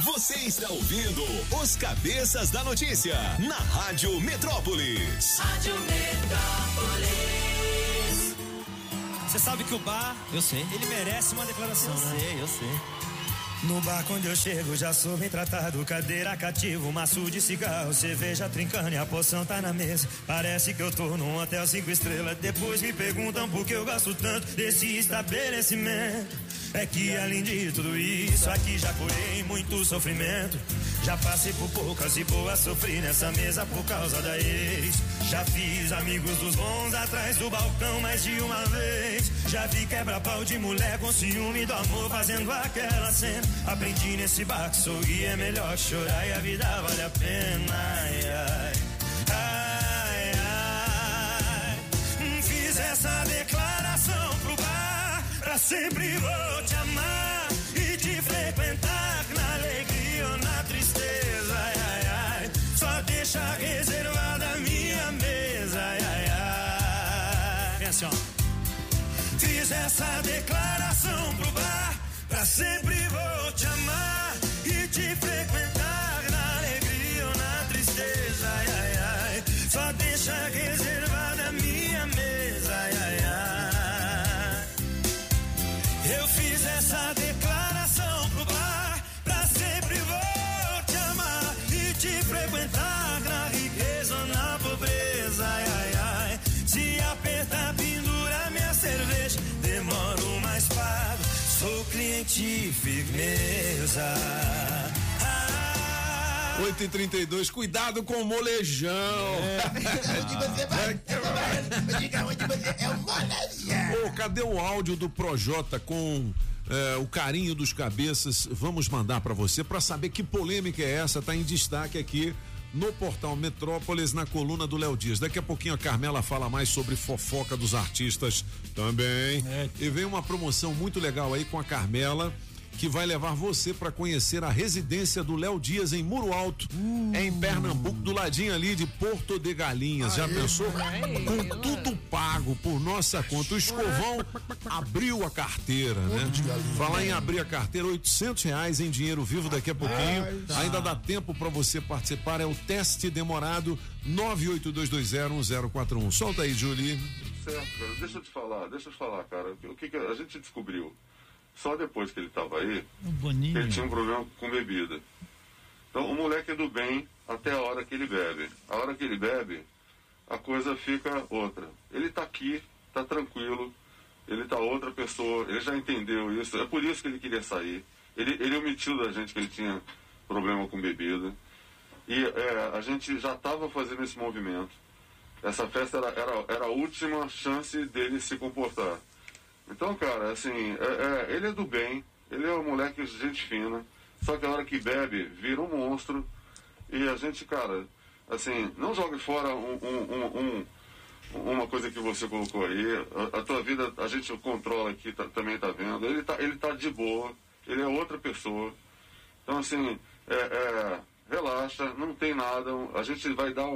Speaker 10: Você está ouvindo os cabeças da notícia na Rádio Metrópolis.
Speaker 44: Rádio Metrópolis.
Speaker 15: Você sabe que o bar,
Speaker 45: Eu sei.
Speaker 15: ele merece uma declaração,
Speaker 45: Eu
Speaker 15: né?
Speaker 45: sei, eu sei.
Speaker 15: No bar quando eu chego já sou bem tratado. Cadeira cativo, maço de cigarro. Cerveja trincando e a poção tá na mesa. Parece que eu tô num hotel cinco estrelas. Depois me perguntam por que eu gosto tanto Desse estabelecimento. É que além de tudo isso Aqui já curei muito sofrimento Já passei por poucas e boas Sofri nessa mesa por causa da ex. Já fiz amigos dos bons Atrás do balcão mais de uma vez. Já vi quebra-pau de mulher Com ciúme do amor fazendo aquela cena. Aprendi nesse bar que sorrir é melhor chorar E a vida vale a pena. Ai, ai, ai, ai. Fiz essa declaração pro bar Pra sempre vou te amar E te frequentar assim, ó. Fiz essa declaração pro bar Pra sempre vou te amar E te frequentar na alegria ou na tristeza ai, ai, ai. Só deixa reservada a minha mesa ai, ai, ai. Eu fiz essa declaração cliente firmeza.
Speaker 3: 8 e 32 cuidado com o molejão.
Speaker 12: Diga onde você é o molejão.
Speaker 3: Ô, cadê o áudio do Projota com eh, o carinho dos cabeças? Vamos mandar pra você pra saber que polêmica é essa. Tá em destaque aqui no portal Metrópolis na coluna do Léo Dias. Daqui a pouquinho a Carmela fala mais sobre fofoca dos artistas também. E vem uma promoção muito legal aí com a Carmela. Que vai levar você para conhecer a residência do Léo Dias em Muro Alto, em Pernambuco, do ladinho ali de Porto de Galinhas. Já pensou? Com tudo pago por nossa conta. O escovão abriu a carteira, né? Falar em abrir a carteira, 800 reais em dinheiro vivo daqui a pouquinho. Ainda dá tempo para você participar. É o teste demorado 982201041. Solta aí, Julie.
Speaker 46: Certo, cara. Deixa eu te falar, deixa eu te falar, cara. O que, que a gente descobriu? Só depois que ele estava aí,
Speaker 9: Boninho.
Speaker 46: ele tinha um problema com bebida. Então o moleque é do bem até a hora que ele bebe. A hora que ele bebe, a coisa fica outra. Ele tá aqui, tá tranquilo, ele tá outra pessoa, ele já entendeu isso. É por isso que ele queria sair. Ele, ele omitiu da gente que ele tinha problema com bebida. E é, a gente já estava fazendo esse movimento. Essa festa era, era, era a última chance dele se comportar. Então, cara, assim, é- é, ele é do bem, ele é um moleque de gente fina, só que a hora que bebe, vira um monstro. E a gente, cara,
Speaker 47: assim, não jogue fora um, um- um- um- uma coisa que você colocou aí. A, a tua vida a gente controla aqui, tá- também tá vendo. Ele tá, ele tá de boa, ele é outra pessoa. Então, assim, é, é, relaxa, não tem nada. A gente vai dar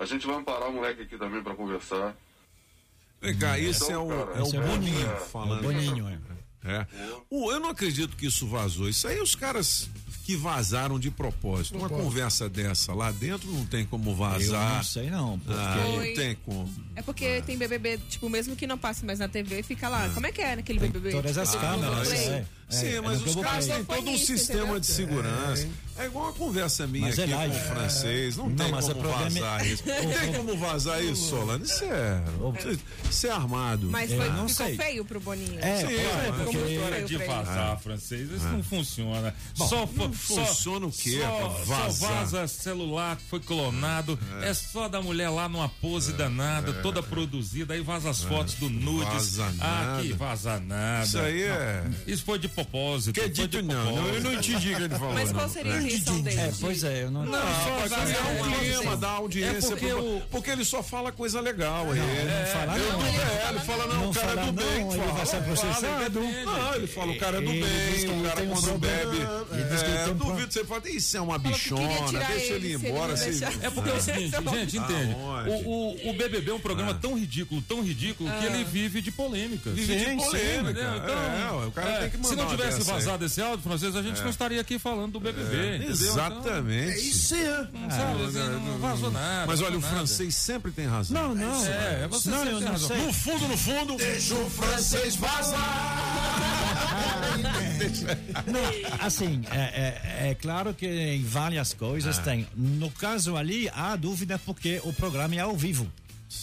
Speaker 47: A gente vai amparar o moleque aqui também para conversar.
Speaker 3: Vem cá, esse é o, é o
Speaker 47: Esse é o
Speaker 3: Boninho
Speaker 47: Boninho.
Speaker 3: falando.
Speaker 47: É o Boninho,
Speaker 3: é. O- eu não acredito que isso vazou. Isso aí os caras que vazaram de propósito. Uma
Speaker 6: Propósito.
Speaker 3: conversa dessa lá dentro não tem como vazar.
Speaker 9: Eu não sei não, porque-
Speaker 3: Ah, não
Speaker 6: Foi.
Speaker 3: tem como.
Speaker 6: É porque tem BBB, tipo, mesmo que não passe mais na TV, fica lá. Como é que é naquele BBB?
Speaker 9: todas as
Speaker 6: Tipo,
Speaker 9: câmeras,
Speaker 6: Globoplay.
Speaker 9: é.
Speaker 3: Sim, mas os caras têm todo um sistema de segurança. É, igual a conversa minha
Speaker 9: Mas é
Speaker 3: aqui com o francês. Não,
Speaker 9: Não,
Speaker 3: tem
Speaker 9: mas
Speaker 3: como
Speaker 9: é-
Speaker 3: vazar isso. Não tem como vazar isso, Solano. Isso é, isso é armado.
Speaker 6: Mas foi, ficou feio pro Boninho.
Speaker 9: É,
Speaker 3: Sim, é, porque-
Speaker 5: História de vazar, francês, isso não funciona.
Speaker 3: Bom,
Speaker 5: só,
Speaker 3: não
Speaker 5: só-
Speaker 3: funciona o quê,
Speaker 5: Só, vaza celular que foi clonado. É. só da mulher lá numa pose danada,
Speaker 3: é.
Speaker 5: toda produzida. Aí vaza as fotos do nudes.
Speaker 3: Vaza
Speaker 5: ah,
Speaker 3: nada.
Speaker 5: que vaza nada.
Speaker 3: Isso aí é-
Speaker 5: Não, Isso foi de propósito.
Speaker 3: Que dito não, não, eu não entendi o que ele falou.
Speaker 6: Mas qual
Speaker 3: não.
Speaker 6: seria a
Speaker 3: É.
Speaker 6: intenção dele?
Speaker 9: É, pois é, eu não.
Speaker 3: Não,
Speaker 5: só
Speaker 3: rapaz,
Speaker 5: vazar
Speaker 3: dá
Speaker 5: uma
Speaker 3: audiência.
Speaker 5: É porque
Speaker 3: pro-
Speaker 5: o-
Speaker 3: porque ele só fala coisa legal. Ele
Speaker 9: não fala
Speaker 3: ele
Speaker 9: não.
Speaker 3: é, ele fala, não,
Speaker 9: Não
Speaker 3: o cara é do
Speaker 9: não,
Speaker 3: bem.
Speaker 9: ele
Speaker 3: fala,
Speaker 9: vai ser processado.
Speaker 3: ele- Não, ele fala, o cara é do bem, o cara
Speaker 9: um
Speaker 3: quando bebe. É,
Speaker 9: um
Speaker 3: duvido você fala, isso é uma bichona, deixa
Speaker 6: ele,
Speaker 3: ele embora.
Speaker 6: não.
Speaker 5: É porque é o seguinte, gente, entende?
Speaker 3: Aonde?
Speaker 5: O, BBB é um programa tão ridículo, tão ridículo, que
Speaker 6: Ah.
Speaker 5: ele vive de polêmica.
Speaker 3: Vive de polêmica, é, o cara tem que
Speaker 5: Se
Speaker 3: mandar
Speaker 5: não tivesse
Speaker 3: aí.
Speaker 5: vazado esse áudio, francês, a gente
Speaker 3: É.
Speaker 5: não estaria aqui falando do BBB.
Speaker 3: É,
Speaker 5: entendeu?
Speaker 3: exatamente.
Speaker 5: Então,
Speaker 3: isso é.
Speaker 5: não sabe, assim, não vazou nada.
Speaker 3: Mas olha, o
Speaker 5: nada.
Speaker 3: francês sempre tem razão.
Speaker 9: Não, não.
Speaker 5: É, é você
Speaker 9: Não,
Speaker 5: sempre tem razão.
Speaker 9: sei.
Speaker 3: No fundo, no fundo,
Speaker 12: Deixa o francês vazar.
Speaker 9: Não, assim, é, é- é claro que em várias coisas
Speaker 3: Ah.
Speaker 9: tem. No caso ali, há dúvida porque o programa é ao vivo.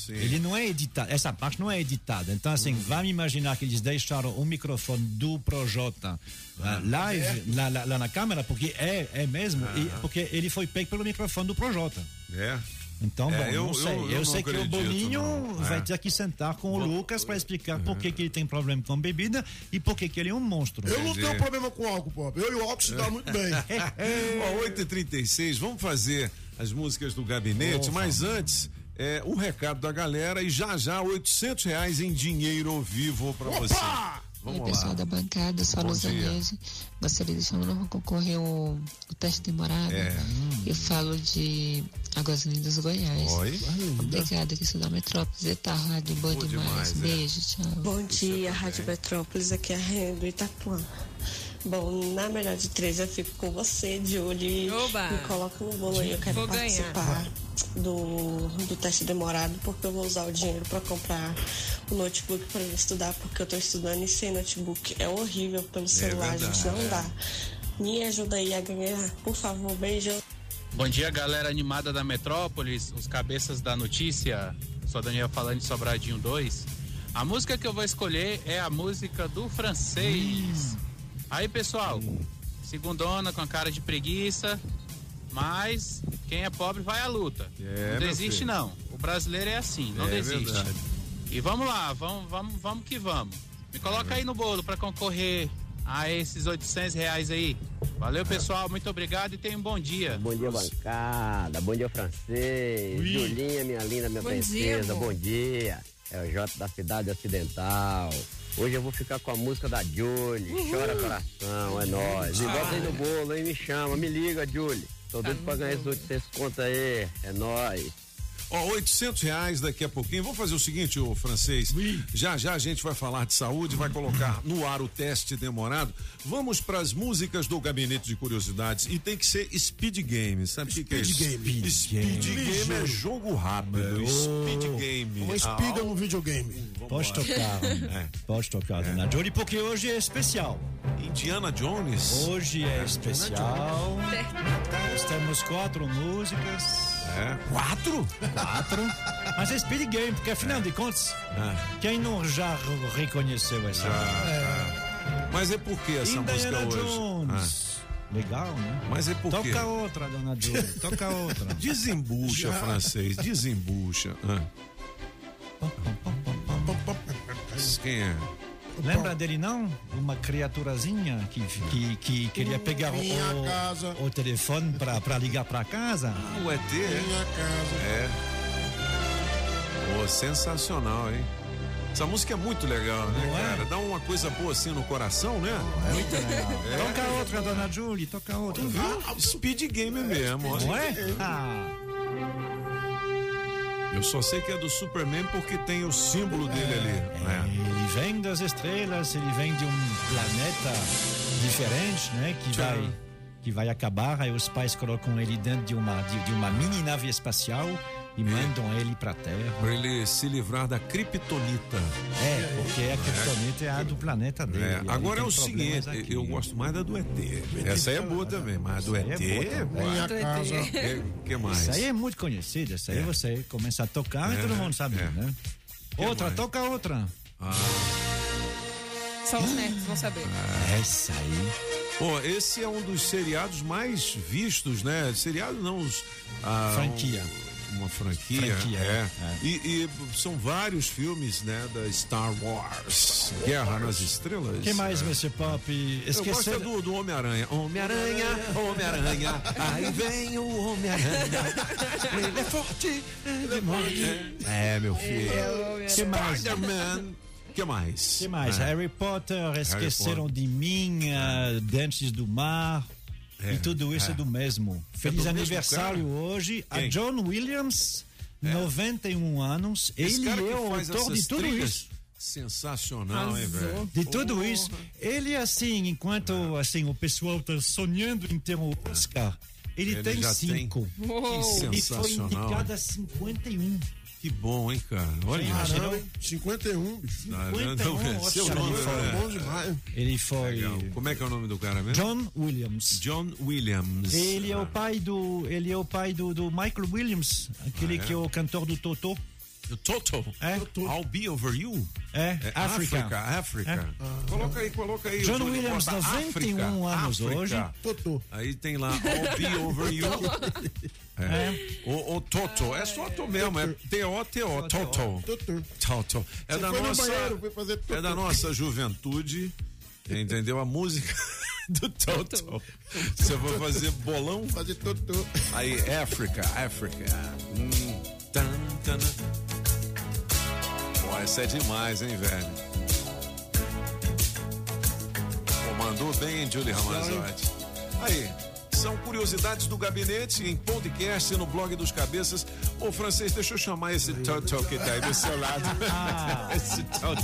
Speaker 9: Ele não é editado, essa parte não é editada. Então, assim,
Speaker 3: Hum.
Speaker 9: vamos imaginar que eles deixaram o microfone do Projota ah, live lá, lá- lá na câmera, porque é, é mesmo, e- porque ele foi pego pelo microfone do Projota.
Speaker 3: É.
Speaker 9: Então,
Speaker 3: É,
Speaker 9: bom,
Speaker 3: eu-
Speaker 9: não sei.
Speaker 3: eu-
Speaker 9: Eu,
Speaker 3: eu não
Speaker 9: sei que o
Speaker 3: acredito,
Speaker 9: Boninho
Speaker 3: não.
Speaker 9: vai
Speaker 3: É.
Speaker 9: ter que sentar com o Lucas para explicar por que, que ele tem problema com bebida e por que, que ele é um monstro.
Speaker 12: Eu não tenho problema com álcool, Pop. Eu e o álcool se dá muito bem.
Speaker 3: Ó, 8h36, vamos fazer as músicas do gabinete, mas antes, é, o recado da galera e já já 800 reais em dinheiro vivo pra você.
Speaker 48: Oi,
Speaker 3: Vamos
Speaker 48: pessoal
Speaker 3: lá.
Speaker 48: da bancada, sou a
Speaker 3: Bom
Speaker 48: Luz
Speaker 3: dia.
Speaker 48: Anese. Gostaria de chamar para concorrer o, o teste demorado.
Speaker 3: É.
Speaker 48: Eu falo de Águas Lindas, Goiás.
Speaker 3: Oi.
Speaker 48: Obrigada, que sou da Metrópolis. Eita, rádio boa
Speaker 3: Boa
Speaker 48: demais.
Speaker 3: demais, é.
Speaker 48: Beijo, tchau.
Speaker 46: Bom dia, Rádio Metrópolis, aqui é a do Itapuã. Bom, na melhor de três eu fico com você, Julie.
Speaker 6: Oba!
Speaker 46: Me coloca no bolo aí, eu quero
Speaker 6: Vou ganhar.
Speaker 46: participar do, do teste demorado, porque eu vou usar o dinheiro para comprar o notebook para estudar, porque eu tô estudando e sem notebook é horrível pelo celular, gente,
Speaker 3: verdade,
Speaker 46: não
Speaker 3: é.
Speaker 46: dá. Me ajuda aí a ganhar, por favor, beijo.
Speaker 49: Bom dia, galera animada da Metrópolis, os cabeças da notícia. Sou Daniel falando de Sobradinho 2. A música que eu vou escolher é a música do francês. Aí, pessoal, segundona com a cara de preguiça, mas quem é pobre vai à luta.
Speaker 3: É,
Speaker 49: não desiste
Speaker 3: filho.
Speaker 49: não. O brasileiro é assim, não
Speaker 3: É
Speaker 49: desiste.
Speaker 3: verdade.
Speaker 49: E vamos lá, vamos, vamos, vamos que vamos. Me coloca aí no bolo para concorrer a esses 800 reais aí. Valeu, pessoal. Muito obrigado e tenha um bom dia.
Speaker 37: Bom dia, bancada. Bom dia, francês.
Speaker 49: Ui.
Speaker 37: Julinha, minha linda, minha
Speaker 49: Bom
Speaker 37: princesa.
Speaker 49: dia,
Speaker 37: bom dia. É o Jota da Cidade Ocidental. Hoje eu vou ficar com a música da Julie. Chora coração, é nóis. E bota aí no bolo, aí me chama. Me liga, Julie. Tô doido pra ganhar esses 800 conto aí. É nóis.
Speaker 3: Ó, 800 reais daqui a pouquinho. Vamos fazer o seguinte, ô francês. Já já a gente vai falar de saúde, vai colocar no ar o teste demorado. Vamos para as músicas do Gabinete de Curiosidades. E tem que ser speed game. Sabe o que, que é isso?
Speaker 12: Speed game.
Speaker 3: Speed game, é jogo rápido. Speed game.
Speaker 12: Uma espiga
Speaker 3: Ah,
Speaker 12: no videogame.
Speaker 9: Pode tocar.
Speaker 3: É.
Speaker 9: Pode tocar, dona Jolie, porque hoje é especial.
Speaker 3: Indiana Jones?
Speaker 9: Hoje é especial. Nós temos quatro músicas.
Speaker 3: É? Quatro?
Speaker 9: Quatro. Mas é Speed Game, porque afinal de contas, quem não já reconheceu essa?
Speaker 3: Mas é por que essa
Speaker 9: Indiana
Speaker 3: música hoje?
Speaker 9: Jones. Legal, né?
Speaker 3: Mas é por quê?
Speaker 9: Toca outra, dona Jolie. Toca outra.
Speaker 3: Desembucha,
Speaker 9: Já.
Speaker 3: francês. Desembucha. Ah. Quem é?
Speaker 9: Lembra dele não? Uma criaturazinha que, que, que queria pegar o, o telefone pra, pra ligar pra casa.
Speaker 3: Ah, o ET, é?
Speaker 35: Minha casa.
Speaker 3: É. Pô, sensacional, hein? Essa música é muito legal, né,
Speaker 9: Não é?
Speaker 3: cara? Dá uma coisa boa assim no coração, né?
Speaker 9: Muito legal.
Speaker 3: É.
Speaker 9: Toca outra, dona Julie, toca outra.
Speaker 3: Ah, Speed Game mesmo.
Speaker 9: Não é? Ah,
Speaker 3: Eu só sei que é do Superman porque tem o símbolo dele ali. né?
Speaker 9: ele vem das estrelas, ele vem de um planeta diferente, né? Que
Speaker 3: Tchau.
Speaker 9: vai, que vai acabar. Aí os pais colocam ele dentro de uma, de, de uma mini nave espacial e mandam ele pra Terra.
Speaker 3: Pra ele se livrar da kryptonita.
Speaker 9: É, porque a criptonita é a do planeta dele.
Speaker 3: É, agora é o seguinte,
Speaker 9: aqui.
Speaker 3: eu gosto mais da do ET. Essa aí é boa também, mas a do ET.
Speaker 9: Essa é boa. Minha casa.
Speaker 3: Que, que mais?
Speaker 9: Isso aí é muito conhecido. Isso aí
Speaker 3: É.
Speaker 9: você começa a tocar e
Speaker 3: É,
Speaker 9: todo mundo sabe,
Speaker 3: é.
Speaker 9: né?
Speaker 3: Que
Speaker 9: Outra,
Speaker 3: mais?
Speaker 9: toca outra.
Speaker 3: Ah,
Speaker 6: Só os nerds vão saber.
Speaker 9: Essa aí.
Speaker 3: Pô, esse é um dos seriados mais vistos, né? Seriado não, os, ah,
Speaker 9: Franquia.
Speaker 3: um- uma franquia,
Speaker 9: Franquia,
Speaker 3: é.
Speaker 9: é.
Speaker 3: E, e são vários filmes, né, da Star Wars. Guerra nas Estrelas.
Speaker 9: O que mais, Mr. Pop?
Speaker 3: Eu gosto é
Speaker 9: Esqueceu.
Speaker 3: do, do Homem-Aranha. Homem-Aranha, Homem-Aranha, aí vem o Homem-Aranha. Ele é forte, ele é forte. É, meu filho. Spider-Man. que mais?
Speaker 9: que mais?
Speaker 3: É.
Speaker 9: Harry Potter, Esqueceram de Mim, ah, Dentes do Mar.
Speaker 3: É,
Speaker 9: E tudo isso
Speaker 3: é.
Speaker 9: é, do mesmo. Feliz
Speaker 3: do mesmo
Speaker 9: aniversário
Speaker 3: cara?
Speaker 9: hoje a
Speaker 3: Quem?
Speaker 9: John Williams, 91 anos.
Speaker 3: Esse
Speaker 9: Ele é o autor de tudo
Speaker 3: trilhas,
Speaker 9: isso.
Speaker 3: Sensacional, hein, velho?
Speaker 9: De tudo
Speaker 3: Porra.
Speaker 9: isso. Ele, assim, enquanto assim, o pessoal tá sonhando em ter um Oscar, ele,
Speaker 3: Ele
Speaker 9: tem cinco.
Speaker 3: tem. Que
Speaker 9: Ele foi
Speaker 3: sensacional,
Speaker 9: indicado a 51.
Speaker 3: Que bom, hein, cara? Olha
Speaker 35: Caramba, 51, bicho.
Speaker 3: Não, não, não, é seu
Speaker 9: Oscar,
Speaker 3: nome,
Speaker 9: ele foi-
Speaker 3: é.
Speaker 35: Bom demais.
Speaker 9: Ele foi.
Speaker 3: Legal. Como é que é o nome do cara mesmo?
Speaker 9: John Williams.
Speaker 3: John Williams.
Speaker 9: Ele é o pai do. Ele é o pai do, do Michael Williams, aquele
Speaker 3: Ah, é?
Speaker 9: que é o cantor do Totó.
Speaker 3: O Toto.
Speaker 9: É.
Speaker 3: I'll be over you.
Speaker 9: É,
Speaker 3: É
Speaker 9: África.
Speaker 3: África. África. Coloca aí, coloca aí.
Speaker 9: John Williams,
Speaker 3: bota
Speaker 9: 91
Speaker 3: África,
Speaker 9: anos
Speaker 3: África.
Speaker 9: hoje.
Speaker 35: Totô.
Speaker 3: Aí tem lá I'll be over you. É. O, o Toto. É só Toto mesmo. É T-O-T-O. Toto. Toto. É da nossa. É da nossa juventude. Entendeu? A música do Toto. Você vai fazer bolão?
Speaker 35: Fazer totô.
Speaker 3: Aí, África, África. Hum. Pô, essa é demais, hein, velho? Pô, mandou bem, Julie Ramazotti. Aí, são curiosidades do gabinete em podcast no blog dos cabeças. Ô, francês, deixa eu chamar esse Toto que tá aí do seu lado. esse Toto.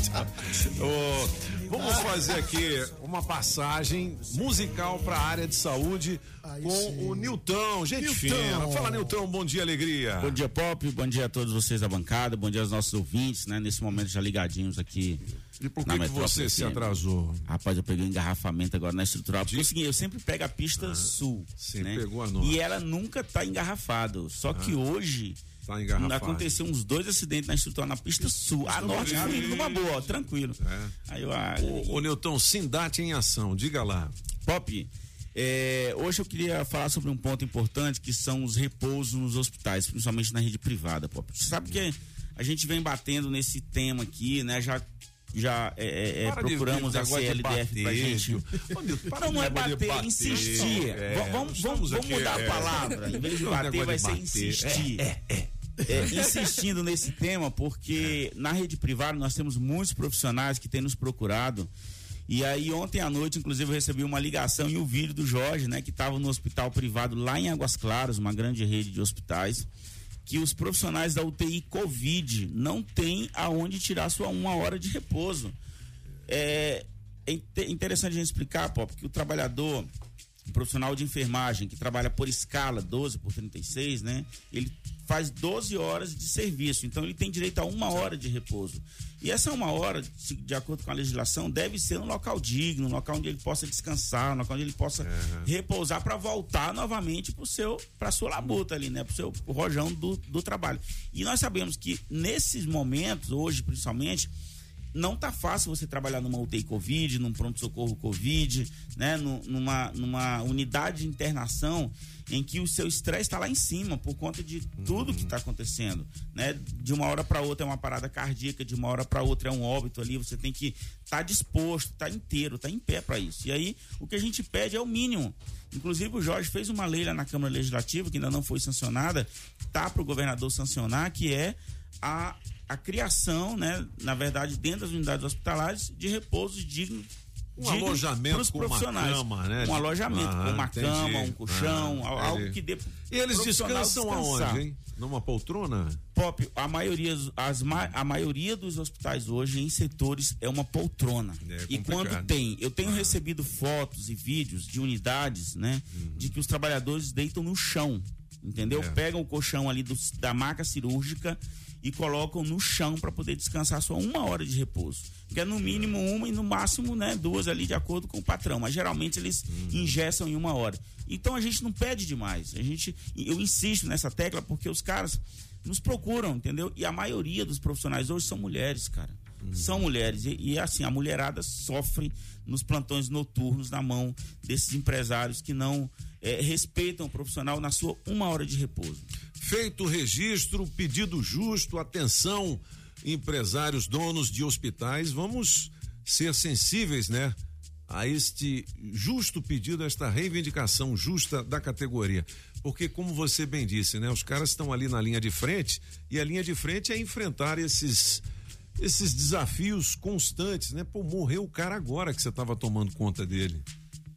Speaker 3: Ô, vamos fazer aqui uma passagem musical para a área de saúde com o Nilton, gente
Speaker 35: Nilton.
Speaker 3: fina. Fala, Nilton, bom dia, alegria.
Speaker 50: Bom dia, Pop. Bom dia a todos vocês da bancada. Bom dia aos nossos ouvintes, né? Nesse momento já ligadinhos aqui.
Speaker 3: E por que, que você se
Speaker 50: FM.
Speaker 3: atrasou?
Speaker 50: Rapaz, eu peguei um engarrafamento agora na estrutural. Porque é o seguinte, eu sempre pego a pista sul.
Speaker 3: Você
Speaker 50: né?
Speaker 3: pegou a norte.
Speaker 50: E ela nunca tá engarrafada. Só que hoje.
Speaker 3: Tá.
Speaker 50: Aconteceu uns dois acidentes na estrutural na pista sul. A norte
Speaker 3: vendo
Speaker 50: fui
Speaker 3: aí.
Speaker 50: numa boa, ó, tranquilo.
Speaker 3: É.
Speaker 50: Aí eu, ah,
Speaker 3: Ô, ô Nilton, Sindate em ação, diga lá.
Speaker 50: Pop, é, hoje eu queria falar sobre um ponto importante que são os repousos nos hospitais, principalmente na rede privada, Pop. Você sabe que a gente vem batendo nesse tema aqui, né? Já, já é, é,
Speaker 3: de-
Speaker 50: procuramos
Speaker 3: de
Speaker 50: a CLDF pra
Speaker 3: bater,
Speaker 50: gente.
Speaker 3: para
Speaker 50: Não, é
Speaker 3: negócio de
Speaker 50: bater,
Speaker 3: bater.
Speaker 50: insistir.
Speaker 3: É,
Speaker 50: Va- vamos, vamos, vamos mudar
Speaker 3: é.
Speaker 50: a palavra. Em vez de bater, vai ser
Speaker 3: bater.
Speaker 50: insistir.
Speaker 3: É, é,
Speaker 50: É, insistindo nesse tema, porque na rede privada nós temos muitos profissionais que têm nos procurado. E aí, ontem à noite, inclusive, eu recebi uma ligação e o vídeo do Jorge, né, que estava no hospital privado lá em Águas Claras, uma grande rede de hospitais, que os profissionais da UTI Covid não têm aonde tirar sua uma hora de repouso. É, é inte- interessante a gente explicar, Pop, porque o trabalhador, o profissional de enfermagem que trabalha por escala 12 por 36, né? Ele faz 12 horas de serviço, então ele tem direito a uma hora de repouso. E essa uma hora, de acordo com a legislação, deve ser um local digno, um local onde ele possa descansar, um local onde ele possa repousar para voltar novamente para seu para sua labuta ali, né, para o seu rojão do, do trabalho. E nós sabemos que nesses momentos, hoje principalmente, não tá fácil você trabalhar numa UTI Covid, num pronto-socorro Covid, né? Nu- Numa, numa unidade de internação em que o seu estresse está lá em cima por conta de tudo que está acontecendo, né? De uma hora para outra é uma parada cardíaca, de uma hora para outra é um óbito ali, você tem que estar disposto, estar inteiro, estar em pé para isso. E aí o que a gente pede é o mínimo. Inclusive o Jorge fez uma lei lá na Câmara Legislativa que ainda não foi sancionada, tá para o governador sancionar, que é a, a criação, né, na verdade, dentro das unidades hospitalares, de repouso digno.
Speaker 3: Um alojamento com uma
Speaker 50: profissionais.
Speaker 3: cama, né?
Speaker 50: Um alojamento
Speaker 3: Ah,
Speaker 50: com uma
Speaker 3: entendi.
Speaker 50: cama, um colchão,
Speaker 3: Ah,
Speaker 50: al- algo que dê.
Speaker 3: E eles descansam
Speaker 50: descansar.
Speaker 3: aonde, hein? Numa poltrona?
Speaker 50: Pop, a maioria, as, a maioria dos hospitais hoje em setores é uma poltrona. e
Speaker 3: complicado.
Speaker 50: quando tem, eu tenho recebido fotos e vídeos de unidades, né, de que os trabalhadores deitam no chão, entendeu?
Speaker 3: É.
Speaker 50: Pegam o colchão ali do- da maca cirúrgica e colocam no chão para poder descansar só uma hora de repouso. Que é no mínimo uma e no máximo, né, duas ali de acordo com o patrão. Mas geralmente eles ingessam em uma hora. Então a gente não pede demais. A gente, eu insisto nessa tecla porque os caras nos procuram, entendeu? E a maioria dos profissionais hoje são mulheres, cara. São mulheres. E, e, assim, a mulherada sofre nos plantões noturnos na mão desses empresários que não eh, respeitam o profissional na sua uma hora de repouso.
Speaker 3: Feito o registro, pedido justo, atenção, empresários, donos de hospitais, vamos ser sensíveis, né? A este justo pedido, a esta reivindicação justa da categoria. Porque, como você bem disse, né? Os caras estão ali na linha de frente e a linha de frente é enfrentar esses esses desafios constantes, né? Pô, morreu o cara agora que você estava tomando conta dele,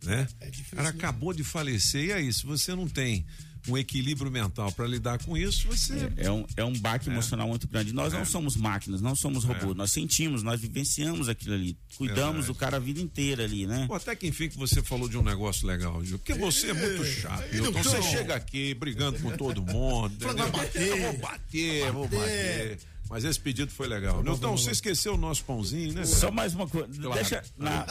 Speaker 3: né? o cara acabou de falecer e aí, se você não tem um equilíbrio mental para lidar com isso, você
Speaker 50: É um, é um baque
Speaker 3: É.
Speaker 50: emocional muito grande. Nós
Speaker 3: É.
Speaker 50: não somos máquinas, não somos robôs.
Speaker 3: É.
Speaker 50: Nós sentimos, nós vivenciamos aquilo ali. Cuidamos
Speaker 3: Verdade.
Speaker 50: do cara a vida inteira ali, né?
Speaker 3: Pô, até que enfim que você falou de um negócio legal, Gil. Porque você é muito chato.
Speaker 50: Então-
Speaker 3: Então você chega aqui brigando com todo mundo.
Speaker 35: Vai bater.
Speaker 3: Eu vou bater, vou
Speaker 35: Bater.
Speaker 3: Mas esse pedido foi legal. Nilton, você esqueceu o nosso pãozinho, né?
Speaker 50: Só mais uma coisa.
Speaker 3: Claro.
Speaker 50: Deixa. Na,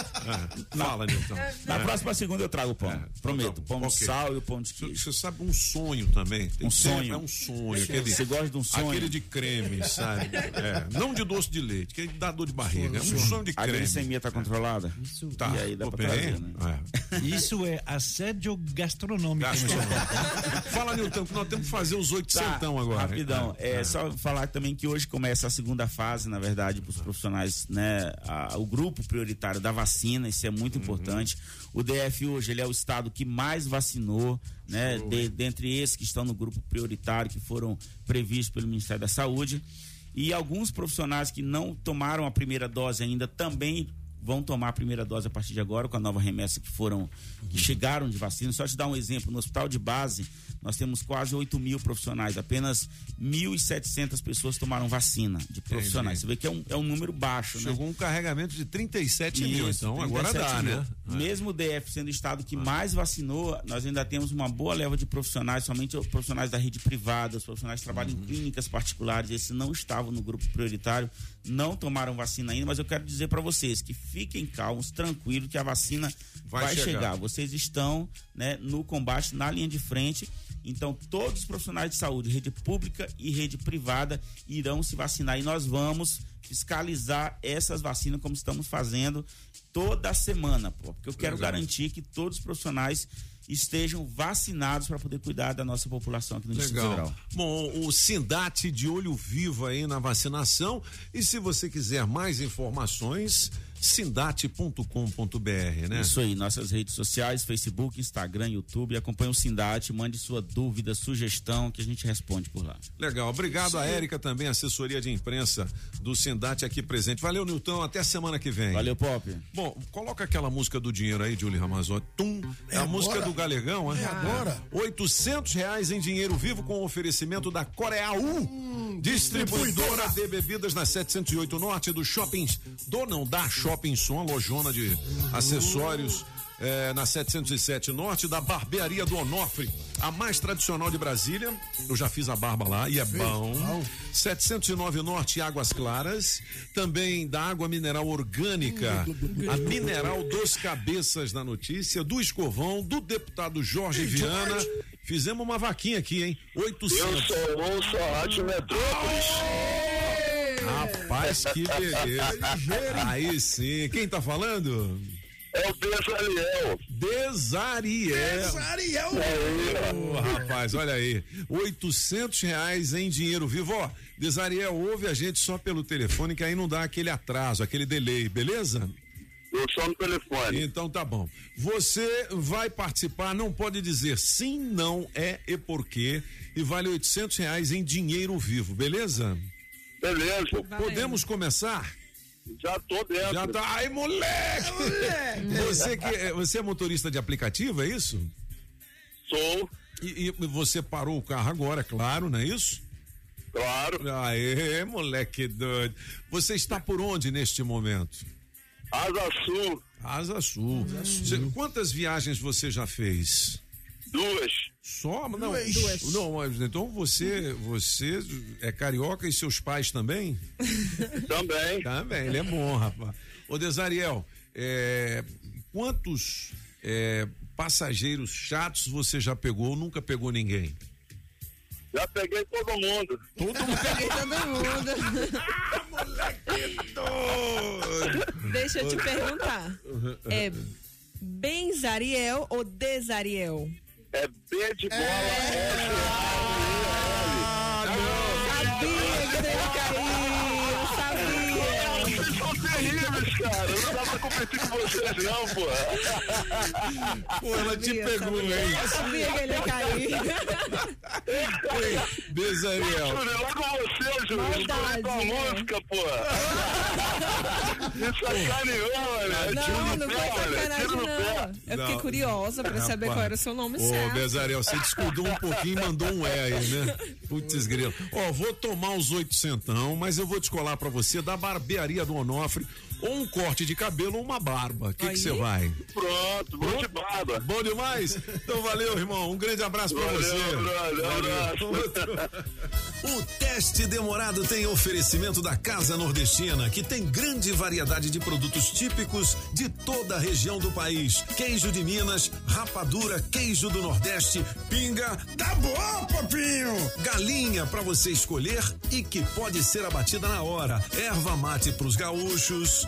Speaker 3: É. Fala, Nilton.
Speaker 50: na
Speaker 3: É.
Speaker 50: próxima segunda eu trago o pão. Prometo. Pão de
Speaker 3: Ok.
Speaker 50: sal e o pão de queijo.
Speaker 3: Você sabe um sonho também. Tem
Speaker 50: Um sonho.
Speaker 3: É um sonho. Aquele,
Speaker 50: Você gosta de um sonho?
Speaker 3: Aquele de creme, sabe? É, não de doce de leite, que dá dor de barriga. É um sonho de
Speaker 50: A
Speaker 3: creme.
Speaker 50: glicemia tá controlada?
Speaker 3: Tá.
Speaker 50: E aí dá
Speaker 3: Pô,
Speaker 50: pra trazer, né?
Speaker 9: Isso é assédio gastronômico.
Speaker 3: Fala, Nilton, que nós temos que fazer os oitocentão
Speaker 50: Tá,
Speaker 3: agora.
Speaker 50: Rapidão. É, só falar também que hoje começa a segunda fase, na verdade, para os profissionais, né? a- o grupo prioritário da vacina, isso é muito
Speaker 3: Uhum.
Speaker 50: importante. O DF hoje, ele é o estado que mais vacinou, né? De- dentre esses que estão no grupo prioritário, que foram previstos pelo Ministério da Saúde. E alguns profissionais que não tomaram a primeira dose ainda também vão tomar a primeira dose a partir de agora com a nova remessa que foram que chegaram de vacina. Só te dar um exemplo, no hospital de base nós temos quase 8 mil profissionais, apenas 1.700 pessoas tomaram vacina de profissionais. Você vê que é um, é um número baixo, né?
Speaker 3: Chegou um carregamento de 37 mil,
Speaker 50: Isso,
Speaker 3: então agora
Speaker 50: 37
Speaker 3: dá,
Speaker 50: mil.
Speaker 3: né?
Speaker 50: Mesmo o DF sendo o estado que mais vacinou, nós ainda temos uma boa leva de profissionais, somente os profissionais da rede privada, os profissionais que trabalham
Speaker 3: Uhum.
Speaker 50: em clínicas particulares, esses não estavam no grupo prioritário, não tomaram vacina ainda, mas eu quero dizer para vocês que fiquem calmos, tranquilos, que a vacina
Speaker 3: Vai
Speaker 50: vai,
Speaker 3: chegar.
Speaker 50: chegar. Vocês estão né, no combate, na linha de frente. Então, todos os profissionais de saúde, rede pública e rede privada, irão se vacinar. E nós vamos fiscalizar essas vacinas como estamos fazendo toda semana, pô, porque eu quero
Speaker 3: Legal.
Speaker 50: garantir que todos os profissionais estejam vacinados para poder cuidar da nossa população aqui no Distrito
Speaker 3: Legal.
Speaker 50: Federal.
Speaker 3: Bom, o Sindate de olho vivo aí na vacinação. E se você quiser mais informações, sindate.com.br, né?
Speaker 50: Isso aí, nossas redes sociais, Facebook, Instagram, YouTube, acompanhe o Sindate, mande sua dúvida, sugestão que a gente responde por lá.
Speaker 3: Legal, obrigado a Érica também, assessoria de imprensa do Sindate aqui presente. Valeu, Nilton, até semana que vem.
Speaker 50: Valeu, Pop.
Speaker 3: Bom, coloca aquela música do dinheiro aí, Julie Ramazotti. Tum, é,
Speaker 35: É
Speaker 3: a música do Galegão, é?
Speaker 35: É agora?
Speaker 3: 800 reais em dinheiro vivo com oferecimento da Coreia U, distribuidora de bebidas na 708 Norte do Shopping, do não da Shopping Som, lojona de acessórios. é, na 707 Norte, da Barbearia do Onofre, a mais tradicional de Brasília. Eu já fiz a barba lá e é bom. 709 Norte, Águas Claras. Também da água mineral orgânica, a mineral dos cabeças na notícia, do escovão, do deputado Jorge Viana. Fizemos uma vaquinha aqui, hein? 800.
Speaker 39: Eu sou o Rádio Metrópolis.
Speaker 3: Rapaz, que beleza. Aí sim. Quem tá falando?
Speaker 51: É o Desariel.
Speaker 3: Desariel.
Speaker 35: Desariel.
Speaker 3: Ô, rapaz, olha aí. 800 reais em dinheiro vivo. Ó, Desariel, ouve a gente só pelo telefone, que aí não dá aquele atraso, aquele delay, beleza?
Speaker 51: Eu só no telefone.
Speaker 3: Então tá bom. Você vai participar, não pode dizer sim, não, é e porquê. E vale 800 reais em dinheiro vivo, beleza?
Speaker 51: Beleza.
Speaker 3: Podemos começar?
Speaker 51: Já tô dentro.
Speaker 3: Já tá. Ai, moleque! Você, que, é- você é motorista de aplicativo, é isso?
Speaker 51: Sou.
Speaker 3: E, e você parou o carro agora, é claro, não é isso?
Speaker 51: Claro.
Speaker 3: Aê, moleque doido. Você está por onde neste momento?
Speaker 51: Asa Sul.
Speaker 3: Asa Sul. Você- quantas viagens você já fez?
Speaker 51: Duas.
Speaker 3: Só? Não,
Speaker 51: Duas.
Speaker 3: não, mas então você, você é carioca e seus pais também?
Speaker 51: Também.
Speaker 3: Também, ele é bom, rapaz. Ô Desariel, é, quantos é, passageiros chatos você já pegou ou nunca pegou ninguém?
Speaker 51: Já peguei todo mundo.
Speaker 3: Todo mundo.
Speaker 6: Peguei todo mundo. Deixa eu te perguntar. É Benzariel ou Desariel?
Speaker 51: É B de bola.
Speaker 6: Sabia que ia cair, eu sabia.
Speaker 51: Vocês são terríveis, cara. Não dá pra competir com vocês, não, pô.
Speaker 3: Pô, ela te pegou, hein?
Speaker 6: Eu sabia que ele ia cair.
Speaker 3: Desariel.
Speaker 51: Júlio, logo você, Júlio.
Speaker 6: Maldade,
Speaker 51: Escolhi tua
Speaker 6: né?
Speaker 51: música, pô. Me sacaneou, olha.
Speaker 6: Não, não foi sacanagem, não. Eu fiquei
Speaker 3: Não.
Speaker 6: curiosa pra saber qual era o seu nome
Speaker 3: Ô,
Speaker 6: certo.
Speaker 3: Bezariel, você descuidou um pouquinho e mandou um é aí, né? Putz, grilo. Ó, vou tomar os oitocentão, mas eu vou descolar pra você da barbearia do Onofre ou um corte de cabelo ou uma barba. O que você vai?
Speaker 51: Pronto, bom de barba.
Speaker 3: Bom demais? Então valeu, irmão. Um grande abraço pra
Speaker 51: Valeu,
Speaker 3: você.
Speaker 51: brother,
Speaker 3: Valeu.
Speaker 10: O teste demorado tem oferecimento da Casa Nordestina, que tem grande variedade de produtos típicos de toda a região do país. Queijo de Minas, rapadura, queijo do Nordeste, pinga. Tá bom, papinho! Galinha para você escolher e que pode ser abatida na hora. Erva mate pros gaúchos.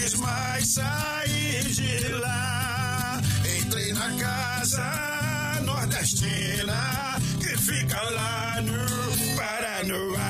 Speaker 35: quis mais sair de lá. Entrei na casa nordestina que fica lá no Paranoá.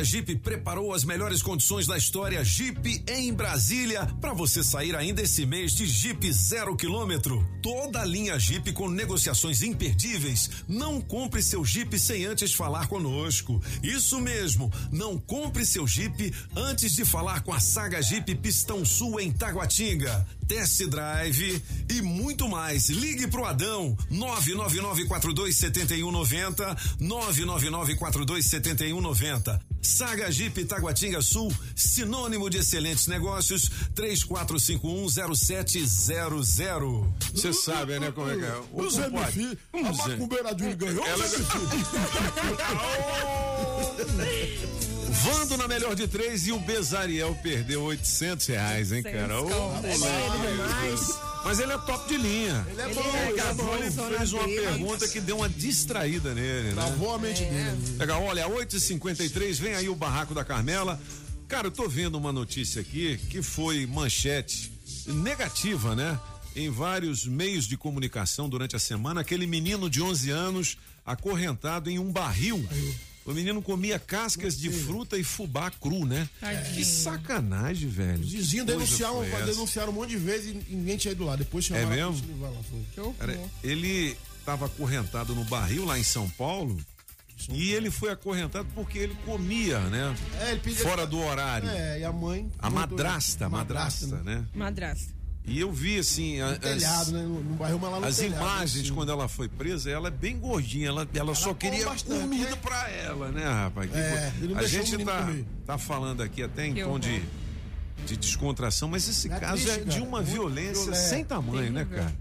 Speaker 10: Jeep preparou as melhores condições da história Jeep em Brasília para você sair ainda esse mês de Jeep zero quilômetro. Toda a linha Jeep com negociações imperdíveis. Não compre seu Jeep sem antes falar conosco. Isso mesmo, não compre seu Jeep antes de falar com a Saga Jeep Pistão Sul em Taguatinga. Test Drive e muito mais. Ligue pro Adão 999 42 7190 999 42 7190. Saga Jeep Taguatinga Sul, sinônimo de excelentes negócios, 34510700. Você sabe, né, como é que é?
Speaker 35: O Zé. Mifi,
Speaker 10: Um
Speaker 35: a macumbeira de ganhou,
Speaker 10: Ela-
Speaker 35: Mifi.
Speaker 3: Vando na melhor de três e o Bezariel perdeu 800 reais, hein, cara? Ô,
Speaker 35: É.
Speaker 3: Mas ele é top de linha.
Speaker 35: Ele é bom, ele é bom.
Speaker 3: Ele fez uma pergunta que deu uma distraída nele, né?
Speaker 35: Travou a mente dele.
Speaker 3: Legal, olha, 8h53, vem aí o Barraco da Carmela. Cara, eu tô vendo uma notícia aqui que foi manchete negativa, né? Em vários meios de comunicação durante a semana, aquele menino de 11 anos acorrentado em um barril O menino comia cascas de fruta e fubá cru, né? Que sacanagem, velho.
Speaker 12: Os vizinhos
Speaker 3: Que coisa
Speaker 12: denunciaram, denunciaram um monte de vezes e ninguém tinha ido lá. Depois
Speaker 3: É
Speaker 12: chamaram a
Speaker 3: mesmo?
Speaker 12: lá, foi.
Speaker 3: Cara, ele estava acorrentado no barril lá em São Paulo. E ele foi acorrentado porque ele comia, né?
Speaker 12: É, ele pedia-
Speaker 3: Fora do horário.
Speaker 12: É, e a mãe.
Speaker 3: A madrasta, a
Speaker 12: Madrasta,
Speaker 3: madrasta, né?
Speaker 6: Madrasta.
Speaker 3: E eu vi assim.
Speaker 12: No telhado,
Speaker 3: as,
Speaker 12: né? No, no bairro, mas lá no
Speaker 3: as
Speaker 12: telhado,
Speaker 3: imagens
Speaker 12: assim.
Speaker 3: quando ela foi presa, ela é bem gordinha, ela, ela só
Speaker 12: come
Speaker 3: queria
Speaker 12: bastante,
Speaker 3: comida
Speaker 12: né?
Speaker 3: pra ela, né, rapaz? Que
Speaker 12: É, não
Speaker 3: a gente tá,
Speaker 12: comer.
Speaker 3: tá falando aqui até em
Speaker 12: Que
Speaker 3: tom de, de descontração, mas esse
Speaker 12: É
Speaker 3: caso
Speaker 12: triste,
Speaker 3: é de uma
Speaker 12: Muito
Speaker 3: violência
Speaker 12: violento.
Speaker 3: sem tamanho, né,
Speaker 12: Terrível.
Speaker 3: cara?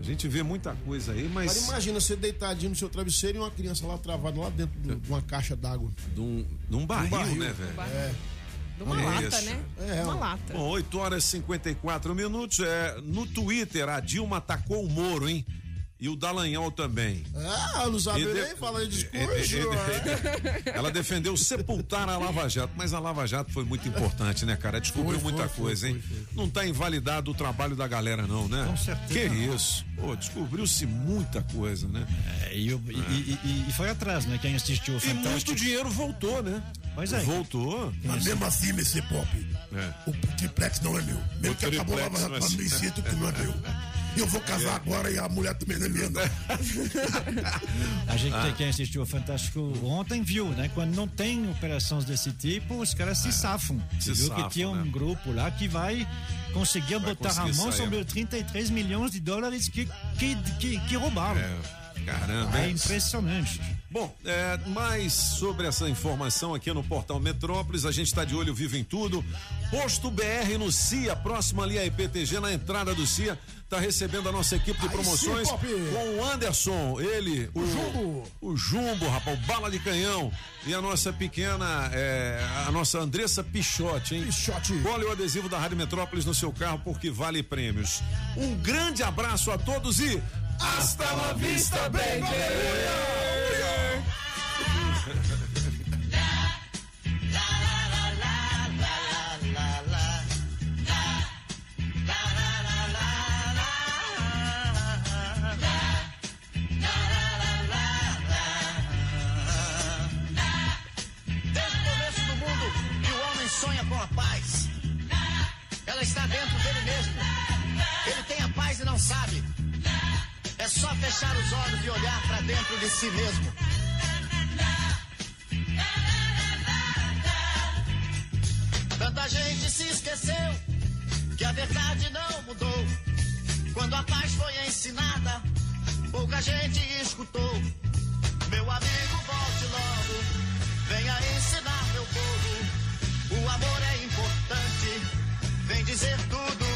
Speaker 3: A gente vê muita coisa aí, mas.
Speaker 12: Agora imagina você deitadinho no seu travesseiro e uma criança lá travada lá dentro do- de uma caixa d'água.
Speaker 3: De um, de um barril,
Speaker 12: barril.
Speaker 3: né, velho?
Speaker 12: É.
Speaker 6: De uma
Speaker 3: É
Speaker 6: lata,
Speaker 3: isso.
Speaker 6: né?
Speaker 12: É,
Speaker 6: uma lata.
Speaker 3: Bom, 8 horas e 54 minutos. É, no Twitter, a Dilma atacou o Moro, hein? E o Dallagnol também.
Speaker 12: Ah, não sabe
Speaker 3: E de-
Speaker 12: nem falar de
Speaker 3: É, é,
Speaker 12: discurso.
Speaker 3: é,
Speaker 12: é.
Speaker 3: Ela defendeu sepultar a Lava Jato, mas a Lava Jato foi muito importante, né, cara? Descobriu
Speaker 12: Foi, foi,
Speaker 3: muita
Speaker 12: foi,
Speaker 3: coisa, hein? Não tá invalidado o trabalho da galera, não, né?
Speaker 9: Com certeza
Speaker 3: Que isso? Pô, descobriu-se muita coisa, né?
Speaker 9: É, e, o- e- e- e- e foi atrás, né? Quem assistiu o
Speaker 3: E muito dinheiro voltou, né?
Speaker 9: Pois é.
Speaker 3: Voltou.
Speaker 52: Mas mesmo assim, MC Pop,
Speaker 3: É.
Speaker 52: o triplex não é meu. Mesmo
Speaker 3: O
Speaker 52: que acabou a
Speaker 3: triplex
Speaker 52: Lava
Speaker 3: não é
Speaker 52: me sinto que não é meu. E eu vou casar
Speaker 3: É.
Speaker 52: agora e a mulher também não é minha, não.
Speaker 9: A gente
Speaker 3: Ah.
Speaker 9: quem assistiu o Fantástico ontem viu, né? Quando não tem operações desse tipo, os caras se safam.
Speaker 3: É. se
Speaker 9: Você viu
Speaker 3: safam,
Speaker 9: que tinha um
Speaker 3: né?
Speaker 9: grupo lá que vai conseguir
Speaker 3: Vai
Speaker 9: botar a
Speaker 3: conseguir
Speaker 9: mão
Speaker 3: sair.
Speaker 9: sobre os 33 milhões de dólares que, que, que, que roubaram.
Speaker 3: É, Caramba.
Speaker 9: É impressionante.
Speaker 3: Bom, é, mais sobre essa informação aqui no Portal Metrópolis, a gente está de olho vivo em tudo. Posto BR no CIA, próximo ali a IPTG, na entrada do CIA, está recebendo a nossa equipe de promoções
Speaker 12: sim,
Speaker 3: com o Anderson, ele, o,
Speaker 12: Jumbo.
Speaker 3: o Jumbo, rapaz, o bala de canhão e a nossa pequena, é, a nossa Andressa Pichote, hein?
Speaker 12: Pichote.
Speaker 3: Cole o adesivo da Rádio Metrópolis no seu carro porque vale prêmios. Um grande abraço a todos e hasta la vista, baby!
Speaker 4: Sonha com a paz. Ela está dentro dele mesmo. Ele tem a paz e não sabe só fechar os olhos e olhar para dentro de si mesmo. Tanta gente se esqueceu que a verdade não mudou. Quando a paz foi ensinada, pouca gente escutou. Meu amigo, volte logo, venha ensinar meu povo. O amor é importante, vem dizer tudo